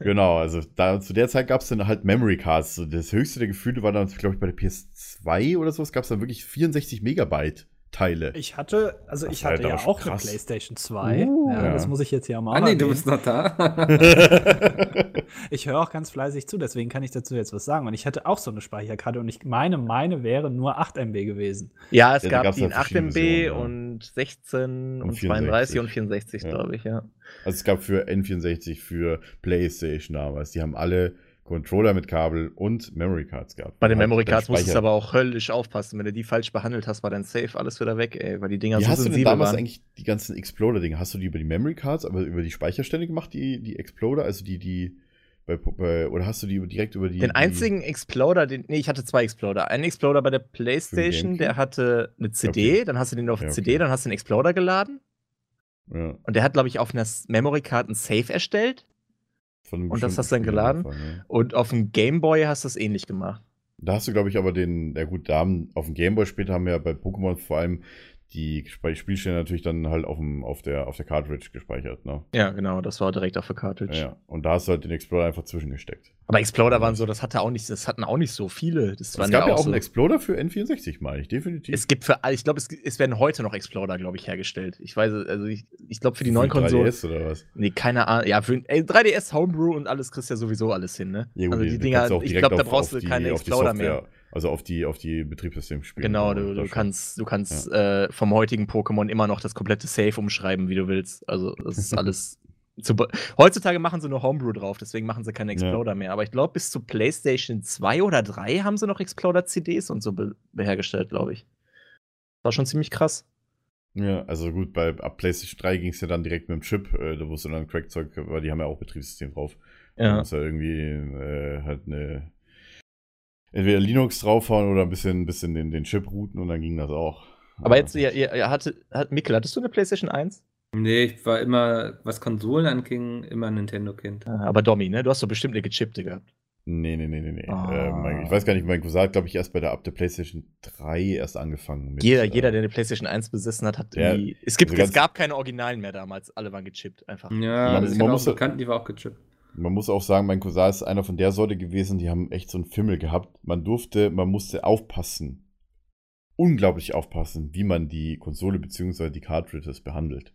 Genau, also da, zu der Zeit gab es dann halt Memory Cards. Das höchste der Gefühle war dann, glaube ich, bei der PS2 oder sowas, gab es dann wirklich 64 Megabyte Teile. Ich hatte, also Das ich hatte halt ja auch schon eine krass. PlayStation 2. Uh, ja, ja. Das muss ich jetzt hier mal ah, nee, du bist noch da. Ich höre auch ganz fleißig zu, deswegen kann ich dazu jetzt was sagen. Und ich hatte auch so eine Speicherkarte und ich meine, meine wäre nur 8 MB gewesen. Ja, es Ja, gab die in halt 8 verschiedene MB und 16 und, Und 32 und 64. 64, Ja. glaube ich, ja. Also es gab für N64, für PlayStation damals, die haben alle Controller mit Kabel und Memory Cards gehabt. Bei den Memory Cards musstest du aber auch höllisch aufpassen. Wenn du die falsch behandelt hast, war dein Safe alles wieder weg, ey, weil die Dinger Wie so hast du denn sensibel damals waren. eigentlich die ganzen Exploder-Dinge? Hast du die über die Memory Cards, aber über die Speicherstände gemacht, die, die Exploder? Also die, die bei, bei, oder hast du die direkt über die. Den die, einzigen Exploder, den, nee, ich hatte zwei Exploder. Einen Exploder bei der PlayStation, der hatte eine CD, Okay. dann hast du den auf Ja, okay. CD, dann hast du den Exploder geladen Ja, und der hat, glaube ich, auf einer S- Memory Card ein Safe erstellt Und das hast du dann geladen? Fall, ne? und auf dem Game Boy hast du es ähnlich gemacht. Da hast du, glaube ich, aber den, ja gut, da haben, auf dem Gameboy später haben wir bei Pokémon vor allem die Spielstände natürlich dann halt auf, dem, auf, der, auf der Cartridge gespeichert, ne? Ja, genau, das war direkt auf der Cartridge. Ja, und da hast du halt den Explorer einfach zwischengesteckt. Aber Exploder waren so, das hatte auch nicht, das hatten auch nicht so viele. Das waren Es gab ja auch so, einen Explorer für N64, meine ich, definitiv. Es gibt für ich glaube, es, es werden heute noch Exploder, glaube ich, hergestellt. Ich weiß, also ich, ich glaube für die neuen Konsolen. 3DS oder was? Nee, keine Ahnung. Ja, für ey, 3DS Homebrew und alles kriegst du ja sowieso alles hin, ne? Ja, gut, also die Dinger, auch ich glaube, da brauchst du keine Exploder mehr. Also auf die, auf die Betriebssysteme spielen. Genau, das du, du kannst, du kannst äh, vom heutigen Pokémon immer noch das komplette Safe umschreiben, wie du willst. Also das ist alles heutzutage machen sie nur Homebrew drauf, deswegen machen sie keine Ja. Exploder mehr. Aber ich glaube, bis zu PlayStation 2 oder 3 haben sie noch Exploder-CDs und so hergestellt, glaube ich. War schon ziemlich krass. Ja, also gut, bei ab PlayStation 3 ging es ja dann direkt mit dem Chip, äh, da wusste dann Crackzeug, weil die haben ja auch Betriebssystem drauf. Ja. muss ja irgendwie äh, halt eine entweder Linux draufhauen oder ein bisschen, bisschen den, den Chip routen und dann ging das auch. Aber jetzt, ihr, ihr, ihr hatte, hat, Mikkel, hattest du eine PlayStation 1? Nee, ich war immer, was Konsolen anging, immer ein Nintendo-Kind. Ah, Aber Domi, ne? Du hast doch bestimmt eine gechippte gehabt. Nee, nee, nee, nee, nee. Ah. Äh, mein, ich weiß gar nicht, mein Cousin hat, glaube ich, erst bei der ab der PlayStation 3 erst angefangen. Mit, Jeder, äh, jeder, der eine PlayStation 1 besessen hat, hat Ja, irgendwie. Es, gibt, also es gab keine Originalen mehr damals. Alle waren gechippt, einfach. Ja, Man- ich man hatte auch Bekannten, die war auch gechippt. Man muss auch sagen, mein Cousin ist einer von der Sorte gewesen, die haben echt so einen Fimmel gehabt. Man durfte, man musste aufpassen. Unglaublich aufpassen, wie man die Konsole bzw. die Cartridges behandelt.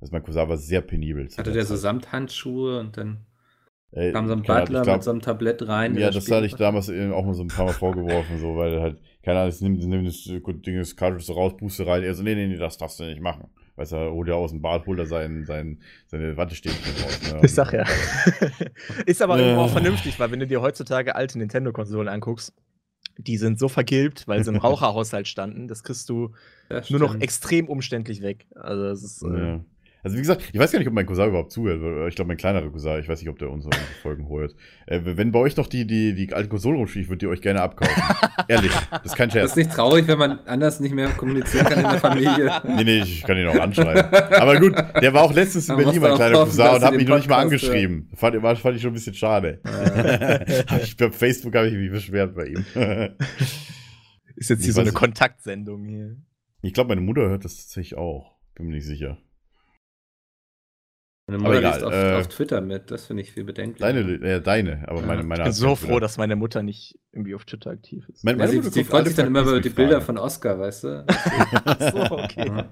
Also mein Cousin war sehr penibel. Hatte der der so. Samthandschuhe und dann Äh, kam so ein Butler glaub, mit so einem Tablett rein. Ja, das spielen hatte ich damals eben auch mal so ein paar Mal vorgeworfen, so, weil halt, keine Ahnung, es nimmt, nimmt das äh, Ding, das Cartridge so raus, puste rein. Er so, nee, nee, nee, das darfst du nicht machen. Weißt du, holt er aus dem Bad, holt er sein, sein, seine Wattestäbchen raus. Ne? Ich sag ja. ist aber irgendwo auch vernünftig, weil wenn du dir heutzutage alte Nintendo-Konsolen anguckst, die sind so vergilbt, weil sie im Raucherhaushalt standen, das kriegst du Das nur noch extrem umständlich weg. Also das ist. Äh, Ja. Also wie gesagt, ich weiß gar nicht, ob mein Cousin überhaupt zuhört. weil Ich glaube, mein kleinerer Cousin, ich weiß nicht, ob der unsere Folgen hört. Äh, wenn bei euch noch die, die, die alten Konsolen rumstehen, ich würde die euch gerne abkaufen. Ehrlich, das ist kein Das Scherz. ist nicht traurig, wenn man anders nicht mehr kommunizieren kann in der Familie. Nee, nee, ich kann ihn auch anschreiben. Aber gut, der war auch letztens in Man Berlin, mein kleiner hoffen, Cousin, und hat mich noch nicht mal angeschrieben. Fand, war, fand ich schon ein bisschen schade. Ich, bei Facebook habe ich mich beschwert bei ihm. ist jetzt Ich hier so eine. Kontaktsendung hier. ich glaube, meine Mutter hört das tatsächlich auch. Bin mir nicht sicher. Meine Aber Mutter egal, liest auf, äh, auf Twitter mit, das finde ich viel bedenklicher. Deine, äh, deine, aber Ja. meine, meine Ich bin so froh, Twitter. dass meine Mutter nicht irgendwie auf Twitter aktiv ist. Meine, Ja, meine sie, Mutter sie guckt freut sich dann immer über die Quizfragen. Bilder von Oscar, weißt du? So, okay.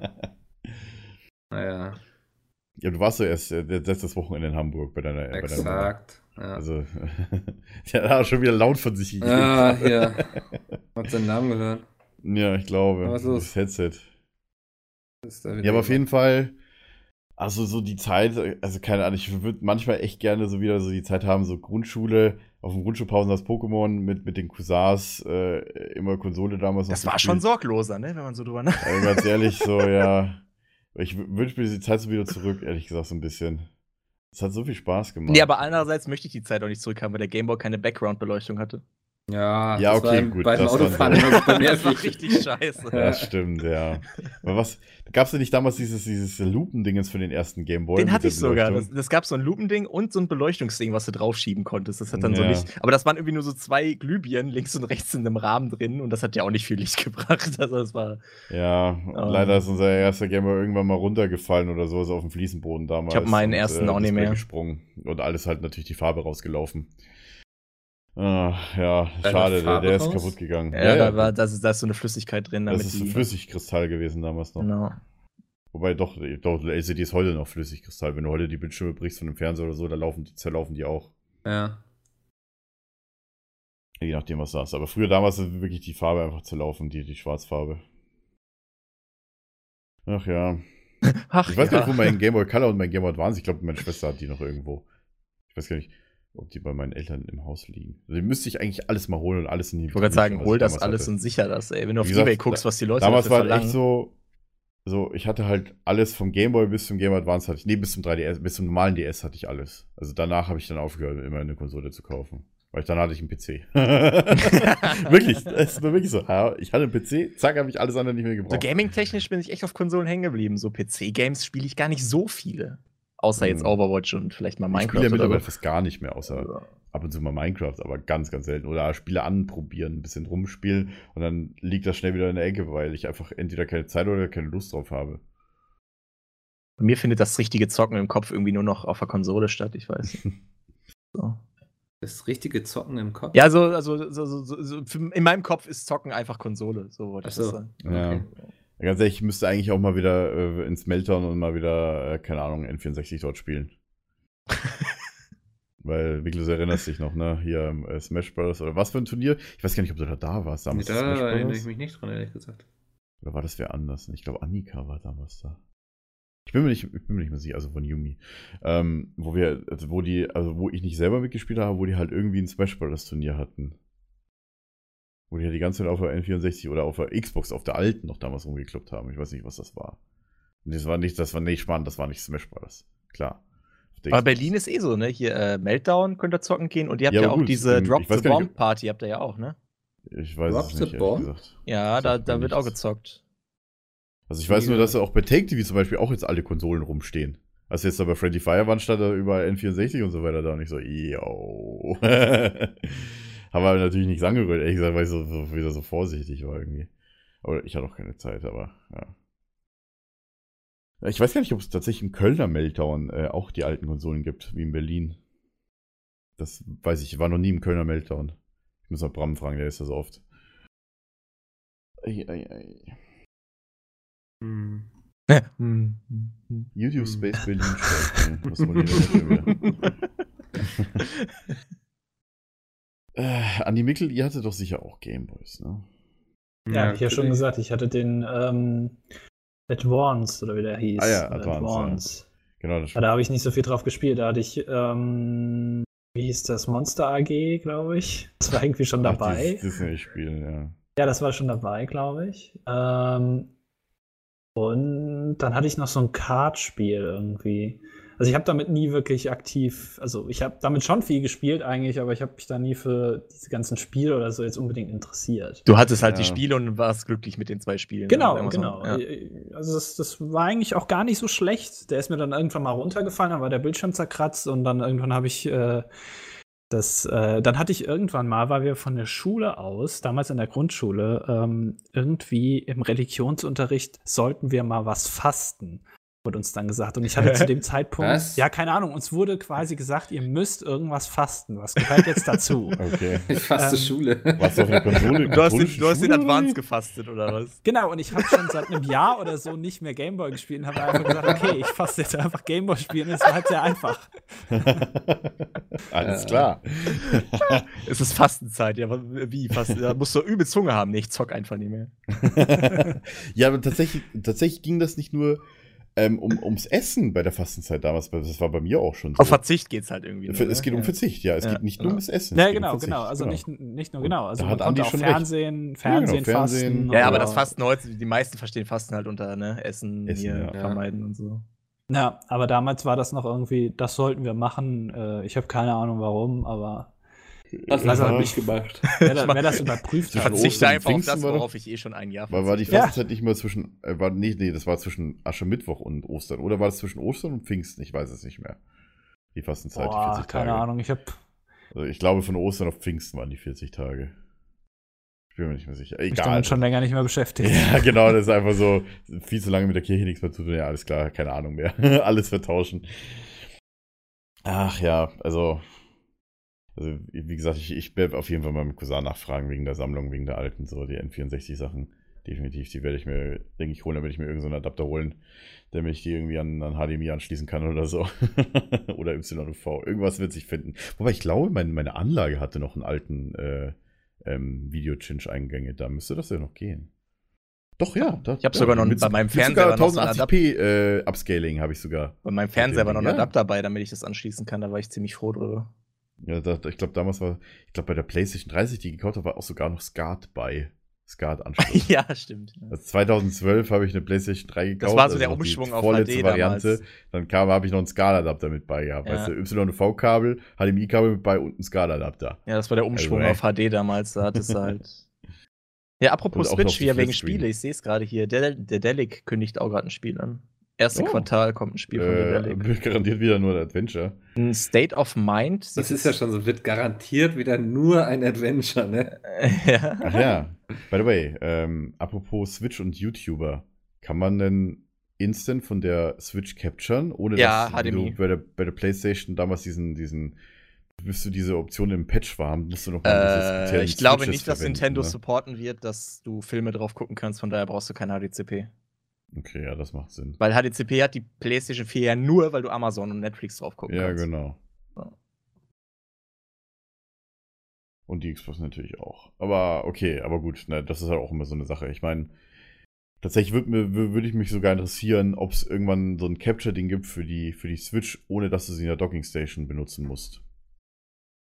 naja, Ja, du warst ja erst äh, letztes Wochenende in Hamburg bei deiner. Bei deiner exakt. Ja. also, der hat auch schon wieder laut von sich gegeben. Ah, hier. Hat seinen Namen gehört. Ja, ich glaube. Was ist los? das Headset. Ist da Ja, aber auf jeden Fall, also so die Zeit, also keine Ahnung, ich würde manchmal echt gerne so wieder so die Zeit haben, so Grundschule, auf dem Grundschulpausen das Pokémon mit, mit den Cousins, äh, immer Konsole damals Das war schon sorgloser, ne, wenn man so drüber nachdenkt. Also ganz ehrlich, so, ja. Ich wünsche mir diese Zeit so wieder zurück, ehrlich gesagt, so ein bisschen. Es hat so viel Spaß gemacht. Nee, aber andererseits möchte ich die Zeit auch nicht zurückhaben, weil der Gameboy keine Background-Beleuchtung hatte. Ja, Ja, das war okay, im- gut, Beim das war- Autofahren super Das war richtig scheiße. Das stimmt, ja. Aber was, gab es denn nicht damals dieses, dieses Lupendingens für den ersten Gameboy? Den hatte ich sogar. Das, das gab so ein Lupending und so ein Beleuchtungsding, was du draufschieben konntest. Das hat dann so Ja. Licht. Aber das waren irgendwie nur so zwei Glühbirnen links und rechts in einem Rahmen drin und das hat ja auch nicht viel Licht gebracht. Also das war. Ja, Ah. leider ist unser erster Gameboy irgendwann mal runtergefallen oder so, ist auf dem Fliesenboden damals. Ich hab meinen und, ersten auch nicht mehr. gesprungen und alles halt natürlich die Farbe rausgelaufen. Ah, ja, Da schade, der, der ist raus? kaputt gegangen. Ja, da, war, das ist, da ist so eine Flüssigkeit drin. das ist so die, Flüssigkristall gewesen damals noch. Genau. Wobei doch, doch, LCD ist heute noch Flüssigkristall. Wenn du heute die Bildschirme brichst von dem Fernseher oder so, da laufen die, zerlaufen die auch. Ja. Je nachdem, was du hast. Aber früher damals ist wirklich die Farbe einfach zerlaufen, die, die Schwarzfarbe. Ach ja. Ach, Ich weiß ja. gar nicht, wo mein Game Boy Color und mein Game Boy Advance, ich glaube, meine Schwester hat die noch irgendwo. Ich weiß gar nicht, ob die bei meinen Eltern im Haus liegen. Also, die müsste ich eigentlich alles mal holen und alles in die Ich wollte gerade sagen, hol das alles hatte. und sicher das, ey. Wenn du auf gesagt, Ebay guckst, was die Leute Damals dafür war verlangen. echt so, so, ich hatte halt alles vom Game Boy bis zum Game Advance hatte ich, nee, bis zum 3DS, bis zum normalen DS hatte ich alles. Also danach habe ich dann aufgehört, immer eine Konsole zu kaufen. Weil ich dann hatte ich einen PC. wirklich, das ist nur wirklich so. Ich hatte einen PC, zack, habe ich alles andere nicht mehr So gebraucht. gaming-technisch bin ich echt auf Konsolen hängen geblieben. So PC-Games spiele ich gar nicht so viele. Außer jetzt Hm. Overwatch und vielleicht mal ich Minecraft spiele ja mittlerweile fast gar nicht mehr, außer so. ab und zu mal Minecraft, aber ganz, ganz selten. Oder Spiele anprobieren, ein bisschen rumspielen und dann liegt das schnell wieder in der Ecke, weil ich einfach entweder keine Zeit oder keine Lust drauf habe. Bei mir findet das richtige Zocken im Kopf irgendwie nur noch auf der Konsole statt, ich weiß. So. Das richtige Zocken im Kopf. Ja, so, also so, so, so, in meinem Kopf ist Zocken einfach Konsole, so wollte ich so. das sagen. Ja. Okay. Ganz ehrlich, ich müsste eigentlich auch mal wieder äh, ins Meltdown und mal wieder, äh, keine Ahnung, N64 dort spielen. Weil, wie du erinnerst dich noch, ne? Hier äh, Smash Bros. oder was für ein Turnier? Ich weiß gar nicht, ob du da da warst Nee, damals. da Smash erinnere ich mich nicht dran, ehrlich gesagt. Oder war das wer anders? Ich glaube, Annika war damals da. Ich bin mir nicht, ich bin mir nicht mehr sicher, also von Yumi. Ähm, wo wir, also wo die, also wo ich nicht selber mitgespielt habe, wo die halt irgendwie ein Smash Bros. Turnier hatten. Wo die ja die ganze Zeit auf der N64 oder auf der Xbox, auf der alten noch damals rumgekloppt haben. Ich weiß nicht, was das war. Und das war nicht, das war nicht spannend, das war nicht Smash Bros. Klar. Aber. Berlin ist eh so, ne? Hier äh, Meltdown könnt ihr zocken gehen und ihr habt Ja, ja, auch gut, diese Drop the Bomb Party, habt ihr ja auch, ne? Ich weiß Drop es the nicht, Bomb? gesagt. Ja, da, da wird auch gezockt. Also ich weiß nur, dass auch bei Take TV zum Beispiel auch jetzt alle Konsolen rumstehen. Als jetzt da bei Friendly Fire waren, stand da überall N64 und so weiter da und ich so, yo. Haben wir natürlich nichts angerührt, ehrlich gesagt, weil ich so, so wieder so vorsichtig war irgendwie. Aber ich hatte auch keine Zeit, aber ja. Ich weiß gar nicht, ob es tatsächlich im Kölner Meltdown äh, auch die alten Konsolen gibt, wie in Berlin. Das weiß ich, ich war noch nie im Kölner Meltdown. Ich muss mal Bram fragen, der ist das oft. Ei, ei, ei. Hm. YouTube Hm. Space Berlin schreibt. Nee, was die denn wieder? äh, Andi Mickel, ihr hattet doch sicher auch Gameboys, ne? Ja, hab ich ja schon gesagt, ich hatte den ähm, Advance oder wie der hieß. Ah ja, Advance, Genau, das da habe ich nicht so viel drauf gespielt. Da hatte ich, ähm, wie hieß das, Monster AG, glaube ich. Das war irgendwie schon dabei. Ach, dieses Disney-Spiel, ja. Ja, das war schon dabei, glaube ich. Ähm, und dann hatte ich noch so ein Kartspiel irgendwie. Also ich habe damit nie wirklich aktiv, also ich habe damit schon viel gespielt eigentlich, aber ich habe mich da nie für diese ganzen Spiele oder so jetzt unbedingt interessiert. Du hattest halt die Ja. Spiele und warst glücklich mit den zwei Spielen. Genau, wir genau. Ja. Also das, das war eigentlich auch gar nicht so schlecht. Der ist mir dann irgendwann mal runtergefallen, dann war der Bildschirm zerkratzt und dann irgendwann habe ich äh, das, äh, dann hatte ich irgendwann mal, weil wir von der Schule aus, damals in der Grundschule, ähm, irgendwie im Religionsunterricht sollten wir mal was fasten. Wurde uns dann gesagt. Und ich hatte zu dem Zeitpunkt, Was? ja, keine Ahnung, uns wurde quasi gesagt, ihr müsst irgendwas fasten. Was gehört jetzt dazu? Okay. Ich faste Ähm, Schule. Was auf der Konsole? Du hast den, du hast den Advance gefastet, oder was? Genau, und ich habe schon seit einem Jahr oder so nicht mehr Gameboy gespielt und habe einfach gesagt, okay, ich fasse jetzt einfach Gameboy spielen. Das war halt sehr einfach. Alles klar. Es ist Fastenzeit, ja, aber wie? Fasten? Da musst du übel Zunge haben. Nee, ich zock einfach nicht mehr. ja, aber tatsächlich, tatsächlich ging das nicht nur ähm, um, ums Essen bei der Fastenzeit damals. Das war bei mir auch schon so. Auf Verzicht geht's halt irgendwie. nur, Für- es ne? geht um Ja. Verzicht, ja. Es Ja, geht nicht genau. nur ums Essen. Ja, es geht um genau, genau. Also genau. nicht, nicht nur genau. Also Da man hat konnte Andi auch schon recht. Fernsehen, Fernsehen genau, fasten. Fernsehen. Ja, aber das Fasten heute, die meisten verstehen Fasten halt unter, ne? Essen, Essen, hier ja. vermeiden und so. Ja, aber damals war das noch irgendwie, das sollten wir machen. Äh, ich habe keine Ahnung warum, aber Hast Also du hab nicht gemacht. wer, da, wer das überprüft Zwischen hat. Verzichte und einfach auf das, worauf ich eh schon ein Jahr War, war die verzichte. Ja. Fastenzeit nicht mal zwischen, äh, war, nee, nee, das war zwischen Aschermittwoch und Ostern. Oder war das zwischen Ostern und Pfingsten? Ich weiß es nicht mehr. Die Fastenzeit, die Boah, 40 keine Tage. Ahnung. Ich habe Also ich glaube, von Ostern auf Pfingsten waren die 40 Tage. Ich bin mir nicht mehr sicher. Egal. damit schon länger nicht mehr beschäftigt. Ja, genau, das ist einfach so, viel zu lange mit der Kirche nichts mehr zu tun. Ja, alles klar, keine Ahnung mehr. alles vertauschen. Ach ja, also, also wie gesagt, ich, ich werde auf jeden Fall mal mit Cousin nachfragen wegen der Sammlung, wegen der alten, so die N64-Sachen. Definitiv, die werde ich mir, denke ich, holen, da werde ich mir irgendeinen so Adapter holen, damit ich die irgendwie an, an HDMI anschließen kann oder so. oder YV. Irgendwas wird sich finden. Wobei ich glaube, mein, meine Anlage hatte noch einen alten äh, ähm, Video-Cinch-Eingänge. Da müsste das ja noch gehen. Doch, ja. Da, Ich hab sogar noch mit- bei meinem Fernseher noch so einen 1080p äh, Upscaling habe ich sogar. Bei meinem Fernseher war noch ein Ja. Adapter bei, damit ich das anschließen kann. Da war ich ziemlich froh drüber. Ja, da, ich glaube, damals war, ich glaube, bei der PlayStation 30, die ich gekauft habe, war auch sogar noch SCART bei. SCART-Anschluss. ja, stimmt. Also 2012 habe ich eine PlayStation 3 gekauft. Das war so der noch die Umschwung auf vorletzte HD Variante. damals. Dann kam, habe ich noch einen SCART-Adapter mit bei gehabt. Ja. Weißt du, YV-Kabel, HDMI-Kabel mit bei und ein SCART-Adapter. Ja, das war der Umschwung Also, auf HD damals. Da hattest du halt. Ja, apropos Switch, hier wegen. Spiele. Ich sehe es gerade hier. Der, der Delic kündigt auch gerade ein Spiel an. Erste Oh. Quartal kommt ein Spiel von Äh, Delic. garantiert wieder nur ein Adventure. Ein State of Mind. Das ist ja schon so, wird garantiert wieder nur ein Adventure, ne? ja. Ach ja, by the way, ähm, apropos Switch und YouTuber, kann man denn instant von der Switch capturen, ohne Ja, dass HDMI. du bei der, bei der PlayStation damals diesen, diesen, bis du diese Option im Patch war, musst du noch mal Äh, ich glaube Switches nicht, dass Nintendo ne? supporten wird, dass du Filme drauf gucken kannst, von daher brauchst du kein HDCP. Okay, ja, das macht Sinn. Weil HDCP hat die PlayStation 4 ja nur, weil du Amazon und Netflix drauf gucken Ja, kannst. genau. Ja. Und die Xbox natürlich auch. Aber okay, aber gut, ne, das ist halt auch immer so eine Sache. Ich meine, Tatsächlich würde mir- würd ich mich sogar interessieren, ob es irgendwann so ein Capture-Ding gibt für die, für die Switch, ohne dass du sie in der Docking-Station benutzen musst.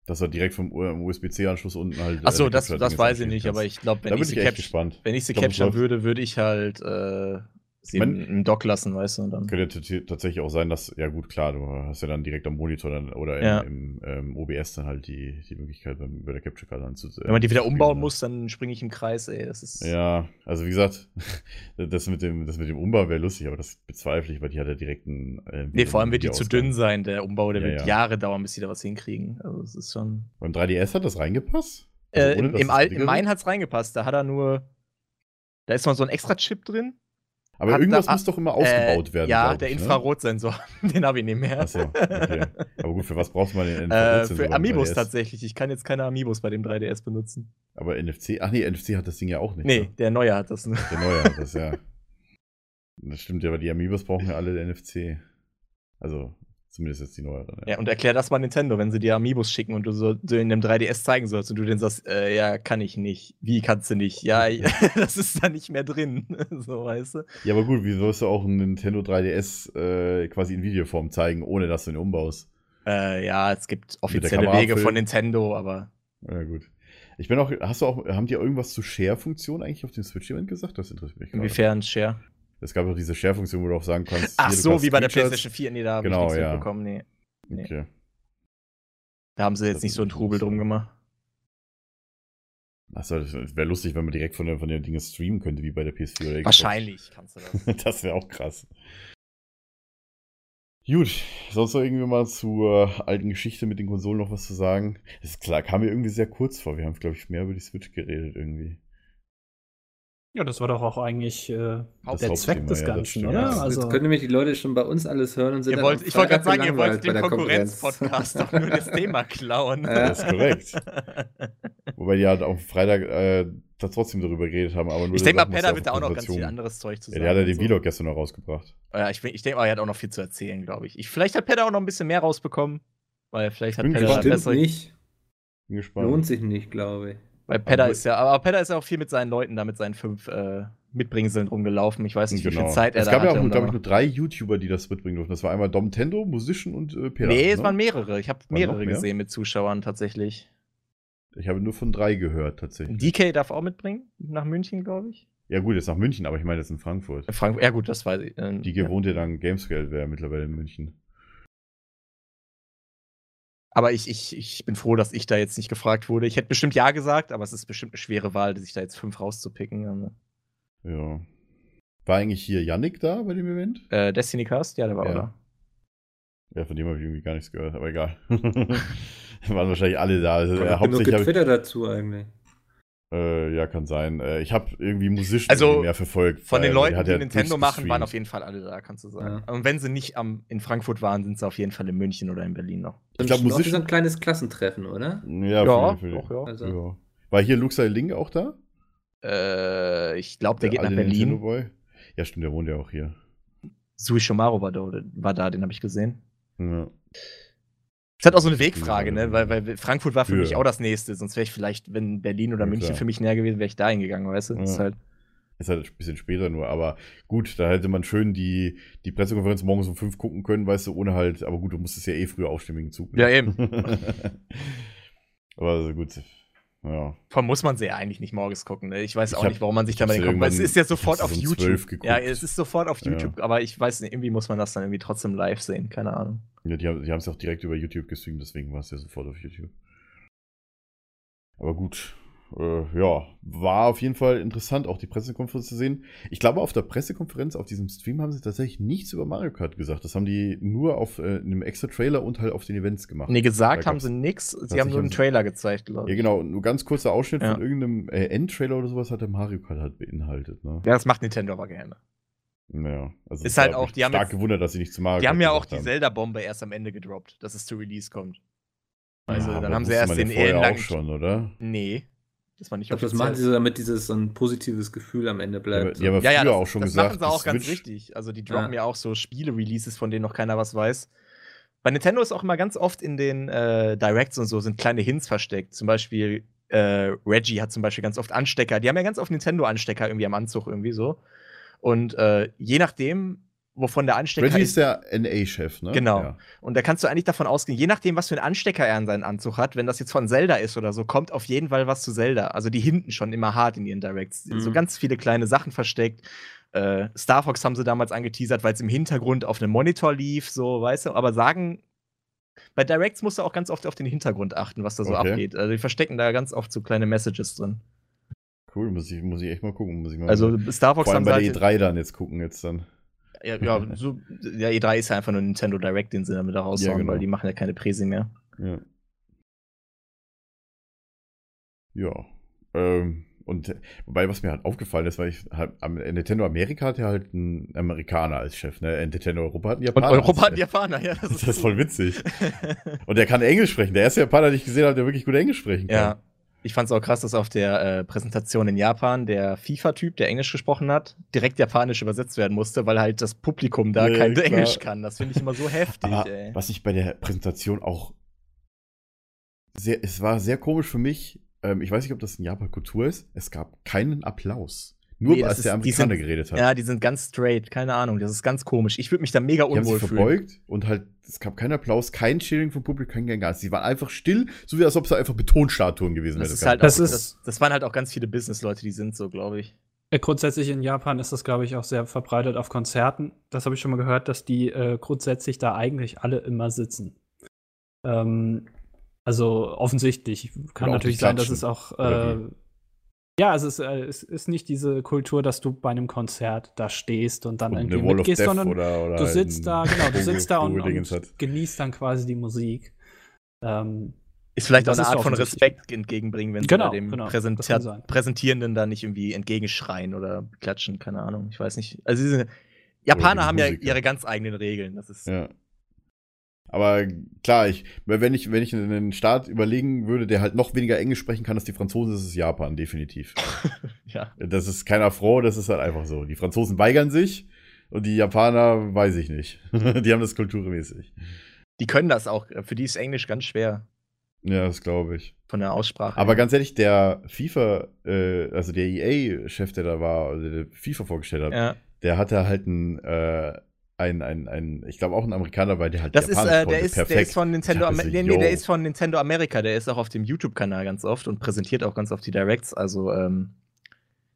Dass er direkt vom USB-C-Anschluss unten halt. Achso, äh, das, Capture-Ding das jetzt weiß ich nicht, kannst. aber ich glaube, wenn Da ich gespannt. wenn ich sie Ich glaub, capturen würde, würde ich halt äh, sie Man- im, im Dock lassen, weißt du, und dann. Könnte t- tatsächlich auch sein, dass, ja gut, klar, du hast ja dann direkt am Monitor dann, oder im, Ja. im ähm, OBS dann halt die, die Möglichkeit, beim, bei der Capture Card anzusehen. Wenn man die wieder umbauen muss, dann springe ich im Kreis, ey. Das ist. Ja, also wie gesagt, das mit dem, das mit dem Umbau wäre lustig, aber das bezweifle ich, weil die hat ja direkt einen. Äh, Nee, vor allem wird die zu dünn sein, der Umbau, der Ja, wird ja. Jahre dauern, bis sie da was hinkriegen. Also es ist schon. Beim 3DS hat das reingepasst? Also Äh, ohne, Im im im meinen wird? hat's reingepasst. Da hat er nur. Da ist noch so ein extra Chip drin. Aber hat irgendwas da- muss doch immer ausgebaut Äh, werden. Ja, glaub der ich, ne? Infrarotsensor. Den habe ich nicht mehr. Achso, okay. Aber gut, für was brauchst du mal den Äh, Infrarotsensor für beim Amiibos 3DS? tatsächlich. Ich kann jetzt keine Amiibos bei dem 3DS benutzen. Aber NFC, ach nee, NFC hat das Ding ja auch nicht. Nee, ne? der neue hat das. nur. Der neue hat das, ja. Das stimmt ja, aber die Amiibos brauchen ja alle NFC. Also, zumindest jetzt die neueren. Ja, und erklär das mal Nintendo, wenn sie dir Amiibos schicken und du so du in dem 3DS zeigen sollst und du denen sagst, äh, ja, kann ich nicht. Wie kannst du nicht? Ja, das ist da nicht mehr drin. so, weißt du? Ja, aber gut, wie sollst du auch einen Nintendo 3DS äh, quasi in Videoform zeigen, ohne dass du ihn umbaust? Äh, ja, es gibt offizielle Wege von. Nintendo, aber Ja, gut. Ich bin auch, hast du auch, haben die irgendwas zu Share-Funktion eigentlich auf dem Switch-Event gesagt? Das interessiert mich gerade. inwiefern Share? Es gab auch diese Share-Funktion, wo du auch sagen kannst. Ach hier, so, kannst wie bei der PlayStation 4. Nee, da habe Genau, ich nichts ja. mitbekommen. Nee. nee. Okay. Da haben sie jetzt Das nicht so einen Trubel drum gemacht. Achso, das wäre lustig, wenn man direkt von, der, von den Dingen streamen könnte, wie bei der PS4 oder. Wahrscheinlich kannst du das. Das wäre auch krass. Gut, sonst noch irgendwie mal zur alten Geschichte mit den Konsolen noch was zu sagen? Das ist klar, kam mir irgendwie sehr kurz vor. Wir haben, glaube ich, mehr über die Switch geredet irgendwie. Ja, das war doch auch eigentlich äh, der Zweck des ja, Ganzen, stimmt. oder? Ja, Also, Jetzt können nämlich die Leute schon bei uns alles hören und sind Ihr dann wollt, am ich wollte gerade sagen, ihr wollt gelangweilt bei den der Konkurrenz. Konkurrenz-Podcast doch nur das Thema klauen. Ja. Das ist korrekt. Wobei die halt auch Freitag äh, da trotzdem darüber geredet haben, aber nur Ich denke mal, Pedda ja wird da auch noch ganz viel anderes Zeug zu Ja, sagen. der hat ja den so. Vlog gestern noch rausgebracht. Ja, ich, ich denke mal, er hat auch noch viel zu erzählen, glaube ich. ich. Vielleicht hat Pedda auch noch ein bisschen mehr rausbekommen. Weil vielleicht hat Pedda bessere. nicht. Bin gespannt. Lohnt sich nicht, glaube ich. Weil Pedda Aber- ist ja, aber Pedda ist ja auch viel mit seinen Leuten da, mit seinen fünf äh, Mitbringseln rumgelaufen. Ich weiß nicht, wie viel Zeit er Genau. es da gab ja hatte. auch, glaube ich, da- nur drei YouTuber, die das mitbringen durften. Das war einmal Dom Tendo, Musician und äh, Peter. nee, es ne? waren mehrere. Ich habe mehrere mehr? gesehen mit Zuschauern tatsächlich. Ich habe nur von drei gehört, tatsächlich. DK darf auch mitbringen, nach München, glaube ich. ja, gut, jetzt nach München, aber ich meine jetzt in Frankfurt. In Frankfurt. Ja, gut, das weiß ich. Ähm, Die ja. gewohnt ja dann Gamescale, wäre mittlerweile in München. Aber ich, ich, ich bin froh, dass ich da jetzt nicht gefragt wurde. Ich hätte bestimmt Ja gesagt, aber es ist bestimmt eine schwere Wahl, sich da jetzt fünf rauszupicken. Ja. War eigentlich hier Yannick da bei dem Event? Äh, Destiny Cast, ja, der war Ja. auch da. Ja, von dem habe ich irgendwie gar nichts gehört, aber egal. Waren wahrscheinlich alle da. Also, Ich äh, habe genug hauptsächlich ich, getwittert dazu eigentlich. Äh, ja, kann sein. Äh, ich habe irgendwie Musician Also, mehr verfolgt. Von den Leuten, der die ja Nintendo machen, waren auf jeden Fall alle da, kannst du sagen. Ja. Und wenn sie nicht am, in Frankfurt waren, sind sie auf jeden Fall in München oder in Berlin noch. Ich glaub, Dann schon auch Musician- so ein kleines Klassentreffen, oder? Ja, Ja, für, für, doch, ja. Also, ja. War hier Luxai Ling auch da? Äh, ich glaube, der, geht nach Berlin. Ja, stimmt, der wohnt ja auch hier. Sui Shomaro war da, war da den habe ich gesehen. Ja. Ist halt auch so eine Wegfrage, Ja, ne? Weil, weil Frankfurt war für Ja. mich auch das nächste. Sonst wäre ich vielleicht, wenn Berlin oder Ja, München klar. für mich näher gewesen, wäre ich da hingegangen, weißt du? Das ist Ja. halt, Ist halt ein bisschen später nur, aber gut, da hätte man schön die, die Pressekonferenz morgens um fünf gucken können, weißt du, ohne halt, aber gut, du musstest ja eh früher aufstehen wegen Zug. ne? Ja, eben. aber also gut, ja. Vor muss man sie ja eigentlich nicht morgens gucken. Ne? Ich weiß Ich auch hab- nicht, warum man sich ich da mal guckt. Weil es ist ja sofort auf YouTube. 12 geguckt. Ja, es ist sofort auf Ja. YouTube, aber ich weiß nicht, irgendwie muss man das dann irgendwie trotzdem live sehen. Keine Ahnung. ja die haben es ja auch direkt über YouTube gestreamt, deswegen war es ja sofort auf YouTube. Aber gut, äh, ja, war auf jeden Fall interessant, auch die Pressekonferenz zu sehen. Ich glaube, auf der Pressekonferenz, auf diesem Stream, haben sie tatsächlich nichts über Mario Kart gesagt. Das haben die nur auf äh, einem extra Trailer und halt auf den Events gemacht. Nee, gesagt haben sie nix. Sie haben nur einen Trailer gezeigt, glaube Ja, ich. genau, nur ganz kurzer Ausschnitt Ja. von irgendeinem äh, Endtrailer oder sowas hat der Mario Kart halt beinhaltet, ne? Ja, das macht Nintendo aber gerne. Naja, also Ist halt auch- ich die haben stark gewundert, dass sie nicht zu Mario Die haben ja auch die Zelda-Bombe erst am Ende gedroppt, dass es zu Release kommt. Also, Ja, dann haben sie erst den ja ellenlangen. auch schon, oder? Nee. Das war nicht Ich glaube, das machen sie so, damit dieses so ein positives Gefühl am Ende Ja, bleibt. aber, so. ja, aber Ja, ja, früher das, auch schon das gesagt. machen sie auch ganz Switch- richtig. Also die droppen Ja. ja, auch so Spiele-Releases, von denen noch keiner was weiß. Bei Nintendo ist auch immer ganz oft in den äh, Directs und so sind kleine Hints versteckt. Zum Beispiel äh, Reggie hat zum Beispiel ganz oft Anstecker. Die haben ja ganz oft Nintendo-Anstecker irgendwie am Anzug irgendwie so. Und äh, je nachdem, wovon der Anstecker Reggie ist. ist der NA-Chef, ne? Genau. Ja. Und da kannst du eigentlich davon ausgehen, je nachdem, was für einen Anstecker er an seinen Anzug hat, wenn das jetzt von Zelda ist oder so, kommt auf jeden Fall was zu Zelda. Also die hinten schon immer hart in ihren Directs. Mhm. So ganz viele kleine Sachen versteckt. Äh, Star Fox haben sie damals angeteasert, weil es im Hintergrund auf einem Monitor lief, so, weißt du, aber sagen. Bei Directs musst du auch ganz oft auf den Hintergrund achten, was da so Okay. abgeht. Also die verstecken da ganz oft so kleine Messages drin. Cool, muss ich, muss ich echt mal gucken. Muss ich mal Also Star Fox vor allem haben bei der halt- E3 dann jetzt gucken jetzt dann. Ja, ja, so, ja, E3 ist ja einfach nur Nintendo Direct, den sie damit da raushauen, Ja, genau. weil die machen ja keine Präsi mehr. Ja. Ja. Ähm, und wobei, was mir halt aufgefallen ist, weil ich halt, Nintendo Amerika hat ja halt einen Amerikaner als Chef, ne? Nintendo Europa hat einen Und Japaner. Europa hat als Japaner, ja. Chef. Das ist voll witzig. Und der kann Englisch sprechen. Der erste Japaner, den ich gesehen habe, der wirklich gut Englisch sprechen kann. ja. Ich fand es auch krass, dass auf der äh, Präsentation in Japan der FIFA-Typ, der Englisch gesprochen hat, direkt japanisch übersetzt werden musste, weil halt das Publikum da Nee, kein klar. Englisch kann. Das finde ich immer so heftig, Aber ey. was ich bei der Präsentation auch sehr, es war sehr komisch für mich. Ähm, ich weiß nicht, ob das in Japan Kultur ist. Es gab keinen Applaus. Nur Nee, das als der die Amerikaner sind- geredet hat. Ja, die sind ganz straight, keine Ahnung. Das ist ganz komisch. Ich würde mich da mega Die haben sich unwohl fühlen. verbeugt und halt, es gab keinen Applaus, kein Cheering vom Publikum, kein gar nichts. Sie waren einfach still, so wie als ob es einfach Betonstatuen gewesen Das, wären. ist halt Das das, das waren halt auch ganz viele Business-Leute, die sind so, glaube ich. Äh, Grundsätzlich in Japan ist das, glaube ich, auch sehr verbreitet auf Konzerten. Das habe ich schon mal gehört, dass die äh, grundsätzlich da eigentlich alle immer sitzen. Ähm, also offensichtlich. Kann natürlich sein, dass es auch. Äh, ja, es ist, äh, es ist nicht diese Kultur, dass du bei einem Konzert da stehst und dann Und irgendwie mitgehst, sondern oder, oder du sitzt da, genau, du sitzt da und, und genießt dann quasi die Musik. Ähm, Ist vielleicht auch eine Art von. Respekt entgegenbringen, wenn Genau, sie dem genau. Präsentierenden da nicht irgendwie entgegenschreien oder klatschen, keine Ahnung. Ich weiß nicht. Also diese Japaner die haben ja ihre ganz eigenen Regeln. Das ist Ja. Aber klar, ich, wenn ich, wenn ich einen Staat überlegen würde, der halt noch weniger Englisch sprechen kann als die Franzosen, ist es Japan, definitiv. ja. Das ist keiner froh, das ist halt einfach so. Die Franzosen weigern sich und die Japaner weiß ich nicht. die haben das kulturmäßig. Die können das auch. Für die ist Englisch ganz schwer Ja, das glaube ich. von der Aussprache. Aber her. ganz ehrlich, der FIFA, äh, also der EA-Chef, der da war, also der FIFA vorgestellt hat, ja. der hatte halt ein, äh, ein, ein, ein ich glaube auch ein Amerikaner dabei, der halt Das ist, äh, der ist, der ist von Nintendo Amer nee, nee, der ist von Nintendo America, der ist auch auf dem YouTube-Kanal ganz oft und präsentiert auch ganz oft die Directs. Also, ähm,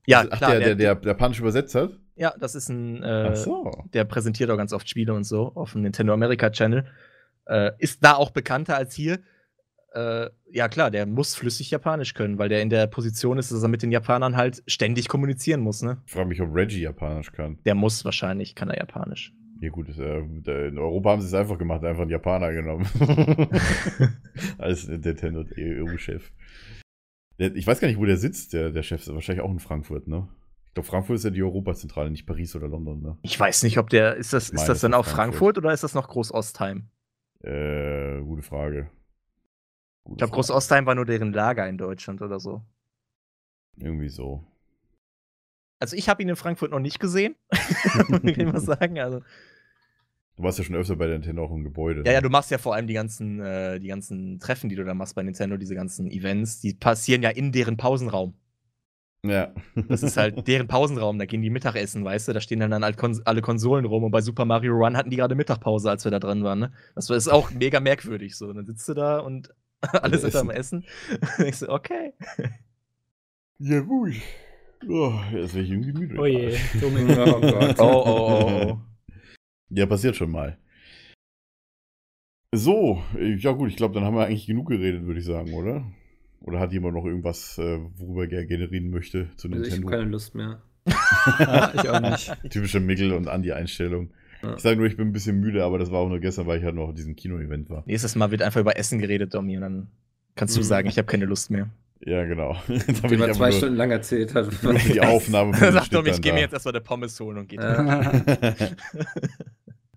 ja, Ach, klar, der, der, der, der Japanisch übersetzt hat? Ja, das ist ein, äh, Ach so. der präsentiert auch ganz oft Spiele und so auf dem Nintendo America Channel. Äh, ist da auch bekannter als hier. Äh, ja, klar, der muss flüssig Japanisch können, weil der in der Position ist, dass er mit den Japanern halt ständig kommunizieren muss, ne? Ich frage mich, ob Reggie Japanisch kann. Der muss wahrscheinlich, kann er Japanisch. Ja, gut, äh, in Europa haben sie es einfach gemacht, einfach einen Japaner genommen. Als Nintendo EU-Chef. Der- Ich weiß gar nicht, wo der sitzt, der, der Chef ist wahrscheinlich auch in Frankfurt, ne? Ich glaube, Frankfurt ist ja die Europazentrale, nicht Paris oder London, ne? Ich weiß nicht, ob der, ist das, Ich ist das dann auch Frankfurt. Frankfurt oder ist das noch Groß-Ostheim? Äh, gute Frage. Gute Ich glaube. Groß-Ostheim war nur deren Lager in Deutschland oder so. Irgendwie so. Also ich habe ihn in Frankfurt noch nicht gesehen, muss ich mal sagen. Also, Du warst ja schon öfter bei der Nintendo auch im Gebäude. ja, ja, ne? du machst ja vor allem die ganzen, äh, die ganzen Treffen, die du da machst bei Nintendo, diese ganzen Events, die passieren ja in deren Pausenraum. Ja. Das ist halt deren Pausenraum, da gehen die Mittagessen, weißt du, da stehen dann, dann halt Kons alle Konsolen rum und bei Super Mario Run hatten die gerade Mittagpause, als wir da dran waren, ne? Das war- ist auch mega merkwürdig so. Dann sitzt du da und alle sind am Essen. ich so, okay. Ja, gut. Oh, jetzt wäre ich irgendwie müde. oh je. Oh Gott. Oh, oh, oh, Ja, passiert schon mal. So, äh, ja gut, ich glaube, dann haben wir eigentlich genug geredet, würde ich sagen, oder? Oder hat jemand noch irgendwas, äh, worüber er gerne reden möchte zu Also ich habe Nintendo? keine Lust mehr. Ich auch nicht. Typische Mickel und Andi-Einstellung. Ja. Ich sage nur, ich bin ein bisschen müde, aber das war auch nur gestern, weil ich halt noch auf diesem Kino-Event war. Nächstes Mal wird einfach über Essen geredet, Domi, und dann kannst du Mhm. sagen, ich habe keine Lust mehr. Ja, genau. mal aber zwei Stunden lang erzählt hat. die Aufnahme sagt Domi, ich gehe mir jetzt erstmal eine Pommes holen und geht. Ja.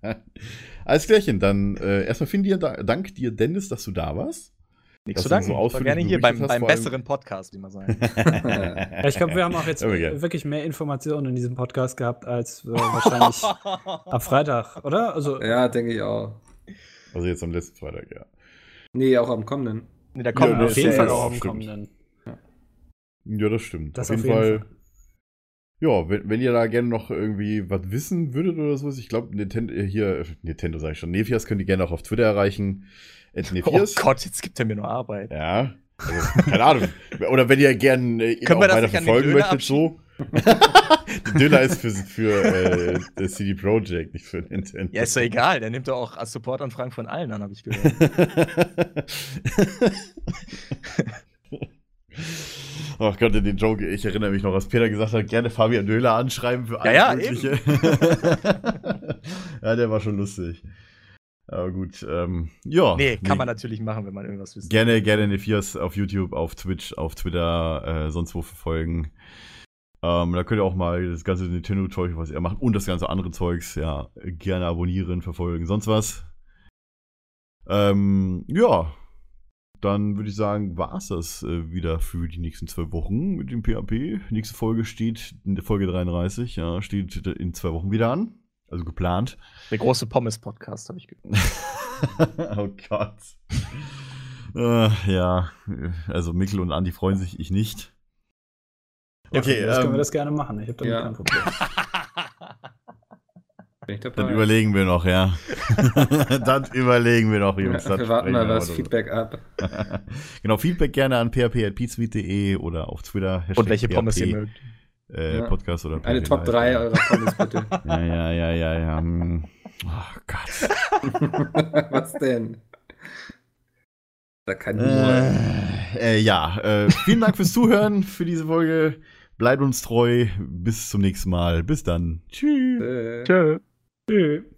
Alles klärchen, dann äh, erstmal vielen dir, Dank dir, Dennis, dass du da warst. Nichts zu du danken. so ich war ausführlich gerne hier beim, hast, beim besseren Podcast, wie man sagt. Ja, ich glaube, wir haben auch jetzt gerne. wirklich mehr Informationen in diesem Podcast gehabt als äh, wahrscheinlich am Freitag, oder? Also, ja, denke ich auch. Also jetzt am letzten Freitag, ja. Nee, auch am kommenden. Nee, da kommt Ja, auf jeden Fall auch am kommenden. Ja, das stimmt. Das auf jeden auf jeden Fall Ja, wenn, wenn ihr da gerne noch irgendwie was wissen würdet oder sowas, ich glaube, Nintendo, äh, hier, äh, Nintendo sage ich schon, Nefias könnt ihr gerne auch auf Twitter erreichen. Oh. Gott, jetzt gibt er mir nur Arbeit. Ja. Also, keine Ahnung. Oder wenn ihr gerne äh, auch weiter verfolgen möchtet, so. Der Döner ist für, für äh, das CD Projekt, nicht für Nintendo. Ja, ist doch egal, der nimmt doch auch als Supportanfragen von allen an, habe ich gehört. Ach Gott, den Joke, ich erinnere mich noch, was Peter gesagt hat, gerne Fabian Döhler anschreiben für alles Ja, ja, Mögliche. ja, der war schon lustig. Aber gut, ähm, ja. nee, kann man natürlich machen, wenn man irgendwas wissen Gerne, gerne Nefias auf YouTube, auf Twitch, auf Twitter, äh, sonst wo verfolgen. Ähm, da könnt ihr auch mal das ganze Nintendo-Zeug, was er macht, und das ganze andere Zeugs, ja, gerne abonnieren, verfolgen, sonst was. Ähm, ja. Dann würde ich sagen, war es das äh, wieder für die nächsten zwei Wochen mit dem PHP. Nächste Folge steht, in der Folge 33, ja, steht in zwei Wochen wieder an. Also geplant. Der große Pommes-Podcast, habe ich gehört. oh Gott. Äh, ja, also Mikkel und Andi freuen sich, ich nicht. Okay, das können ähm, wir das gerne machen. Ich habe damit ja. kein Problem. Bin ich dabei? Dann überlegen wir noch, ja. dann überlegen wir noch, Ja, Jungs. das wir warten mal wir Feedback ab. genau, Feedback gerne an php.pizmeet.de oder auf Twitter. Und welche Pommes ihr mögt. Äh, Ja. Podcast oder Eine Top Live. 3 eurer Pommes, bitte. Ja, ja, ja, ja, ja. hm. Oh Gott. was denn? Da Humor. Äh, äh, ja, äh, vielen Dank fürs Zuhören für diese Folge. Bleibt uns treu. Bis zum nächsten Mal. Bis dann. Tschüss. Äh. Tschö. Tschüss.